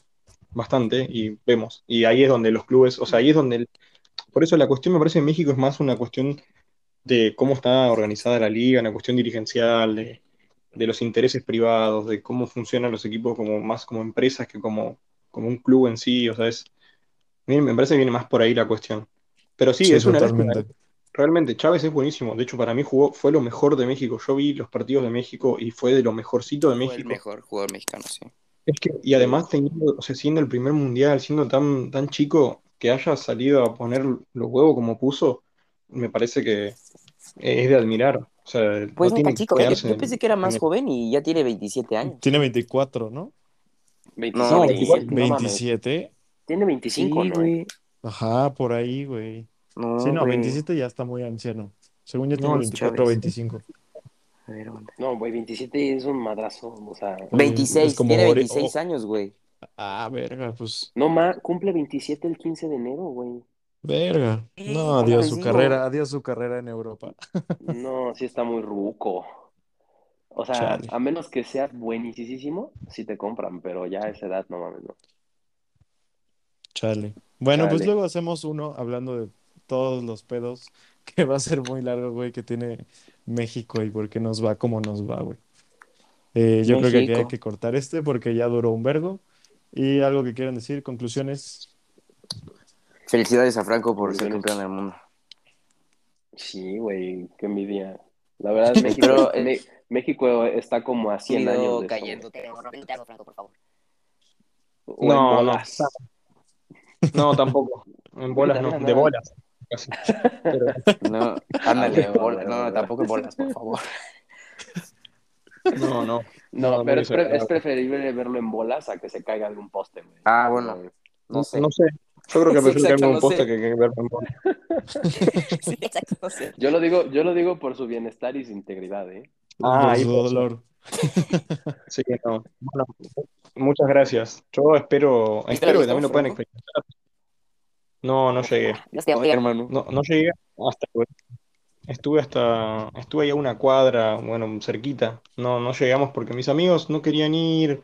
S2: bastante y vemos. Y ahí es donde los clubes, o sea, ahí es donde, el- por eso la cuestión me parece en México es más una cuestión de cómo está organizada la liga, una cuestión dirigencial, de, de los intereses privados, de cómo funcionan los equipos como más como empresas que como, como un club en sí, o sea, es, a mí me parece que viene más por ahí la cuestión. Pero sí,
S1: Sí,
S2: es una lástima,
S1: totalmente.
S2: Realmente, Chávez es buenísimo. De hecho, para mí jugó, fue lo mejor de México. Yo vi los partidos de México y fue de lo mejorcito de
S4: Fue el
S2: México.
S4: mejor jugador mexicano, sí.
S2: Es que, y además teniendo, o sea, siendo el primer mundial, siendo tan, tan chico, que haya salido a poner los huevos como puso, me parece que es de admirar. O sea,
S4: Pues
S2: no que
S4: chico. Yo, yo
S2: en-
S4: pensé que era más
S2: el-
S4: joven y ya tiene 27 años.
S1: Tiene 24, ¿no?
S3: 27,
S4: No,
S2: 24,
S3: no mames.
S1: 27.
S3: Tiene 25,
S4: Sí,
S3: ¿no?
S4: güey.
S1: Ajá, por ahí, güey.
S4: No,
S1: Sí, no,
S4: güey.
S1: 27 ya está muy anciano. Según yo
S2: es
S1: 24 o
S4: Chávez.
S1: 25.
S4: A ver, aguanta.
S3: No, güey, 27 es un madrazo. O sea,
S1: Oye,
S4: 26,
S1: es como
S4: tiene
S1: Ore-
S4: 26
S1: oh.
S4: años, güey.
S1: Ah, verga, pues.
S3: no ma, cumple 27 el 15 de enero, güey.
S1: Verga. No, adiós
S4: les
S1: su
S4: digo.
S1: carrera, adiós su carrera en Europa.
S3: No, sí está muy ruco. O sea,
S1: Chale.
S3: a menos que seas buenísimo, sí te compran, pero ya a esa edad no mames, no.
S1: Chale. Bueno, pues
S3: Chale.
S1: luego hacemos uno hablando de todos los pedos, que va a ser muy largo, güey, que tiene México y por qué nos va como nos va, güey. Eh, yo creo que aquí hay
S4: México.
S1: que cortar este porque ya duró un vergo. Y algo que quieran decir, conclusiones.
S4: Felicidades a Franco por ser campeón del mundo.
S3: Sí, güey, qué envidia. La verdad, México,
S4: Pero, eh,
S3: México está como a 100
S4: Video
S3: años de
S4: cayendo.
S3: güey. O
S2: No,
S3: en
S2: no,
S3: bolas.
S2: No, tampoco. En bolas no, de bolas. casi. Pero,
S4: No, ándale,
S3: Ah,
S4: bola-
S3: bueno,
S4: no, tampoco en bolas, por favor.
S2: no, no.
S3: No,
S2: No,
S3: pero es, pre- es preferible verlo en bolas a que se caiga un poste, güey.
S4: Ah, bueno. No sé.
S2: No sé. Yo creo que
S4: Sí,
S2: prefiero
S4: no
S2: un poste que, que.
S4: Sí, exacto, no sé.
S3: Yo lo digo, yo lo digo por su bienestar y su integridad, ¿eh?
S2: Ah,
S1: por
S2: ahí
S1: su dolor.
S2: Sí, no. Bueno, muchas gracias. Yo espero,
S4: ¿Y
S2: espero que también lo puedan experimentar. No, no llegué.
S4: Hermano.
S2: No, no llegué hasta estuve hasta estuve ahí a una cuadra, bueno, cerquita. No, no llegamos porque mis amigos no querían ir,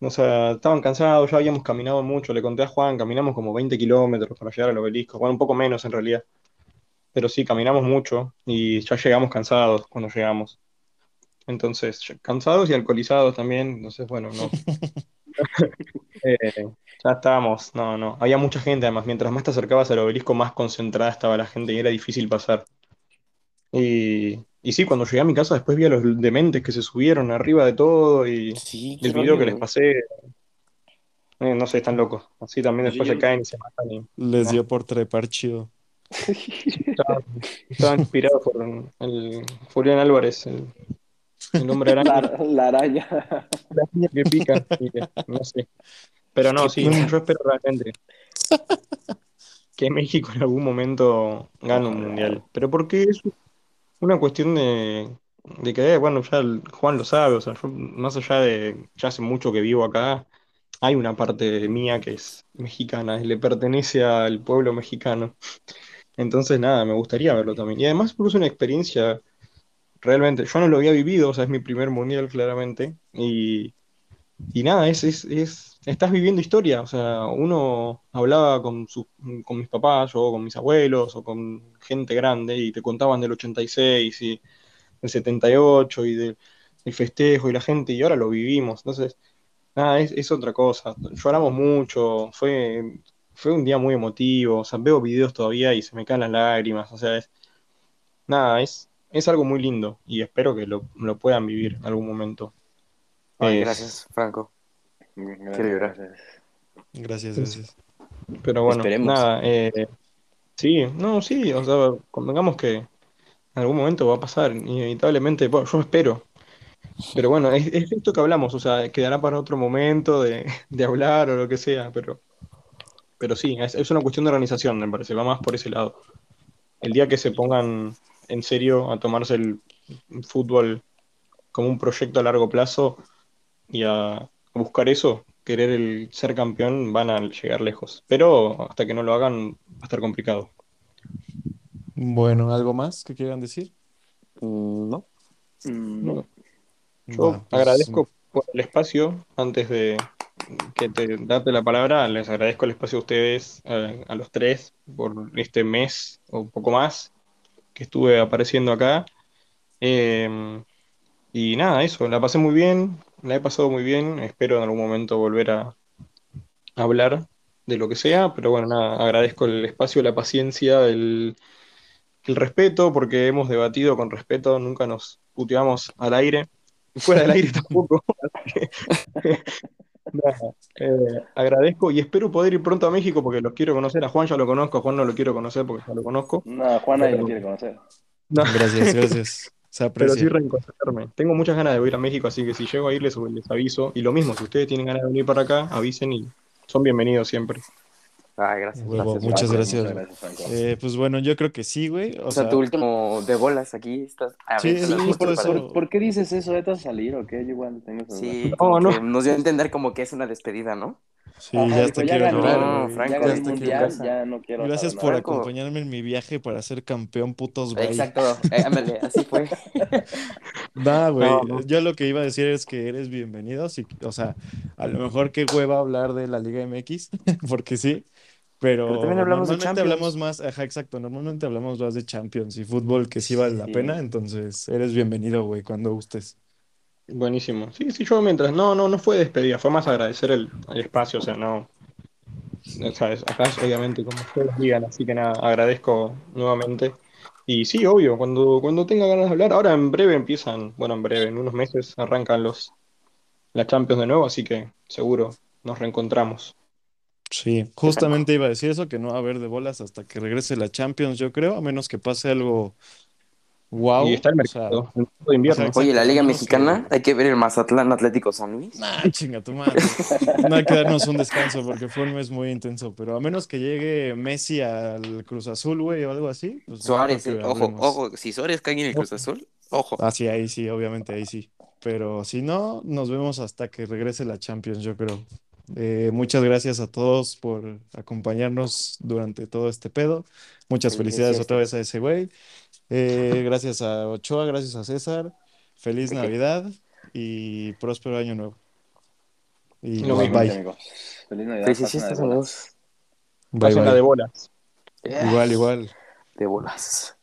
S2: o sea, estaban cansados, ya habíamos caminado mucho. Le conté a Juan, caminamos como 20 kilómetros para llegar al obelisco, bueno, un poco menos en realidad. Pero sí, caminamos mucho y ya llegamos cansados cuando llegamos. Entonces, cansados y alcoholizados también, entonces, bueno, no. Eh, ya estábamos, no, no. Había mucha gente, además, mientras más te acercabas al obelisco, más concentrada estaba la gente y era difícil pasar. Y, y sí, cuando llegué a mi casa, después vi a los dementes que se subieron arriba de todo y,
S4: Sí,
S2: el video que les pasé, eh, no sé, están locos. Así también
S3: Sí,
S2: después
S3: yo-
S2: se caen y se matan. Y,
S1: Les
S2: no.
S1: dio por trepar chido.
S2: Estaban, estaban inspirados por el Julián Álvarez, el, el hombre araña,
S3: La, la araña.
S2: la araña que pica, no sé. Pero no, sí, yo espero realmente que México en algún momento gane un mundial. Pero porque es una cuestión de, de que, eh, bueno, ya Juan lo sabe, o sea, yo más allá de, ya hace mucho que vivo acá, hay una parte mía que es mexicana, le pertenece al pueblo mexicano. Entonces, nada, me gustaría verlo también. Y además, porque es una experiencia realmente, yo no lo había vivido, o sea, es mi primer mundial claramente, y, y nada, es, es, es, estás viviendo historia, o sea, uno hablaba con, su, con mis papás, o con mis abuelos, o con gente grande, y te contaban del 86 y del 78 y del, del festejo y la gente, y ahora lo vivimos, entonces, nada, es, es otra cosa, lloramos mucho, fue, fue un día muy emotivo, o sea, veo videos todavía y se me caen las lágrimas, o sea, es, nada, es, es algo muy lindo y espero que lo, lo puedan vivir en algún momento.
S4: Ay, gracias, Franco.
S3: Gracias,
S4: Quiero llorar.
S3: gracias.
S1: Gracias,
S2: Sí.
S1: gracias.
S2: Pero bueno,
S4: Esperemos.
S2: nada, eh, sí, no, sí, o sea, convengamos que en algún momento va a pasar, inevitablemente, bueno, yo espero. Pero bueno, es, es esto que hablamos, o sea, quedará para otro momento de, de hablar o lo que sea, pero, pero sí, es, es una cuestión de organización, me parece, va más por ese lado. El día que se pongan en serio a tomarse el fútbol como un proyecto a largo plazo y a buscar eso, querer el ser campeón, van a llegar lejos. Pero hasta que no lo hagan, va a estar complicado.
S1: Bueno, ¿algo más que quieran decir?
S4: Mm, ¿No?
S3: Mm,
S2: No, Yo
S1: pues,
S2: agradezco por el espacio. Antes de que te darte la palabra, les agradezco el espacio a ustedes, a los tres, por este mes o un poco más que estuve apareciendo acá. Eh, y nada, eso, la pasé muy bien, la he pasado muy bien. Espero en algún momento volver a hablar de lo que sea, pero bueno, nada, agradezco el espacio, la paciencia, el, el respeto, porque hemos debatido con respeto, nunca nos puteamos al aire, fuera del aire tampoco. nada, eh, agradezco y espero poder ir pronto a México porque los quiero conocer. A Juan ya lo conozco, a Juan no lo quiero conocer porque ya lo conozco.
S3: No, Juan nadie
S2: Pero-
S3: lo quiere conocer.
S2: No,
S1: Gracias, gracias. Se
S2: pero sí
S1: aprecia.
S2: reencontrarme. Tengo muchas ganas de ir a México, así que si llego a ir les, les aviso. Y lo mismo, si ustedes tienen ganas de venir para acá, avisen y son bienvenidos siempre.
S4: Ay, gracias.
S1: Huevo,
S4: gracias,
S1: muchas gracias.
S3: Muchas gracias, Franco.
S1: Eh, pues bueno, yo creo que sí, güey. O
S4: O sea,
S1: sea,
S4: tu último de bolas aquí estás. A
S1: Sí,
S4: ver,
S1: sí,
S4: fotos
S1: eso.
S3: ¿Por, por qué dices eso? ¿Te vas a salir o qué? Yo igual tengo.
S4: Sí,
S2: No, no.
S4: nos dio a entender como que es una despedida, ¿no?
S1: Sí,
S3: Ajá,
S1: ya hasta
S3: ya
S1: quiero
S3: gané,
S1: llorar,
S4: No,
S1: güey.
S4: Franco,
S3: ya
S1: Ya
S3: gané mundial,
S1: llorar.
S3: ya no quiero
S1: Gracias por.
S4: Franco.
S1: acompañarme en mi viaje para ser campeón, putos, bye.
S4: Exacto. Eh, ándale, así fue.
S1: Nah, güey,
S2: No, no.
S1: yo lo que iba a decir es que eres bienvenido, sí, o sea, a lo mejor qué hueva hablar de la Liga MX, porque sí, pero,
S4: Pero también hablamos de
S1: normalmente hablamos más, ajá, exacto, normalmente hablamos más de Champions y fútbol que sí vale la
S3: Sí.
S1: pena, entonces eres bienvenido, güey, cuando gustes.
S2: Buenísimo. Sí, sí, yo mientras. No, no, no fue despedida, fue más agradecer el, el espacio, o sea, no. o sea, acá obviamente como ustedes digan, así que nada, agradezco nuevamente. Y sí, obvio, cuando, cuando tenga ganas de hablar, ahora en breve empiezan, bueno, en breve, en unos meses arrancan los la Champions de nuevo, así que seguro nos reencontramos.
S1: Sí, justamente iba a decir eso, que no va a haber de bolas hasta que regrese la Champions, yo creo, a menos que pase algo wow,
S2: y está el
S1: o sea,
S2: mercado, el mercado de invierno.
S4: Oye, la Liga Mexicana, hay que ver el Mazatlán Atlético San Luis.
S1: Nah, chinga tu madre. No hay que darnos un descanso porque fue un mes muy intenso, pero a menos que llegue Messi al Cruz Azul, güey, o algo así. pues,
S4: Suárez, eh, ojo, ojo, si Suárez cae en el Cruz Azul, ojo.
S1: Ah, sí, ahí sí, obviamente, ahí sí. Pero si no, nos vemos hasta que regrese la Champions, yo creo. Eh, muchas gracias a todos por acompañarnos durante todo este pedo. Muchas felicidades
S4: Felicidades.
S1: otra vez a ese güey. Eh, gracias a Ochoa, gracias a César. Feliz. Navidad y próspero año nuevo. Y
S2: Lo
S1: bye
S2: mismo.
S1: bye.
S3: amigos. Feliz Navidad.
S4: Amigos.
S1: Bye, bye.
S2: de bolas.
S1: Igual, igual.
S4: De bolas.